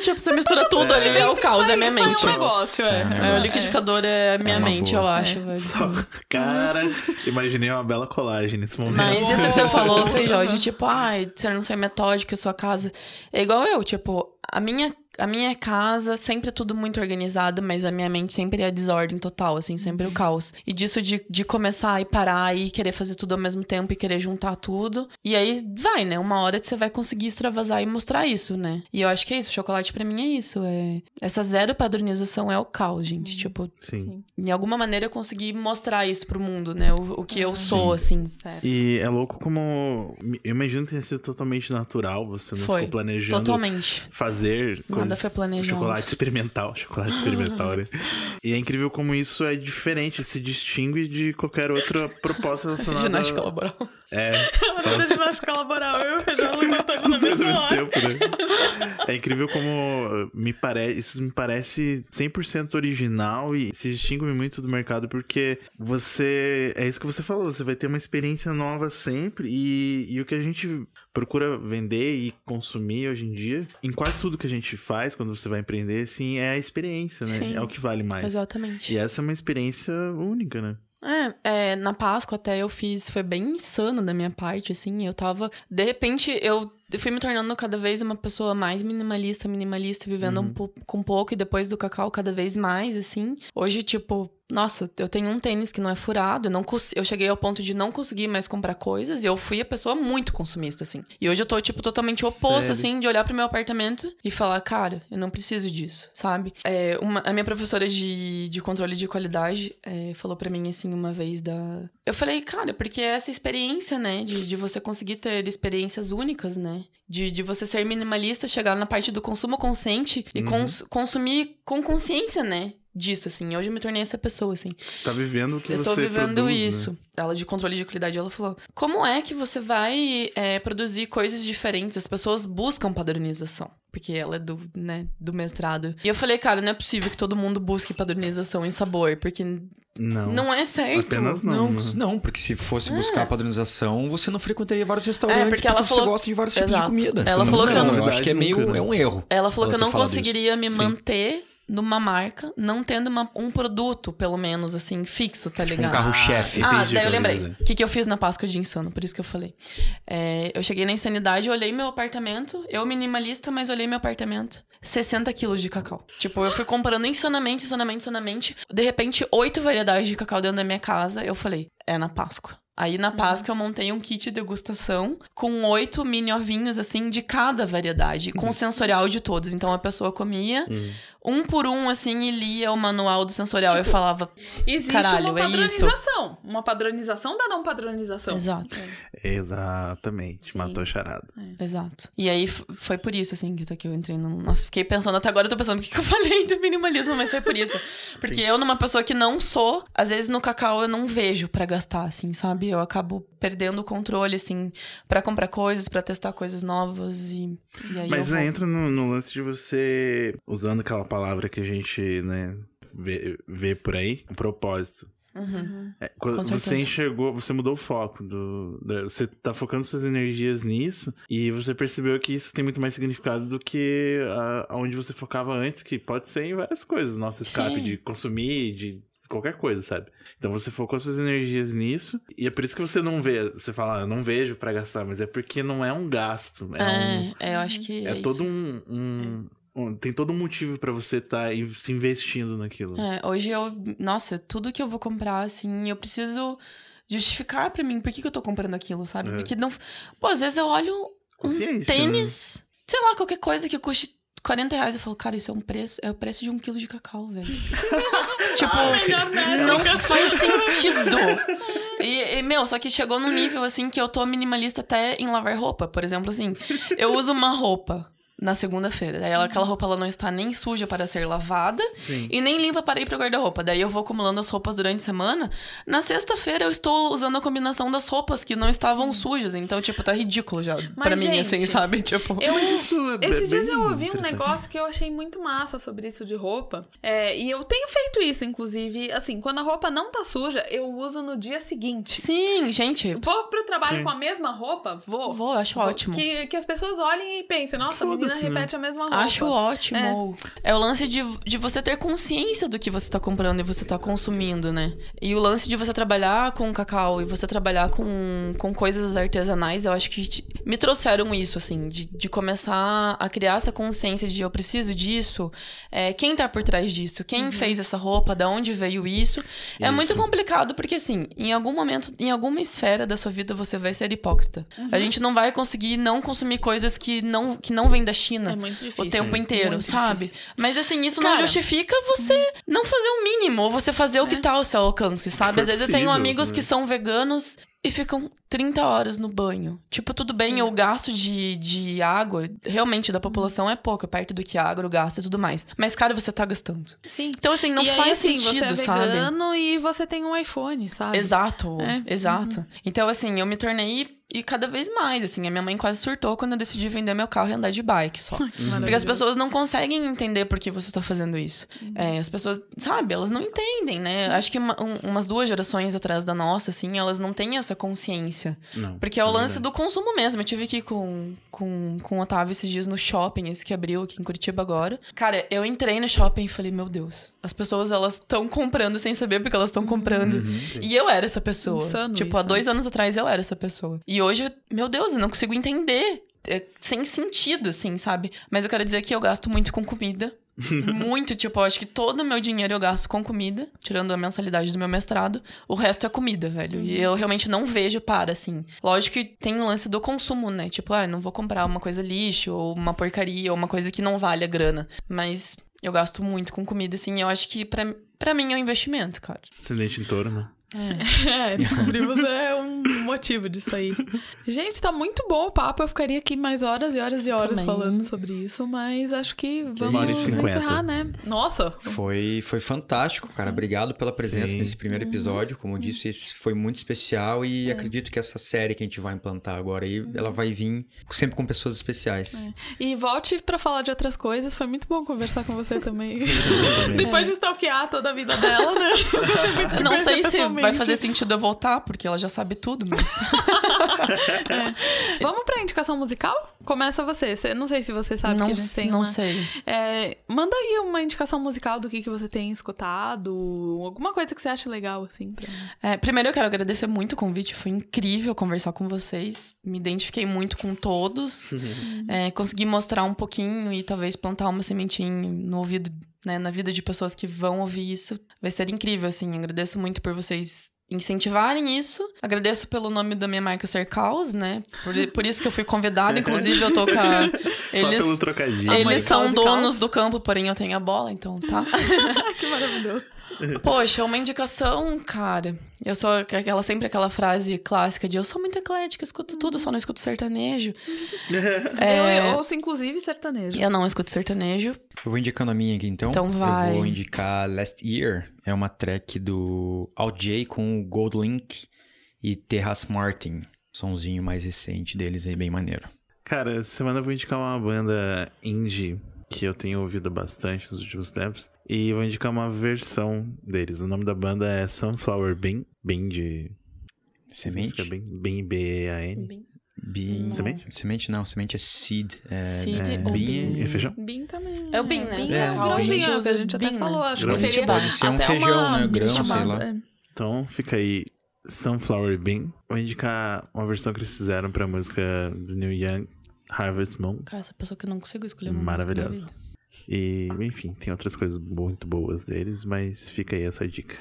tipo, você mistura tudo ali, é o caos, é minha mente. um negócio, é. É, o liquidificador é a minha É mente, boa. eu acho, É. Só- Cara, imaginei uma bela colagem nesse momento. Mas isso que você falou, Feijó, de tipo, ai, você não ser metódico, sua casa. É igual eu, tipo, a minha, a minha casa sempre é tudo muito organizado, mas a minha mente sempre é a desordem total, assim, sempre o caos. E disso de, de começar e parar e querer fazer tudo ao mesmo tempo e querer juntar tudo. E aí vai, né? Uma hora que você vai conseguir extravasar e mostrar isso, né? E eu acho que é isso, o chocolate pra mim é isso. É... Essa zero padronização é o caos, gente. Tipo, Sim. de alguma maneira eu consegui mostrar isso pro mundo, né? O, o que eu sou, assim. Certo. E é louco como. Eu imagino que tenha sido totalmente natural, você não Foi. ficou planejando Totalmente. fazer Nada foi planejado. Chocolate experimental, chocolate experimental, né? E é incrível como isso é diferente, se distingue de qualquer outra proposta relacionada. Ginástica laboral. É. Agora ginástica laboral, eu e o feijão levantando na mesma hora. tempo, né? É incrível como me parece, isso me parece 100% original e se distingue muito do mercado porque você, é isso que você falou, você vai ter uma experiência nova sempre e, e o que a gente procura vender e consumir hoje em dia, em quase tudo que a gente faz quando você vai empreender, assim, é a experiência, né? Sim. É o que vale mais. Exatamente. E essa é uma experiência única, né? É, é, na Páscoa até eu fiz, foi bem insano da minha parte, assim, eu tava, de repente, eu fui me tornando cada vez uma pessoa mais minimalista, minimalista, vivendo um pou- com pouco e depois do cacau cada vez mais, assim. Hoje, tipo, nossa, eu tenho um tênis que não é furado, eu, não eu cheguei ao ponto de não conseguir mais comprar coisas e eu fui a pessoa muito consumista, assim. E hoje eu tô, tipo, totalmente oposto, Sério? assim, de olhar pro meu apartamento e falar, cara, eu não preciso disso, sabe? É, uma, a minha professora de, de controle de qualidade é, falou pra mim, assim, uma vez da... Eu falei, cara, porque é essa experiência, né, de, de você conseguir ter experiências únicas, né? De, de você ser minimalista, chegar na parte do consumo consciente e cons- consumir com consciência, né? Disso, assim. Hoje eu me tornei essa pessoa, assim. Você tá vivendo o que Eu você tô vivendo produz, né? isso. Ela de controle de qualidade, ela falou: como é que você vai é, produzir coisas diferentes? As pessoas buscam padronização. Porque ela é do, né, do mestrado. E eu falei, cara, não é possível que todo mundo busque padronização em sabor, porque Não. não é certo. Apenas não. Não, né? não, porque se fosse buscar padronização, você não frequentaria vários restaurantes É, porque ela você falou- gosta de vários tipos Exato. de comida. Ela Você falou não- que eu não, eu acho que é meio Nunca, né? é um erro. Ela falou Ela que eu não conseguiria me Sim. manter numa marca, não tendo uma- um produto, pelo menos, assim, fixo, tá Um ligado? carro-chefe. Ah, daí eu lembrei. O que, que eu fiz na Páscoa de Insano, por isso que eu falei. É, eu cheguei na Insanidade, olhei meu apartamento, eu minimalista, mas olhei meu apartamento. 60 quilos de cacau. Tipo, eu fui comprando insanamente, insanamente, insanamente. De repente, oito variedades de cacau dentro da minha casa. Eu falei, é na Páscoa. Aí na Páscoa eu montei um kit de degustação com oito mini ovinhos, assim, de cada variedade, com sensorial de todos. Então a pessoa comia um por um, assim, e lia o manual do sensorial. eu falava, Existe Caralho, uma é isso. padronização. Uma padronização da não padronização. exato. Exatamente, matou a charada. Exato. E aí foi por isso, assim, que, eu entrei no. Nossa, fiquei pensando até agora, eu tô pensando o que, que eu falei do minimalismo, mas foi por isso. Porque eu, numa pessoa que não sou, às vezes no cacau eu não vejo pra gastar, assim, sabe? Eu acabo perdendo o controle, assim, pra comprar coisas, pra testar coisas novas e. e aí Mas eu vou... entra no, no lance de você, usando aquela palavra que a gente, né, vê, vê por aí, um propósito. É, quando você enxergou, você mudou o foco. Do, da- você tá focando suas energias nisso e você percebeu que isso tem muito mais significado do que a, aonde você focava antes, que pode ser em várias coisas. Nosso escape Sim. de consumir, de qualquer coisa, sabe? Então você focou suas energias nisso e é por isso que você não vê. Você fala, ah, eu não vejo pra gastar, mas é porque não é um gasto. É, um, É, é, eu acho que. é É, todo isso. um. um- um- Tem todo um motivo pra você estar se investindo naquilo. É, hoje eu. Nossa, tudo que eu vou comprar, assim, eu preciso justificar pra mim por que, que eu tô comprando aquilo, sabe? É. Porque não. Pô, às vezes eu olho um Consciência, tênis, sei lá, qualquer coisa que custe 40 reais. Eu falo, cara, isso é um preço, é o preço de um quilo de cacau, velho. tipo, não faz sentido. E, e, meu, só que chegou num nível assim que eu tô minimalista até em lavar roupa. Por exemplo, assim, eu uso uma roupa na segunda-feira. Daí ela, aquela roupa ela não está nem suja para ser lavada Sim. e nem limpa para ir pro guarda-roupa. Daí eu vou acumulando as roupas durante a semana. Na sexta-feira eu estou usando a combinação das roupas que não estavam sujas. Então, tipo, tá ridículo já pra mim, assim, sabe? Tipo. Eu, Isso é Esses dias eu ouvi um negócio que eu achei muito massa sobre isso de roupa. É, e eu tenho feito isso, inclusive. Assim, quando a roupa não tá suja, eu uso no dia seguinte. Sim, gente. Vou pro trabalho Sim. com a mesma roupa? Vou. Vou, acho ótimo. Que, que as pessoas olhem e pensem, nossa, a menina né? repete a mesma roupa. Acho ótimo. É. o lance de, de você ter consciência do que você tá comprando e você tá consumindo, né? E o lance de você trabalhar com cacau e você trabalhar com, com coisas artesanais, eu acho que te- me trouxeram isso, assim, de, de começar a criar essa consciência de eu preciso disso, é, quem tá por trás disso, quem fez essa roupa, da onde veio isso. É Isso. muito complicado, porque assim, em algum momento, em alguma esfera da sua vida, você vai ser hipócrita. A gente não vai conseguir não consumir coisas que não, que não vêm da China É muito difícil. o tempo inteiro, Muito sabe? difícil. Mas assim, isso Cara, não justifica você não fazer o mínimo, ou você fazer o que tá ao seu alcance, sabe? for Às vezes eu tenho possível, amigos né? que são veganos e ficam 30 horas no banho. Tipo, tudo bem, o gasto de, de água realmente da população é pouco, perto do que a agro gasta e tudo mais. Mas, cara, você tá gastando. Sim. Então, assim, não e faz aí, assim, sentido, você é sabe? vegano e você tem um iPhone, sabe? Exato, É. exato. Então, assim, eu me tornei. E cada vez mais, assim, a minha mãe quase surtou quando eu decidi vender meu carro e andar de bike só. Porque as pessoas não conseguem entender por que você tá fazendo isso. É, as pessoas, sabe, elas não entendem, né? Acho que uma- um- umas duas gerações atrás da nossa, assim, elas não têm essa consciência. Não. Porque é o lance verdade. do consumo mesmo. Eu tive que ir com, com, com o Otávio esses dias no shopping, esse que abriu aqui em Curitiba agora. Cara, eu entrei no shopping e falei, meu Deus, as pessoas elas estão comprando sem saber porque elas estão comprando. e eu era essa pessoa. Insano tipo, isso, há dois anos atrás eu era essa pessoa. E hoje, meu Deus, eu não consigo entender. É sem sentido, assim, sabe? Mas eu quero dizer que eu gasto muito com comida. muito, tipo, eu acho que todo o meu dinheiro eu gasto com comida, tirando a mensalidade do meu mestrado. O resto é comida, velho. E eu realmente não vejo para, assim. Lógico que tem o lance do consumo, né? Tipo, ah, não vou comprar uma coisa lixo, ou uma porcaria, ou uma coisa que não vale a grana. Mas eu gasto muito com comida, assim. e Eu acho que pra, pra mim é um investimento, cara. Ascendente em É, descobrimos é um motivo disso aí. Gente, tá muito bom o papo. Eu ficaria aqui mais horas e horas e horas Também. falando sobre isso, mas acho que vamos encerrar, né? Nossa! Foi, foi fantástico, cara. Obrigado pela presença Sim. nesse primeiro episódio. Como eu disse, esse foi muito especial e acredito que essa série que a gente vai implantar agora aí, ela vai vir sempre com pessoas especiais. E volte pra falar de outras coisas. Foi muito bom conversar com você também. também. Depois de stalkear toda a vida dela, né? Muito de Não sei se vai pessoalmente. fazer sentido eu voltar, porque ela já sabe tudo, mas. Vamos pra indicação musical? Começa você. Cê- Não sei se você sabe não que a gente tem não uma... sei. É, manda aí uma indicação musical do que, que você tem escutado. Alguma coisa que você acha legal, assim. Pra... É, primeiro eu quero agradecer muito o convite, foi incrível conversar com vocês. Me identifiquei muito com todos. É, consegui mostrar um pouquinho e talvez plantar uma sementinha no ouvido, né, na vida de pessoas que vão ouvir isso. Vai ser incrível, assim. Agradeço muito por vocês incentivarem isso. Agradeço pelo nome da minha marca Ser Caos, né? Por, por isso que eu fui convidada. Inclusive, eu tô com a... Só pelo trocadilho. Eles são donos do campo, porém eu tenho a bola, então tá. que maravilhoso. Poxa, uma indicação, cara. Eu sou aquela sempre aquela frase clássica de eu sou muito eclética, escuto tudo, só não escuto sertanejo. Eu ouço, inclusive, sertanejo. Eu não escuto sertanejo. Eu vou indicando a minha aqui então. Então vai. Eu vou indicar Last Year. É uma track do Al J com o Gold Link e Terrace Martin. Sonzinho mais recente deles aí, bem maneiro. Cara, essa semana eu vou indicar uma banda indie que eu tenho ouvido bastante nos últimos tempos. E vou indicar uma versão deles. O nome da banda é Sunflower Bean. Bean de. Semente? Bean, Bean B-E-A-N. Semente? Semente não, semente é seed. É, Seed é, ou bean bean? É feijão? Bean também. É o bean, né? Bean É, é, grãozinho, A gente que a gente até bean, falou. né? Acho que Grãozinho. seria Pode ser um feijão, uma né? Grão, sei chamada, lá. é. Então fica aí Sunflower Bean. Vou indicar uma versão que eles fizeram pra música do Neil Young, Harvest Moon. Cara, essa pessoa que eu não consigo escolher uma Maravilhosa. E, enfim, tem outras coisas muito boas deles, mas fica aí essa dica.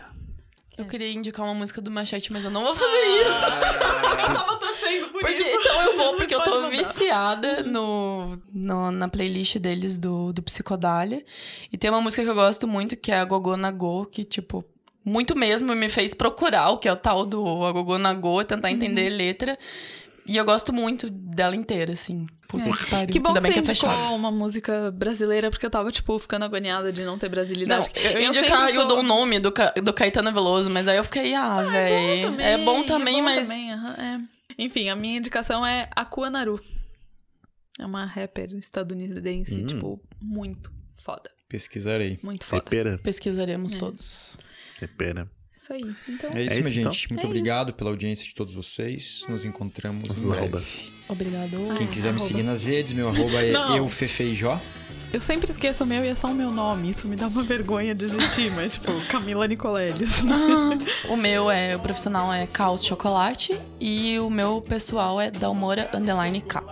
Eu queria indicar uma música do Machete, mas eu não vou fazer isso. Eu tava torcendo por Porque, isso. então eu vou, porque eu tô mandar. viciada no, no- na playlist deles do, do Psicodália. E tem uma música que eu gosto muito, que é a Gogô na Go, que, tipo, muito mesmo me fez procurar o que é o tal do Agogô na Go, tentar entender Uhum. letra. E eu gosto muito dela inteira, assim. Puta É. que pariu. Que bom Ainda que bem você que é uma música brasileira, porque eu tava, tipo, ficando agoniada de não ter Não, brasilidade. eu sempre indicar eu sou- dou o nome do, Ca- do Caetano Veloso, mas aí eu fiquei, ah, velho. É bom também, é bom mas. também, aham, é. Enfim, a minha indicação é Akua Naru. É uma rapper estadunidense, Hum. tipo, muito foda. Pesquisarei. Muito foda. Repera, Pesquisaremos É. todos. repera. Isso aí. Então, É isso, É minha isso, então? gente. Muito É obrigado pela audiência de todos vocês. Nos encontramos em breve. arrobas. Obrigado. Quem quiser me Arroba. seguir nas redes, meu arroba é eufefeijó. eu sempre esqueço o meu e é só o meu nome. Isso me dá uma vergonha de existir, mas, tipo, Camila Nicoleles. o meu é, o profissional é Caos Chocolate e o meu pessoal é Dalmora Underline K.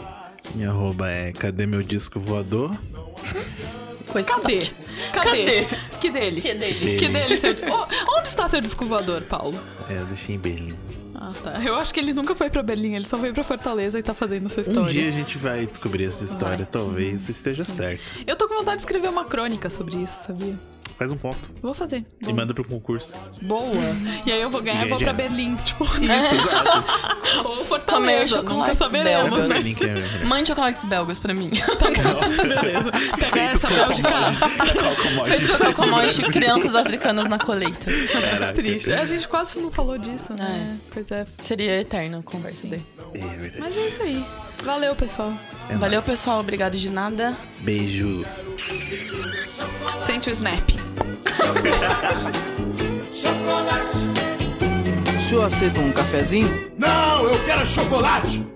Minha arroba é Cadê meu disco voador? Com esse Cadê? sotaque. Cadê? Que dele? Que dele? Que dele, seu... Oh, onde está seu disco voador, Paulo? É, eu deixei em Berlim. Ah, tá. Eu acho que ele nunca foi pra Berlim, ele só foi pra Fortaleza e tá fazendo essa Um história. dia a gente vai descobrir essa história, Vai. talvez esteja certo. Eu tô com vontade de escrever uma crônica sobre isso, sabia? Faz um conto Vou fazer. e Vou. manda pro concurso. Boa. E aí eu vou ganhar E vou pra Berlim, tipo. Isso, exato. Ou Fortaleza, nunca chocolates saberemos, belgas. né? Berlim que é- Mande chocolates belgas pra mim. Beleza. Pegar essa Bélgica. Feito com commodity crianças africanas na colheita. Caraca. Triste. A gente quase não falou disso, né? Pois é. Seria eterna a conversa daí. É verdade. Mas é isso aí. Valeu, pessoal. É Valeu, nóis. pessoal. Obrigado de nada. Beijo. Sente o snap. Chocolate. O senhor aceita um cafezinho? Não, eu quero chocolate.